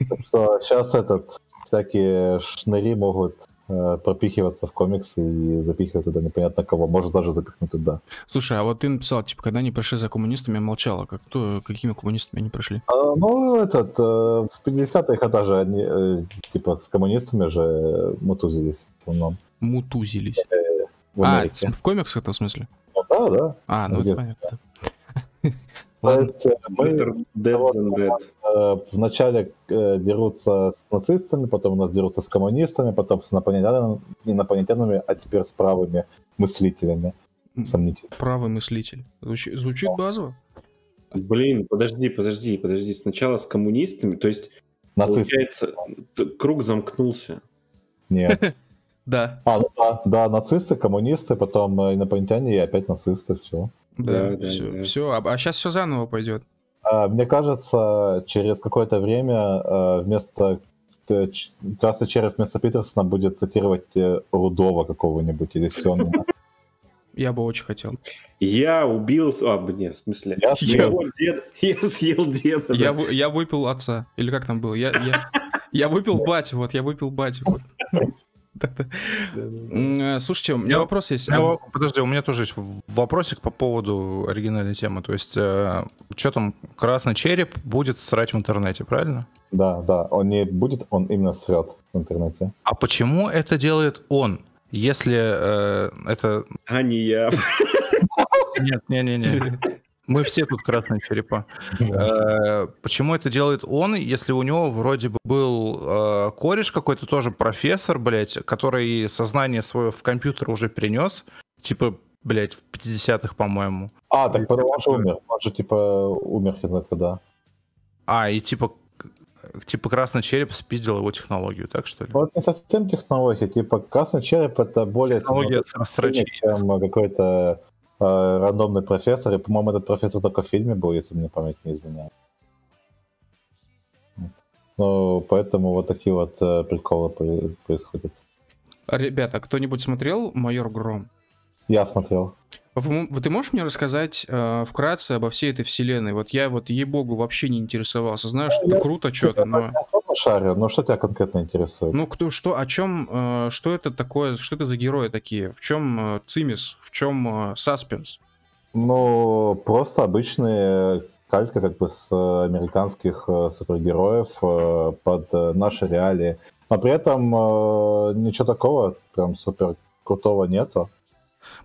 Speaker 2: Так что сейчас этот всякие шныри могут пропихиваться в комиксы и запихивать туда непонятно кого. Может даже запихнуть туда.
Speaker 1: Слушай, а вот ты написал, типа, когда они пришли за коммунистами, я молчала. Как, кто, какими коммунистами они прошли?
Speaker 2: А, ну, этот, э, в 50-х даже они, э, типа, с коммунистами же мутузились в основном.
Speaker 1: Мутузились.
Speaker 2: В
Speaker 1: а, в комиксах это в смысле?
Speaker 2: Ну, да, да.
Speaker 1: А, ну это понятно.
Speaker 2: Э, вначале э, дерутся с нацистами, потом у нас дерутся с коммунистами, потом с инопланетянами, инопланетянами а теперь с правыми мыслителями. Сомнительно.
Speaker 1: Правый мыслитель. Звучит, звучит базово.
Speaker 4: Блин, подожди, подожди, подожди. Сначала с коммунистами, то есть,
Speaker 2: Нацисты.
Speaker 4: получается, круг замкнулся.
Speaker 2: Нет.
Speaker 1: Да.
Speaker 2: А, ну да, да, нацисты, коммунисты, потом э, инопланетяне и опять нацисты, все.
Speaker 1: Да,
Speaker 4: Да, да,
Speaker 1: все,
Speaker 4: да.
Speaker 1: все. А, сейчас все заново пойдет.
Speaker 2: мне кажется, через какое-то время э, вместо э, Красный Череп вместо Питерсона будет цитировать э, Рудова какого-нибудь или Сёнина.
Speaker 1: Я бы очень хотел.
Speaker 4: Я убил... А, блин, в смысле?
Speaker 2: Я съел.
Speaker 4: Его дед- Я съел деда.
Speaker 1: Я,
Speaker 4: да.
Speaker 1: я выпил отца. Или как там было? Я, я, я выпил батю, вот, я выпил батю. вот. Э, Слушайте, у меня вопрос есть.
Speaker 3: Подожди, у меня тоже есть вопросик по поводу оригинальной темы. То есть, что там, красный череп будет срать в интернете, правильно?
Speaker 2: Да, да, он не будет, он именно срет в интернете.
Speaker 3: А почему это делает он? Если э, это...
Speaker 4: А не я.
Speaker 3: Нет, не-не-не. Мы все тут красные черепа. Э, почему это делает он, если у него вроде бы был э, кореш какой-то тоже профессор, блядь, который сознание свое в компьютер уже принес, типа, блядь, в 50-х, по-моему.
Speaker 2: А, так он же умер. Он же, типа, умер знает когда.
Speaker 3: А, и типа типа красный череп спиздил его технологию, так что ли?
Speaker 2: Вот не совсем технология, типа красный череп это более
Speaker 3: технология
Speaker 2: чем какой-то рандомный профессор, и, по-моему, этот профессор только в фильме был, если мне память не изменяет. Ну, поэтому вот такие вот э, приколы происходят.
Speaker 1: Ребята, кто-нибудь смотрел «Майор Гром»?
Speaker 2: Я смотрел.
Speaker 1: Вот ты можешь мне рассказать э, вкратце обо всей этой вселенной? Вот я вот, ей-богу, вообще не интересовался. Знаю, что это круто что-то, но...
Speaker 2: Я шарю, но что тебя конкретно интересует?
Speaker 1: Ну, кто, что, о чем, э, что это такое, что это за герои такие? В чем э, цимис, в чем э, саспенс?
Speaker 2: Ну, просто обычные калька как бы с американских э, супергероев э, под э, наши реалии. Но при этом э, ничего такого прям супер крутого нету.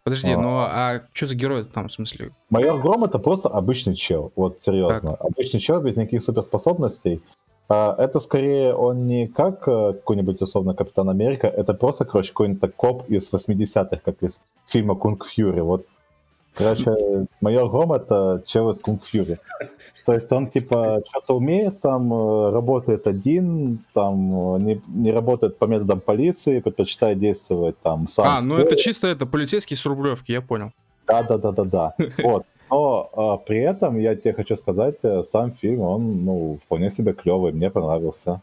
Speaker 1: Подожди, а... ну а что за герой там, в смысле?
Speaker 2: Майор Гром это просто обычный чел, вот серьезно. Так. Обычный чел без никаких суперспособностей. А, это скорее он не как э, какой-нибудь условно Капитан Америка, это просто, короче, какой-нибудь коп из 80-х, как из фильма Kung Fury. Вот Короче, майор Гром это чел из Kung Fury. То есть он типа что-то умеет, там э, работает один, там э, не, не работает по методам полиции, предпочитает действовать там
Speaker 1: сам. А, ну это чисто это полицейский с Рублевки, я понял.
Speaker 2: Да, да, да, да, да. Вот. Но а, при этом я тебе хочу сказать, э, сам фильм, он ну, вполне себе клевый, мне понравился.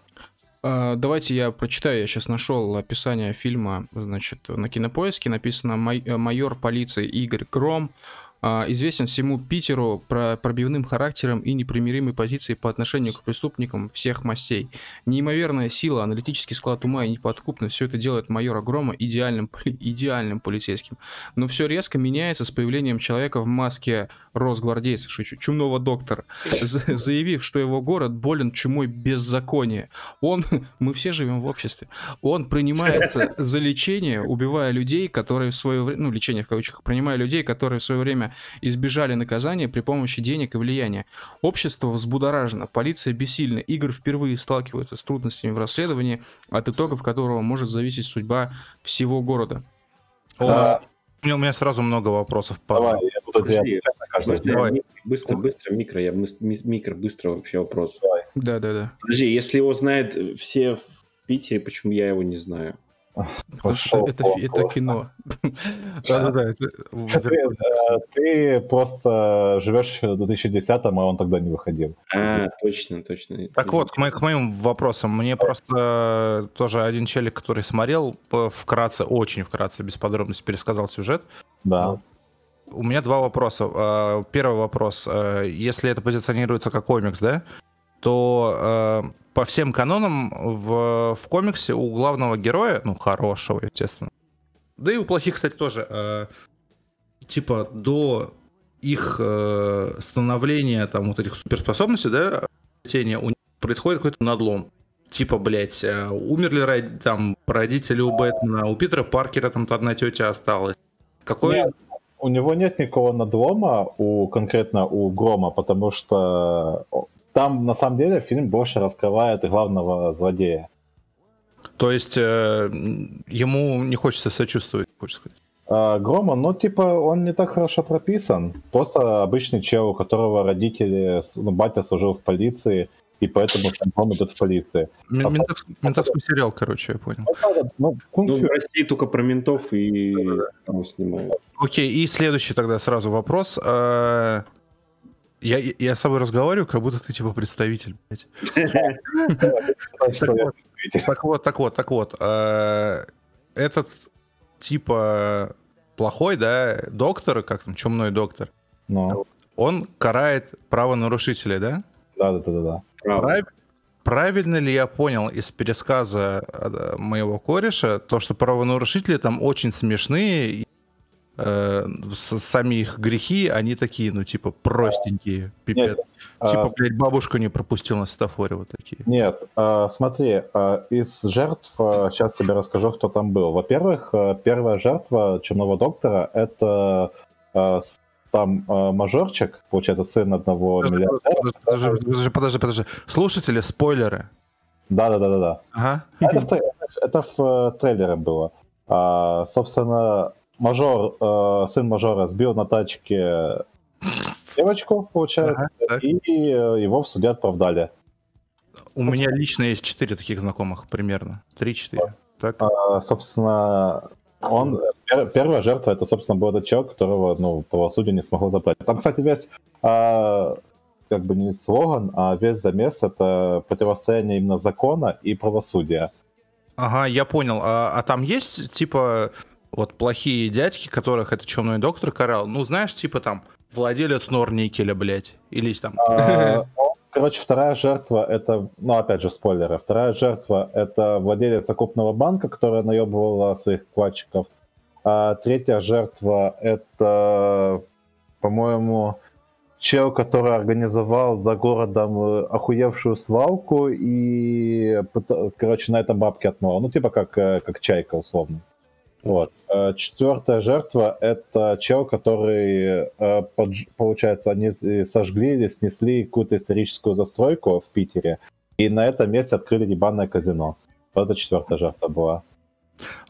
Speaker 1: А, давайте я прочитаю, я сейчас нашел описание фильма, значит, на кинопоиске написано «Майор полиции Игорь Гром а, известен всему Питеру про пробивным характером и непримиримой позицией по отношению к преступникам всех мастей. Неимоверная сила, аналитический склад ума и неподкупность – все это делает майора Грома идеальным, идеальным полицейским. Но все резко меняется с появлением человека в маске росгвардейца, шучу, чумного доктора, заявив, что его город болен чумой беззакония. Он, мы все живем в обществе, он принимается за лечение, убивая людей, которые в свое время, ну, лечение в кавычках, принимая людей, которые в свое время избежали наказания при помощи денег и влияния. Общество взбудоражено, полиция бессильна, Игорь впервые сталкивается с трудностями в расследовании, от итогов которого может зависеть судьба всего города.
Speaker 3: А, у меня сразу много вопросов.
Speaker 4: Давай, я буду Подожди, подожди, Давай. Быстро, быстро, микро, я микро, быстро вообще вопрос.
Speaker 1: Да, да, да.
Speaker 4: Подожди, если его знают все в Питере, почему я его не знаю?
Speaker 1: Что это, это кино. Да-да-да.
Speaker 2: Ты просто живешь еще в 2010-м, а он тогда не выходил.
Speaker 4: А, точно, точно.
Speaker 3: Так вот, к моим вопросам. Мне просто тоже один челик, который смотрел, вкратце, очень вкратце, без подробностей пересказал сюжет.
Speaker 2: Да.
Speaker 3: У меня два вопроса. А, первый вопрос. А, если это позиционируется как комикс, да, то э, по всем канонам в, в комиксе у главного героя, ну, хорошего, естественно, да и у плохих, кстати, тоже, э, типа до их э, становления, там, вот этих суперспособностей, да, у них происходит какой-то надлом. Типа, блядь, э, умерли там родители у Бэтмена, у Питера Паркера там одна тетя осталась. Какой...
Speaker 2: Нет, у него нет никакого надлома, у конкретно у Грома, потому что там, на самом деле, фильм больше раскрывает главного злодея.
Speaker 3: То есть э, ему не хочется сочувствовать, хочется сказать.
Speaker 2: А, Грома, ну, типа, он не так хорошо прописан. Просто обычный чел, у которого родители, ну, батя служил в полиции, и поэтому он идет в полиции.
Speaker 3: Ментовский, а, ментовский сериал, короче, я понял.
Speaker 4: Ну, ну, в России только про ментов и там снимают.
Speaker 3: Окей, и следующий тогда сразу вопрос. Я, я с тобой разговариваю, как будто ты типа представитель, блядь. Так вот, так вот, так вот. Э, этот типа плохой, да, доктор, как там, чумной доктор, он карает правонарушителей, да?
Speaker 2: Да, да, да, да.
Speaker 3: Правильно ли я понял из пересказа э, моего кореша, то, что правонарушители там очень смешные, э, сами их грехи, они такие, ну, типа, простенькие, пипец. Нет, типа, а... блядь, бабушка не пропустила на светофоре вот такие.
Speaker 2: Нет, а, смотри, а, из жертв, а, сейчас тебе расскажу, кто там был. Во-первых, а, первая жертва Черного Доктора — это а, там э, мажорчик, получается, сын одного
Speaker 3: подожди,
Speaker 2: миллиардера.
Speaker 3: Подожди, подожди, подожди. Слушатели, спойлеры.
Speaker 2: Да, да, да, да, да.
Speaker 3: Ага.
Speaker 2: Это, в, это в э, трейлере было. А, собственно, мажор, э, сын мажора сбил на тачке девочку, получается, ага, и э, его в суде оправдали.
Speaker 3: У меня лично есть четыре таких знакомых примерно. Три-четыре.
Speaker 2: Так. А, собственно, он первая жертва это, собственно, был этот человек, которого, ну, правосудие не смогло забрать. Там, кстати, весь а, как бы не слоган, а весь замес это противостояние именно закона и правосудия.
Speaker 3: Ага, я понял. А, а там есть типа вот плохие дядьки, которых это чумной доктор карал? Ну, знаешь, типа там владелец Норникеля, блядь, или там. А,
Speaker 2: короче, вторая жертва это, ну, опять же, спойлеры. Вторая жертва это владелец крупного банка, которая наебывала своих вкладчиков. А третья жертва это, по-моему, чел, который организовал за городом э, охуевшую свалку и, короче, на этом бабки отмывал. Ну, типа как, э, как чайка, условно. Вот. Э, Четвертая жертва — это чел, который, получается, они сожгли или снесли какую-то историческую застройку в Питере, и на этом месте открыли ебаное казино. Вот это четвертая жертва была.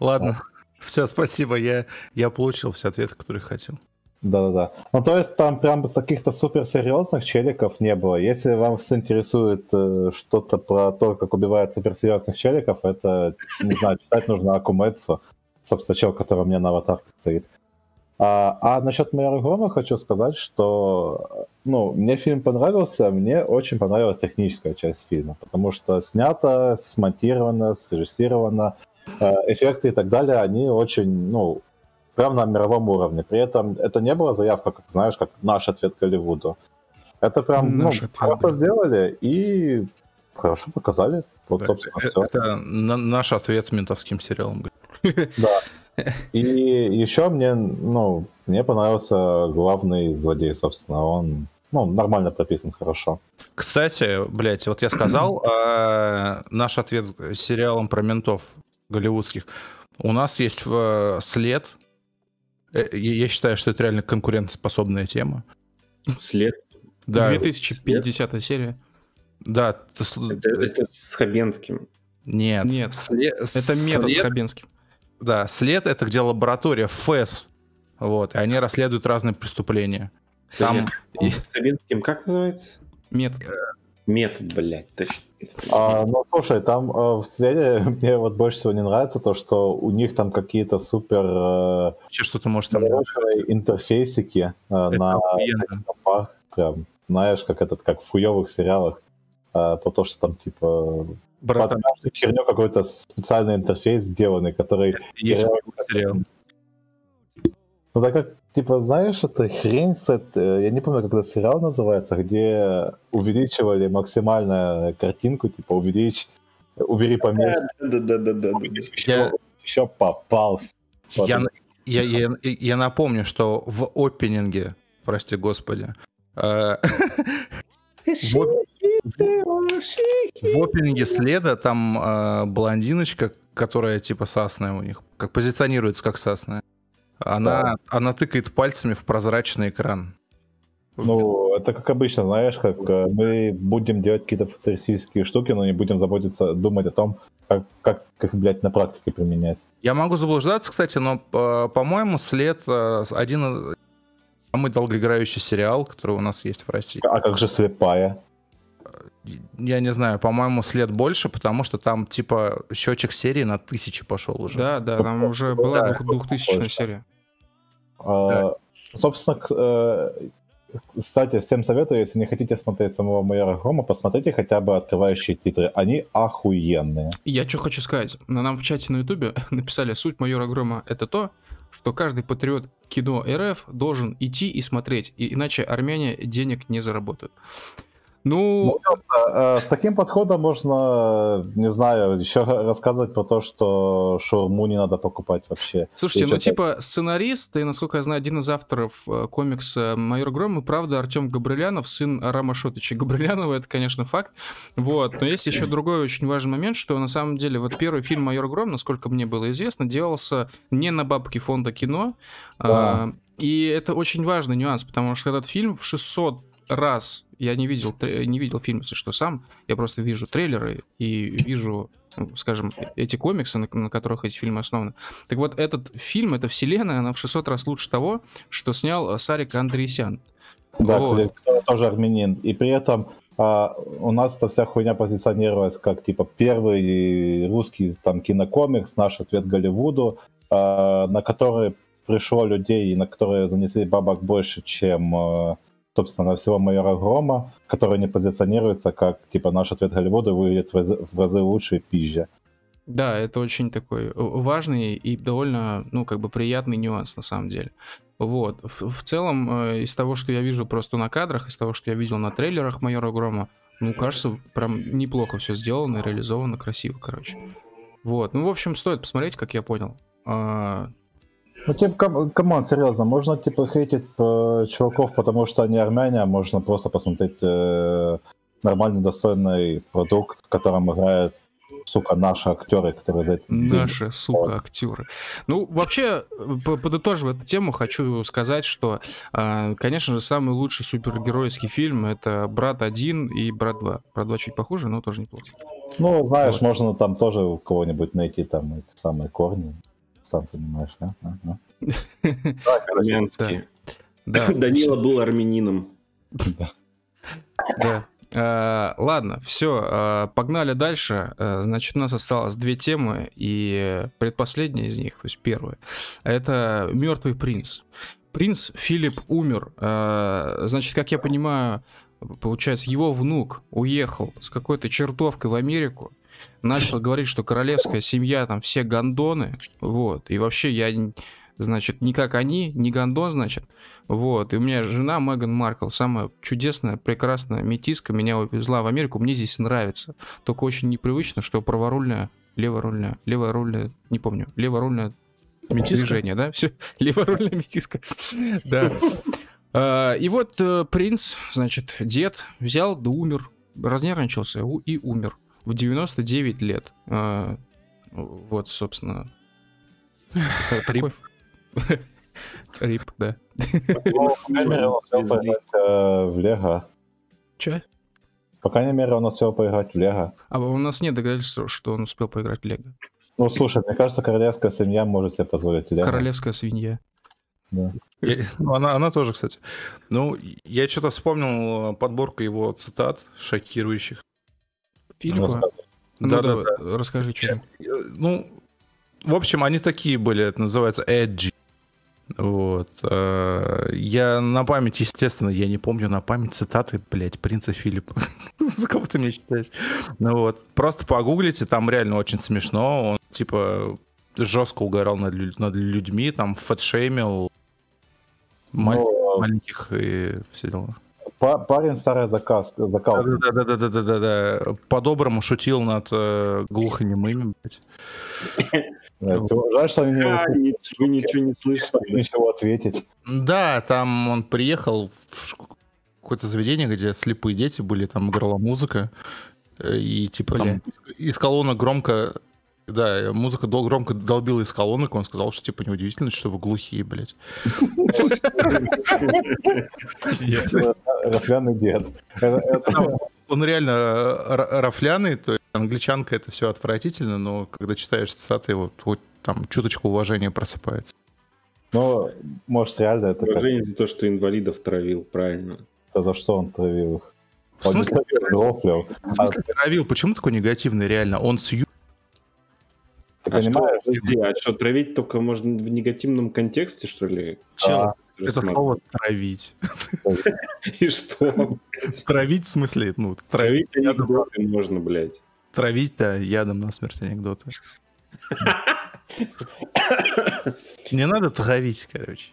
Speaker 3: Ладно. Вот. Все, спасибо. Я, я получил все ответы, которые хотел.
Speaker 2: Да-да-да. Ну, то есть там прям каких-то суперсерьезных челиков не было. Если вам интересует э, что-то про то, как убивают суперсерьезных челиков, это, не знаю, читать нужно Акумэцу, собственно, чел, который у меня на аватарке стоит. А, а насчет Майора Грома хочу сказать, что ну, мне фильм понравился, мне очень понравилась техническая часть фильма, потому что снято, смонтировано, срежиссировано, э, эффекты и так далее, они очень, ну, прям на мировом уровне. При этом это не была заявка, как знаешь, как наш ответ Голливуду. Это прям, наш ну, хорошо сделали и хорошо показали.
Speaker 3: Вот, да, это, это наш ответ ментовским сериалам.
Speaker 2: Да. И еще мне, ну, мне понравился главный злодей, собственно, он ну, нормально прописан, хорошо.
Speaker 3: Кстати, блядь, вот я сказал, э, наш ответ сериалом про ментов голливудских. У нас есть э, след Э, я считаю, что это реально конкурентоспособная тема.
Speaker 4: След.
Speaker 1: Да. 2050 след. серия.
Speaker 3: Да.
Speaker 4: Это, это с Хабенским.
Speaker 3: Нет.
Speaker 1: Нет, след... это мета след... с Хабенским.
Speaker 3: Да, след это где лаборатория ФЭС. Вот, и они расследуют разные преступления.
Speaker 4: Там... С Хабенским как называется?
Speaker 1: Метод.
Speaker 4: Метод, блядь, точно.
Speaker 2: А, ну, слушай, там э, в серии мне вот больше всего не нравится то, что у них там какие-то супер... Э,
Speaker 3: что-то может там...
Speaker 2: интерфейсики э, на компах. Прям, знаешь, как этот, как в хуевых сериалах. Э, про то, что там, типа... Братан. Херню какой-то специальный интерфейс сделанный, который... Есть сериал. Ну, так как типа, знаешь, это хрень, э, я не помню, как этот сериал называется, где увеличивали максимально картинку, типа, увеличь, убери поменьше. Да-да-да-да. Еще, еще попался.
Speaker 3: Я, я, я, я напомню, что в опенинге, прости господи, э, в, в опенинге следа там э, блондиночка, которая типа сасная у них, как позиционируется как сасная. Она, да. она тыкает пальцами в прозрачный экран.
Speaker 2: Ну, это как обычно, знаешь, как э, мы будем делать какие-то футуристические штуки, но не будем заботиться, думать о том, как, как, как блядь, на практике применять.
Speaker 3: Я могу заблуждаться, кстати, но, э, по-моему, след э, один самый долгоиграющий сериал, который у нас есть в России.
Speaker 2: А как же слепая?
Speaker 3: Я не знаю, по-моему, след больше, потому что там, типа, счетчик серии на тысячи пошел уже.
Speaker 1: Да, да, там уже была двухтысячная серия.
Speaker 2: А, собственно, э, кстати, всем советую, если не хотите смотреть самого майора Грома, посмотрите хотя бы открывающие титры. Они охуенные.
Speaker 1: Я что хочу сказать. На нам в чате на ютубе написали, суть майора Грома это то, что каждый патриот кино РФ должен идти и смотреть, и иначе армяне денег не заработают. Ну,
Speaker 2: ну э, с таким подходом можно, не знаю, еще рассказывать про то, что шаурму не надо покупать вообще.
Speaker 1: Слушайте, и ну типа сценарист, и, насколько я знаю, один из авторов э, комикса «Майор Гром» и, правда, Артем Габрилянов, сын Арама Шотыча. Габрилянова — это, конечно, факт. Вот, но есть еще другой очень важный момент, что на самом деле вот первый фильм «Майор Гром», насколько мне было известно, делался не на бабки фонда кино, а, И это очень важный нюанс, потому что этот фильм в 600 раз я не видел, не видел фильм, если что, сам. Я просто вижу трейлеры и вижу, ну, скажем, эти комиксы, на, на которых эти фильмы основаны. Так вот, этот фильм, эта вселенная, она в 600 раз лучше того, что снял Сарик Андреасян.
Speaker 2: Да, вот. кстати, тоже армянин. И при этом а, у нас эта вся хуйня позиционировалась как, типа, первый русский там кинокомикс, наш ответ Голливуду, а, на который пришло людей на которые занесли бабок больше, чем собственно, всего майора Грома, который не позиционируется как, типа, наш ответ Голливуду выглядит в разы, лучше и пизже.
Speaker 1: Да, это очень такой важный и довольно, ну, как бы приятный нюанс на самом деле. Вот. В, в целом, э, из того, что я вижу просто на кадрах, из того, что я видел на трейлерах майора Грома, ну, кажется, прям неплохо все сделано и реализовано красиво, короче. Вот. Ну, в общем, стоит посмотреть, как я понял. А,
Speaker 2: ну, типа, come on, серьезно, можно, типа, хейтить э, чуваков, потому что они армяне, а можно просто посмотреть э, нормальный, достойный продукт, в котором играют сука, наши актеры, которые за это...
Speaker 1: Наши, сука, актеры. Ну, вообще, подытожив эту тему, хочу сказать, что, а, конечно же, самый лучший супергеройский фильм — это «Брат 1» и «Брат 2». «Брат 2» чуть похуже, но тоже неплохо.
Speaker 2: Ну, знаешь, вот. можно там тоже у кого-нибудь найти там эти самые корни сам понимаешь, а? Ага.
Speaker 4: Да, армянские. Да. Данила был армянином.
Speaker 1: Да. Uh, ладно, все, а, погнали дальше. Uh, значит, у нас осталось две темы, и предпоследняя из них, то есть первая, это мертвый принц. Принц Филипп умер. Значит, как я понимаю, получается, его внук уехал с какой-то чертовкой в Америку, начал говорить, что королевская семья, там все гондоны, вот, и вообще я, значит, не как они, не гондон, значит, вот, и у меня жена Меган Маркл, самая чудесная, прекрасная метиска, меня увезла в Америку, мне здесь нравится, только очень непривычно, что праворульная, леворульная, леворульная, не помню, леворульная Метиска? движение, да, все, леворульная метиска, да. А, и вот э, принц, значит, дед взял да умер, разнервничался и умер в 99 лет. А, вот, собственно.
Speaker 3: Рип.
Speaker 1: Рип, да.
Speaker 2: в Лего.
Speaker 1: Че?
Speaker 2: По крайней мере, он успел поиграть в Лего.
Speaker 1: А у нас нет доказательств, что он успел поиграть в Лего.
Speaker 2: Ну, слушай, мне кажется, королевская семья может себе позволить Лего.
Speaker 1: Королевская свинья.
Speaker 3: Да. Я, ну, она, она тоже, кстати. Ну, я что-то вспомнил подборку его цитат шокирующих
Speaker 1: фильма. Расскажи. Ну, да, да, да, расскажи, что.
Speaker 3: Ну, в общем, они такие были, это называется edgy. Вот. Э, я на память, естественно, я не помню на память цитаты, блядь, принца Филиппа. За кого ты меня считаешь? Ну вот. Просто погуглите, там реально очень смешно. Он, типа, жестко угорал над, над людьми, там, фэтшеймил ну, маленьких и все дела.
Speaker 2: Парень старая заказ, закал.
Speaker 3: Да, да, да, да, да, да, да. По-доброму шутил над э, глухонемыми, блядь.
Speaker 2: Жаль, что они
Speaker 4: не Вы ничего не слышите.
Speaker 2: Ничего ответить.
Speaker 3: Да, там он приехал в какое-то заведение, где слепые дети были, там играла музыка, э, и типа там из колонок громко да, музыка громко долбила из колонок, он сказал, что типа неудивительно, что вы глухие, блядь.
Speaker 2: Рафляный дед.
Speaker 3: Он реально э, рафляный, то есть англичанка это все отвратительно, но когда читаешь цитаты, вот, там чуточку уважения просыпается.
Speaker 2: Ну, может, реально это...
Speaker 4: Уважение за то, что инвалидов травил, правильно.
Speaker 2: Да за что он травил их?
Speaker 3: В смысле, в смысле травил? Почему такой негативный реально? Он с
Speaker 4: ты а понимаешь? Что, подожди, а что, травить только можно в негативном контексте, что ли?
Speaker 3: Чел, а, это слово травить.
Speaker 4: И что?
Speaker 3: Травить в смысле? Ну,
Speaker 4: травить анекдоты можно, блядь.
Speaker 3: Травить, да, ядом на смерть анекдоты. Не надо травить, короче.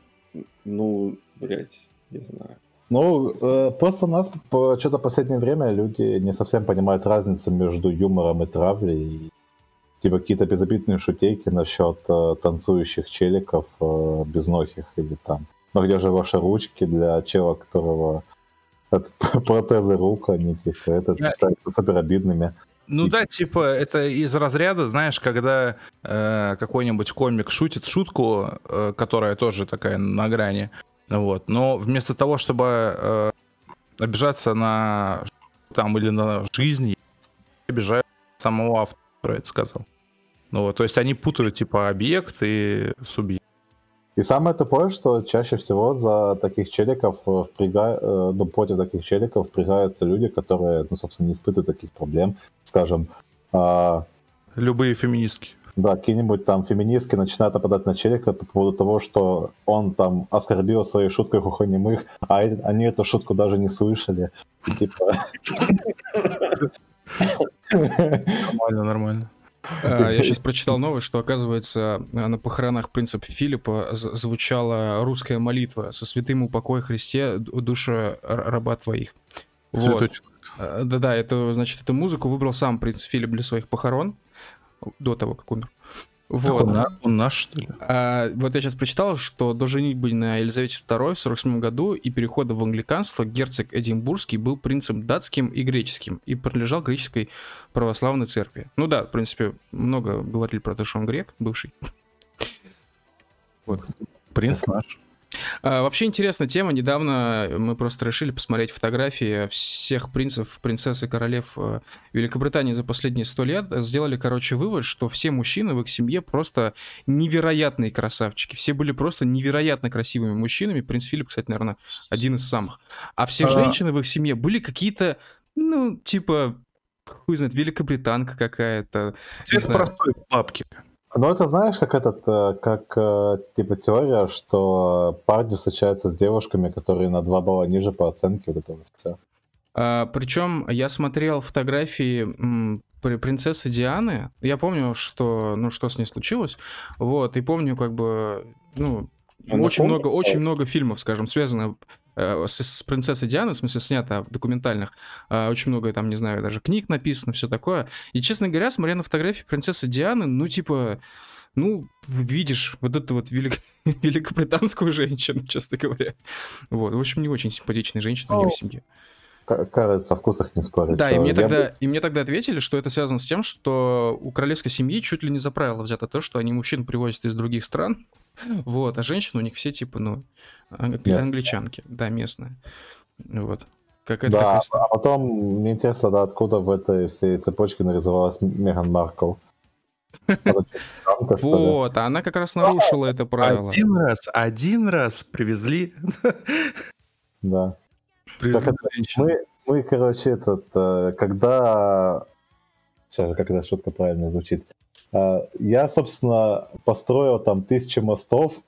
Speaker 4: Ну, блядь, не знаю.
Speaker 2: Ну, э, просто у нас что-то в последнее время люди не совсем понимают разницу между юмором и травлей типа какие-то безобидные шутейки насчет э, танцующих челиков э, безногих или там. Но где же ваши ручки для чела, которого это, протезы рук, они типа, это я... считается супер обидными.
Speaker 3: Ну да, типа, это из разряда, знаешь, когда э, какой-нибудь комик шутит шутку, э, которая тоже такая на грани, вот, но вместо того, чтобы э, обижаться на там или на жизнь, обижают самого автора, это сказал. Ну вот, то есть они путают типа объект и субъект.
Speaker 2: И самое тупое, что чаще всего за таких челиков впряга... Э, ну, против таких челиков впрягаются люди, которые, ну, собственно, не испытывают таких проблем. Скажем... А...
Speaker 3: Любые феминистки.
Speaker 2: Да, какие-нибудь там феминистки начинают нападать на челика по поводу того, что он там оскорбил своей шуткой глухонемых, а они эту шутку даже не слышали. Типа...
Speaker 3: Нормально, нормально.
Speaker 1: А, я сейчас прочитал новость, что, оказывается, на похоронах принципа Филиппа звучала русская молитва «Со святым упокой Христе, душа раба твоих». Вот. А, да-да, это, значит, эту музыку выбрал сам принц Филипп для своих похорон, до того, как умер.
Speaker 3: Вот. Он, на, он наш, что ли?
Speaker 1: А, вот я сейчас прочитал, что до женитьбы на Елизавете II в 47 году и перехода в англиканство герцог Эдинбургский был принцем датским и греческим и принадлежал греческой православной церкви. Ну да, в принципе, много говорили про то, что он грек, бывший.
Speaker 3: Вот. Принц наш.
Speaker 1: А, вообще интересная тема. Недавно мы просто решили посмотреть фотографии всех принцев, принцесс и королев э, Великобритании за последние сто лет. Сделали, короче, вывод, что все мужчины в их семье просто невероятные красавчики. Все были просто невероятно красивыми мужчинами. Принц Филипп, кстати, наверное, один из самых. А все а... женщины в их семье были какие-то, ну, типа, хуй знает, великобританка какая-то.
Speaker 3: Цвет простой бабки.
Speaker 2: Ну, это знаешь, как этот, э, как э, типа теория, что парни встречаются с девушками, которые на 2 балла ниже по оценке, вот это вот все.
Speaker 1: А, причем я смотрел фотографии принцессы Дианы. Я помню, что, ну, что с ней случилось. Вот, и помню, как бы, ну, Она очень помнит? много, очень много фильмов, скажем, связано с, с принцессой Дианы, в смысле, снято документальных. Э, очень много там, не знаю, даже книг написано, все такое. И, честно говоря, смотря на фотографии принцессы Дианы, ну, типа, ну, видишь вот эту вот велик... великобританскую женщину, честно говоря. Вот, в общем, не очень симпатичная женщина в семье.
Speaker 2: Кажется, о вкусах не спорить.
Speaker 1: Да, и мне, тогда, бы... и мне тогда ответили, что это связано с тем, что у королевской семьи чуть ли не за правило взято то, что они мужчин привозят из других стран, вот, а женщины у них все типа, ну, англи- англичанки, да, местные. Вот.
Speaker 2: Как это, да, как а потом мне интересно, да, откуда в этой всей цепочке нарисовалась Меган Маркл.
Speaker 1: Вот, а она как раз нарушила это правило.
Speaker 3: Один раз, один раз привезли.
Speaker 2: Да. Мы, мы, короче, этот, э, когда... Сейчас, как эта шутка правильно звучит. А, я, собственно, построил там тысячи мостов,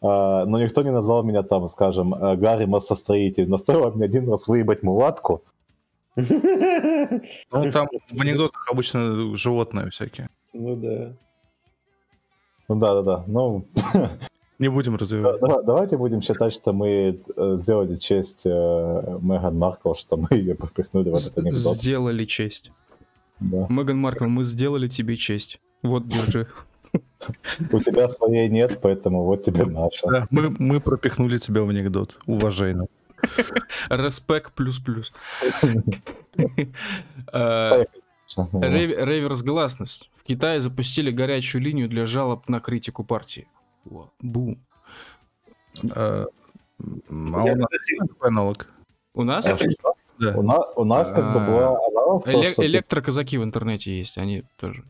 Speaker 2: а, но никто не назвал меня там, скажем, э, Гарри мостостроитель. Но стоило мне один раз выебать мулатку.
Speaker 3: Ну, там в анекдотах обычно животные всякие.
Speaker 4: Ну да.
Speaker 2: Ну да, да, да. Ну,
Speaker 3: не будем развивать.
Speaker 2: Давайте будем считать, что мы э, сделали честь э, Меган Маркл, что мы ее пропихнули в этот анекдот.
Speaker 1: Сделали честь. Да. Меган Маркл, мы сделали тебе честь. Вот, держи.
Speaker 2: У тебя своей нет, поэтому вот тебе наша. Да,
Speaker 3: мы, мы пропихнули тебя в анекдот. Уважай нас.
Speaker 1: Респект плюс-плюс. А, реверс гласность. В Китае запустили горячую линию для жалоб на критику партии. Бум.
Speaker 3: А, а у нас какой аналог?
Speaker 1: У нас?
Speaker 2: Да. У, на, у нас как бы была
Speaker 1: аналог. Электроказаки в интернете есть, они тоже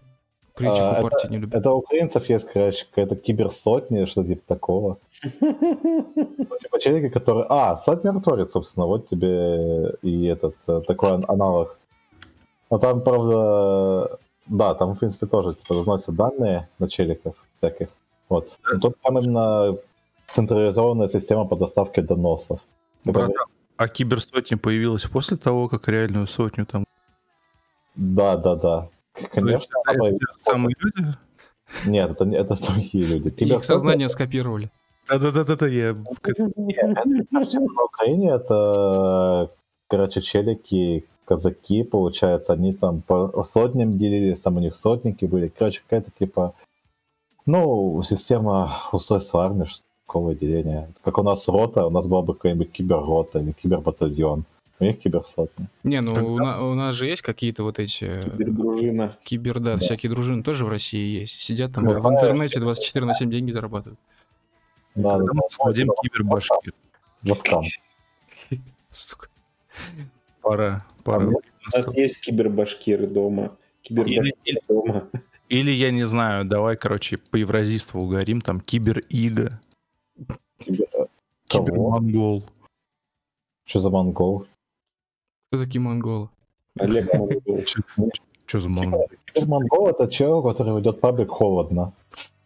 Speaker 1: критику а, партии
Speaker 2: это,
Speaker 1: не любят.
Speaker 2: Это у украинцев есть, короче, какая-то киберсотня, что типа такого. Ну, типа челики, которые... А, сотня творит, собственно, вот тебе и этот э, такой аналог. Но там, правда, да, там, в принципе, тоже типа разносятся данные на челиков всяких. Вот. Но тут там именно централизованная система по доставке доносов.
Speaker 3: Братан, а киберсотня появилась после того, как реальную сотню там...
Speaker 2: Да, да, да. Конечно.
Speaker 3: Это, это самые люди?
Speaker 2: Нет, это, это другие люди.
Speaker 1: Их сознание скопировали.
Speaker 3: Да-да-да-да, я...
Speaker 2: На Украине это, короче, челики, казаки, получается, они там по сотням делились, там у них сотники были. Короче, какая-то типа, ну, система устройства армии, такого деления. Как у нас рота, у нас была бы какая-нибудь киберрота или кибербатальон. У них киберсотни.
Speaker 1: Не, ну у, на, у нас же есть какие-то вот эти... э,
Speaker 4: Кибердружина.
Speaker 1: Кибер, да,
Speaker 2: Да.
Speaker 1: всякие дружины тоже в России есть. Сидят там
Speaker 2: Ну,
Speaker 1: бля, в
Speaker 2: да,
Speaker 1: интернете 24 на 7 деньги зарабатывают.
Speaker 2: Да, да,
Speaker 3: Когда мы
Speaker 2: да.
Speaker 3: создадим кибербашки?
Speaker 2: Вебкам.
Speaker 1: Сука.
Speaker 3: Пора, пора.
Speaker 4: У нас есть кибербашкиры дома. Кибербашкиры дома.
Speaker 3: Или, я не знаю, давай, короче, по евразийству угорим, там кибер-ига,
Speaker 2: Кибер- Кого?
Speaker 3: кибер-монгол.
Speaker 2: Что за монгол?
Speaker 1: Кто такие монголы?
Speaker 4: Олег Монгол.
Speaker 3: Что за монгол?
Speaker 2: Монгол это чел, который ведет паблик холодно.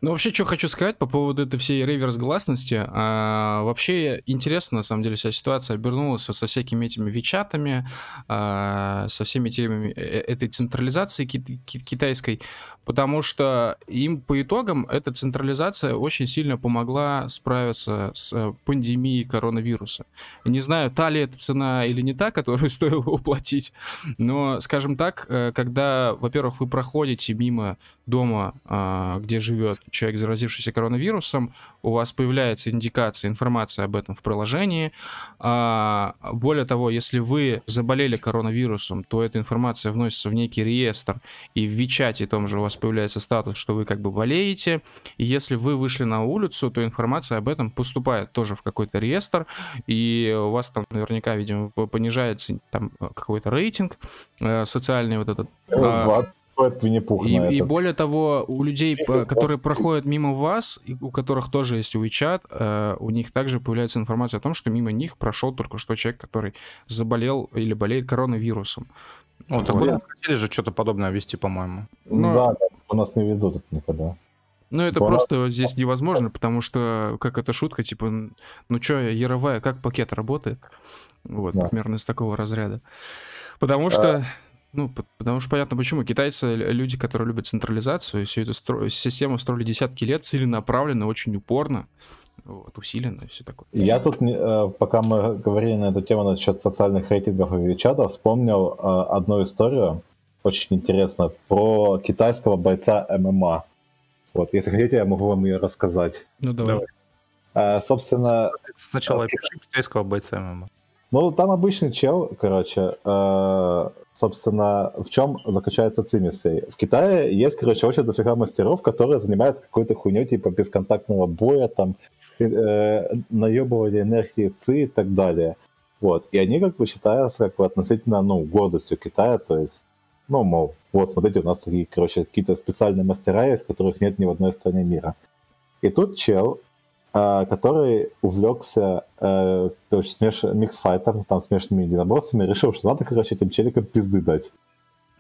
Speaker 1: Ну, вообще, что хочу сказать по поводу этой всей реверс-гласности. А, вообще, интересно, на самом деле, вся ситуация обернулась со всякими этими вичатами, а, со всеми этими, э, этой централизацией ки- ки- китайской, потому что им по итогам эта централизация очень сильно помогла справиться с э, пандемией коронавируса. Не знаю, та ли это цена или не та, которую стоило уплатить, но, скажем так, э, когда, во-первых, вы проходите мимо дома, а, где живет человек, заразившийся коронавирусом, у вас появляется индикация, информация об этом в приложении. А, Более того, если вы заболели коронавирусом, то эта информация вносится в некий реестр, и в Вичате том же у вас появляется статус, что вы как бы болеете. И если вы вышли на улицу, то информация об этом поступает тоже в какой-то реестр, и у вас там наверняка, видимо, понижается там какой-то рейтинг э, социальный вот этот. А,
Speaker 2: стоит Винни-Пух
Speaker 1: и,
Speaker 2: на
Speaker 1: и более того, у людей, которые проходят мимо вас, и у которых тоже есть WeChat, э, у них также появляется информация о том, что мимо них прошел только что человек, который заболел или болеет коронавирусом.
Speaker 3: О, так
Speaker 1: Вот.
Speaker 3: вы нам хотели же что-то подобное ввести, по-моему.
Speaker 1: ну-
Speaker 2: Да, да, у нас не ведут это никогда.
Speaker 1: Ну, это
Speaker 2: Бора-
Speaker 1: просто здесь невозможно, потому что, как эта шутка, типа, ну чё, Яровая, как пакет работает? Вот,
Speaker 2: Да.
Speaker 1: примерно из такого разряда. Потому что, ну, потому что понятно почему. Китайцы, люди, которые любят централизацию, всю эту стро- систему строили десятки лет, целенаправленно, очень упорно, вот, усиленно и все такое.
Speaker 2: Я тут, э, пока мы говорили на эту тему насчет социальных рейтингов и Вичата, вспомнил э, одну историю, очень интересно, про китайского бойца ММА. Вот, если хотите, я могу вам ее рассказать.
Speaker 1: Ну, давай.
Speaker 3: Давай.
Speaker 2: Э, Собственно,
Speaker 3: Сначала опиши китайского бойца ММА.
Speaker 2: Ну, там обычный чел, короче. э, собственно, в чем заключается цимис всей? В Китае есть, короче, очень дофига мастеров, которые занимаются какой-то хуйней типа бесконтактного боя, там, э, наебывания энергии ЦИ и так далее. Вот. И они как бы считаются как бы относительно, ну, гордостью Китая, то есть, ну, мол, вот, смотрите, у нас такие, короче, какие-то специальные мастера есть, которых нет ни в одной стране мира. И тут чел, который увлекся э, короче, смеш... миксфайтом, там, смешанными единоборствами, решил, что надо, короче, этим челикам пизды дать.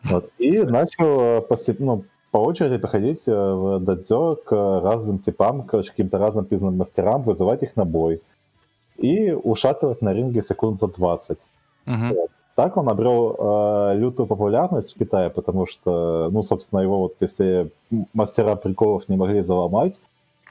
Speaker 2: Вот. И начал э, постеп- ну, по очереди приходить э, в дадзё к разным типам, короче, каким-то разным пизным мастерам, вызывать их на бой. И ушатывать на ринге секунд за 20.
Speaker 3: Мгм.
Speaker 2: Так он обрел э, лютую популярность в Китае, потому что, ну, собственно, его вот эти все мастера приколов не могли заломать.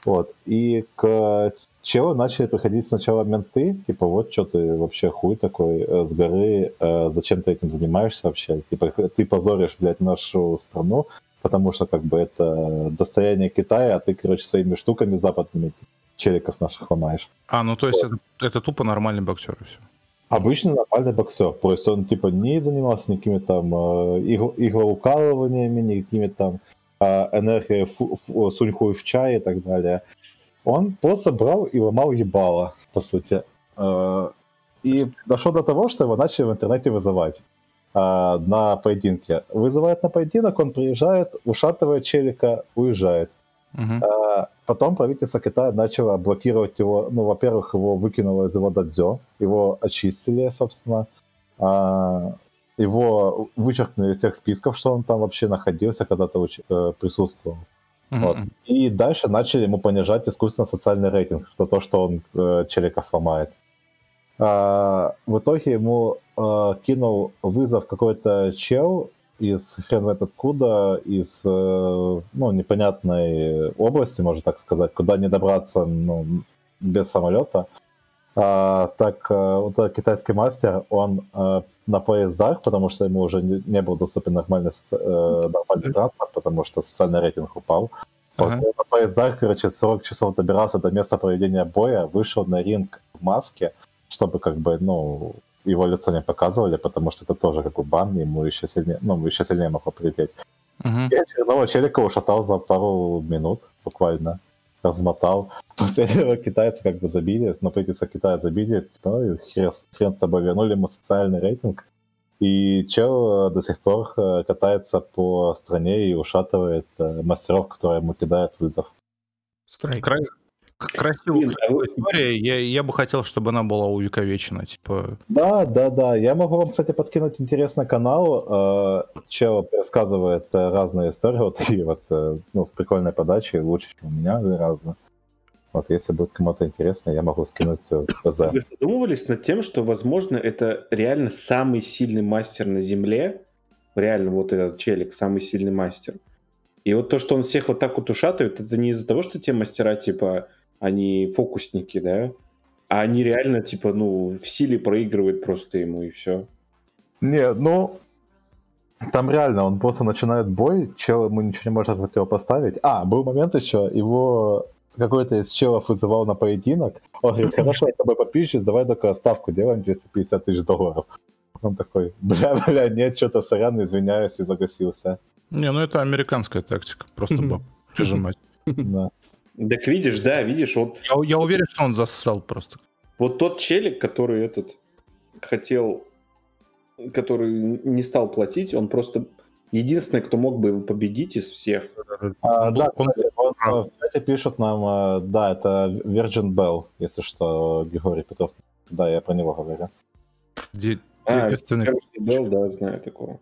Speaker 2: Вот. И к челу начали приходить сначала менты, типа, вот что ты вообще хуй такой э, с горы, э, зачем ты этим занимаешься вообще? Типа, ты позоришь, блядь, нашу страну, потому что, как бы, это достояние Китая, а ты, короче, своими штуками западными челиков наших ломаешь.
Speaker 3: А, ну то есть это, это тупо нормальный боксер и все.
Speaker 2: Обычный нормальный боксер. То есть он типа не занимался никакими там э, игл- иглоукалываниями, никакими там э, энергией фу- фу- суньхуй в чай и так далее. Он просто брал и ломал ебало, по сути. Э, И дошло до того, что его начали в интернете вызывать э, на поединке. Вызывает на поединок, он приезжает, ушатывает челика, уезжает. А, Потом правительство Китая начало блокировать его. Ну, во-первых, его выкинуло из его дадзё, его очистили, собственно. Его вычеркнули из всех списков, что он там вообще находился, когда-то уч- э, присутствовал.
Speaker 3: Мгм.
Speaker 2: Вот. И дальше начали ему понижать искусственно социальный рейтинг за то, что он э, челиков ломает. А, в итоге ему э, кинул вызов какой-то чел из хрен знает откуда, из э, ну, непонятной области, можно так сказать, куда не добраться ну, без самолета. А, так э, вот этот китайский мастер, он э, на поездах, потому что ему уже не, не был доступен нормальный, э, нормальный транспорт, потому что социальный рейтинг упал.
Speaker 3: Ага.
Speaker 2: на поездах, короче, 40 часов добирался до места проведения боя, вышел на ринг в маске, чтобы как бы, ну, его лицо не показывали, потому что это тоже как бы бан, ему еще сильнее, ну, еще сильнее могло прилететь. Uh-huh. Я очередного челика ушатал за пару минут буквально, размотал. После этого китайцы как бы забили, но правительство Китая забили, типа, ну, хрен, хрен с тобой, вернули ему социальный рейтинг. И чел до сих пор э, катается по стране и ушатывает э, мастеров, которые ему кидают вызов.
Speaker 3: Страйк. Красивая история. Я, я бы хотел, чтобы она была увековечена. Типа...
Speaker 2: Да, да, да. Я могу вам, кстати, подкинуть интересный канал. Э, чел рассказывает разные истории. Вот и вот ну, с прикольной подачей, лучше, чем у меня разно. Вот, если будет кому-то интересно, я могу скинуть в ПЗ.
Speaker 4: Вы задумывались над тем, что, возможно, это реально самый сильный мастер на Земле? Реально, вот этот челик, самый сильный мастер. И вот то, что он всех вот так вот ушатывает, это не из-за того, что те мастера, типа, они фокусники, да? А они реально, типа, ну, в силе проигрывают просто ему, и все.
Speaker 2: Не, ну, там реально, он просто начинает бой, чел ему ничего не может противопоставить. А, был момент еще, его какой-то из челов вызывал на поединок. Он говорит, хорошо, я с тобой попищусь, давай только ставку делаем 250 тысяч долларов. Он такой, бля, бля, нет, что-то сорян, извиняюсь, и загасился.
Speaker 3: Не, ну это американская тактика, просто баб прижимать.
Speaker 4: Да. Так видишь, да, видишь, вот...
Speaker 3: Я, я уверен, что он зассал просто.
Speaker 4: Вот тот челик, который этот хотел, который не стал платить, он просто единственный, кто мог бы его победить из всех.
Speaker 2: А, да, он, кстати, он, в чате пишут нам, а, да, это Virgin Bell, если что, Григорий Петров. Да, я про него говорю.
Speaker 4: Де- а, Virgin Bell, да, знаю такого.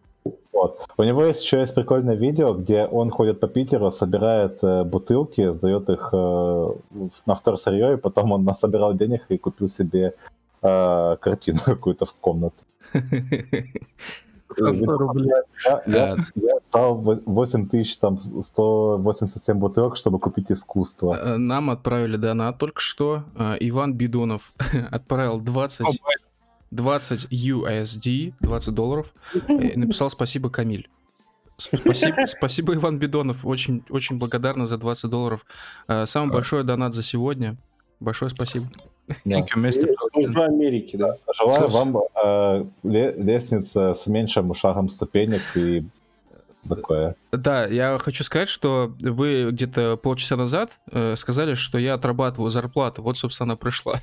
Speaker 2: Вот. У него есть еще есть прикольное видео, где он ходит по Питеру, собирает э, бутылки, сдает их э, на второе сырье, и потом он насобирал денег и купил себе э, картину какую-то в комнату. За 100 рублей. Я, я, я стал 8187 бутылок, чтобы купить искусство.
Speaker 1: Э, нам отправили донат только что. Э, Иван Бидонов отправил 20, 20 USD, 20 долларов. И написал спасибо, Камиль. Спасибо, спасибо, Иван Бидонов. Очень, очень благодарна за 20 долларов. Э, самый большой донат за сегодня. Большое спасибо.
Speaker 2: Да. Служба Америки, да. Желаю вам э, лестница с меньшим шагом ступенек и такое.
Speaker 1: Да, я хочу сказать, что вы где-то полчаса назад э, сказали, что я отрабатываю зарплату. Вот, собственно, пришла.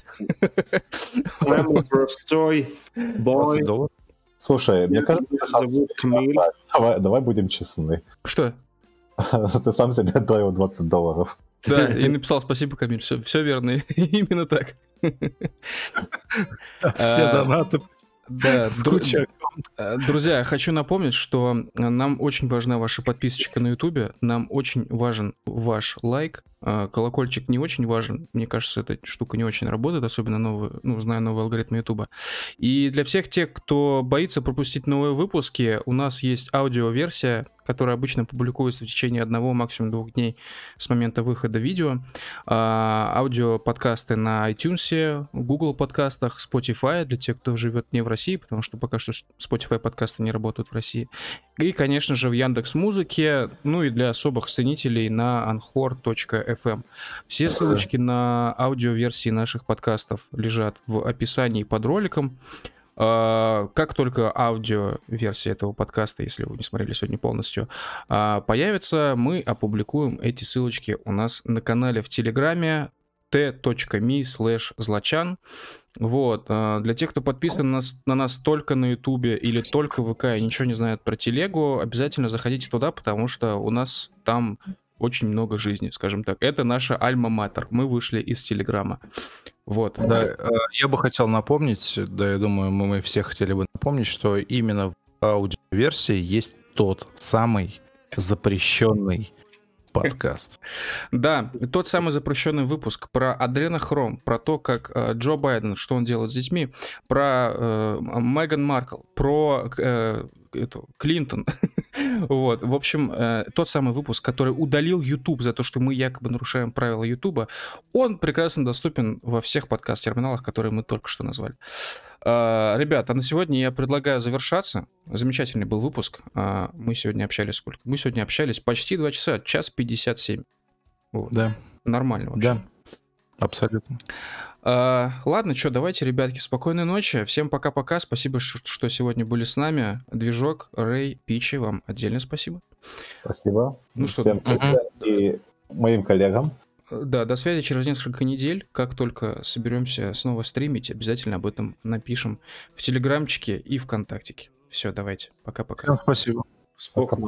Speaker 2: простой бой. Слушай, мне кажется, давай, давай будем честны.
Speaker 1: Что?
Speaker 2: Ты сам себе отправил 20 долларов.
Speaker 1: Да, и написал спасибо, Камиль. Все, все верно. Именно так.
Speaker 3: Все а, донаты.
Speaker 1: Да, э, друзья, хочу напомнить, что нам очень важна ваша подписочка на Ютубе, нам очень важен ваш лайк, колокольчик не очень важен, мне кажется, эта штука не очень работает, особенно новый, ну, зная новые алгоритмы Ютуба. И для всех тех, кто боится пропустить новые выпуски, у нас есть аудиоверсия, которая обычно публикуется в течение одного, максимум двух дней с момента выхода видео. А, аудио подкасты на iTunes, Google подкастах, Spotify для тех, кто живет не в России, потому что пока что Spotify подкасты не работают в России. И, конечно же, в Яндекс Музыке, ну и для особых ценителей на anchor.fm. Все ссылочки на аудиоверсии наших подкастов лежат в описании под роликом. А, как только аудиоверсия этого подкаста, если вы не смотрели сегодня полностью, а, появится, мы опубликуем эти ссылочки у нас на канале в Телеграме t.me slash злочан. Вот. А, для тех, кто подписан на нас, на нас только на Ютубе или только в ВК и ничего не знает про телегу, обязательно заходите туда, потому что у нас там очень много жизни, скажем так. Это наша альма-матер. Мы вышли из Телеграма. Вот.
Speaker 3: Да, э, я бы хотел напомнить, да, я думаю, мы, мы все хотели бы напомнить, что именно в аудиоверсии есть тот самый запрещенный подкаст.
Speaker 1: Да, тот самый запрещенный выпуск про адренохром, про то, как э, Джо Байден, что он делает с детьми, про э, Меган Маркл, про э, эту, Клинтон. вот, в общем, э, тот самый выпуск, который удалил YouTube за то, что мы якобы нарушаем правила YouTube, он прекрасно доступен во всех подкаст-терминалах, которые мы только что назвали. Uh, ребята, на сегодня я предлагаю завершаться. Замечательный был выпуск. Uh, мы сегодня общались сколько? Мы сегодня общались почти 2 часа, час 57.
Speaker 3: Вот. Да.
Speaker 1: Нормально вообще.
Speaker 3: Да, абсолютно.
Speaker 1: А, ладно, что, давайте, ребятки, спокойной ночи. Всем пока-пока. Спасибо, что сегодня были с нами. Движок, Рэй, Пичи, вам отдельно спасибо.
Speaker 2: Спасибо.
Speaker 1: Ну что,
Speaker 2: Всем привет и моим коллегам.
Speaker 1: Да, до связи через несколько недель. Как только соберемся снова стримить, обязательно об этом напишем в Телеграмчике и ВКонтактике. Все, давайте. Пока-пока.
Speaker 3: Всем спасибо.
Speaker 4: Спокойно.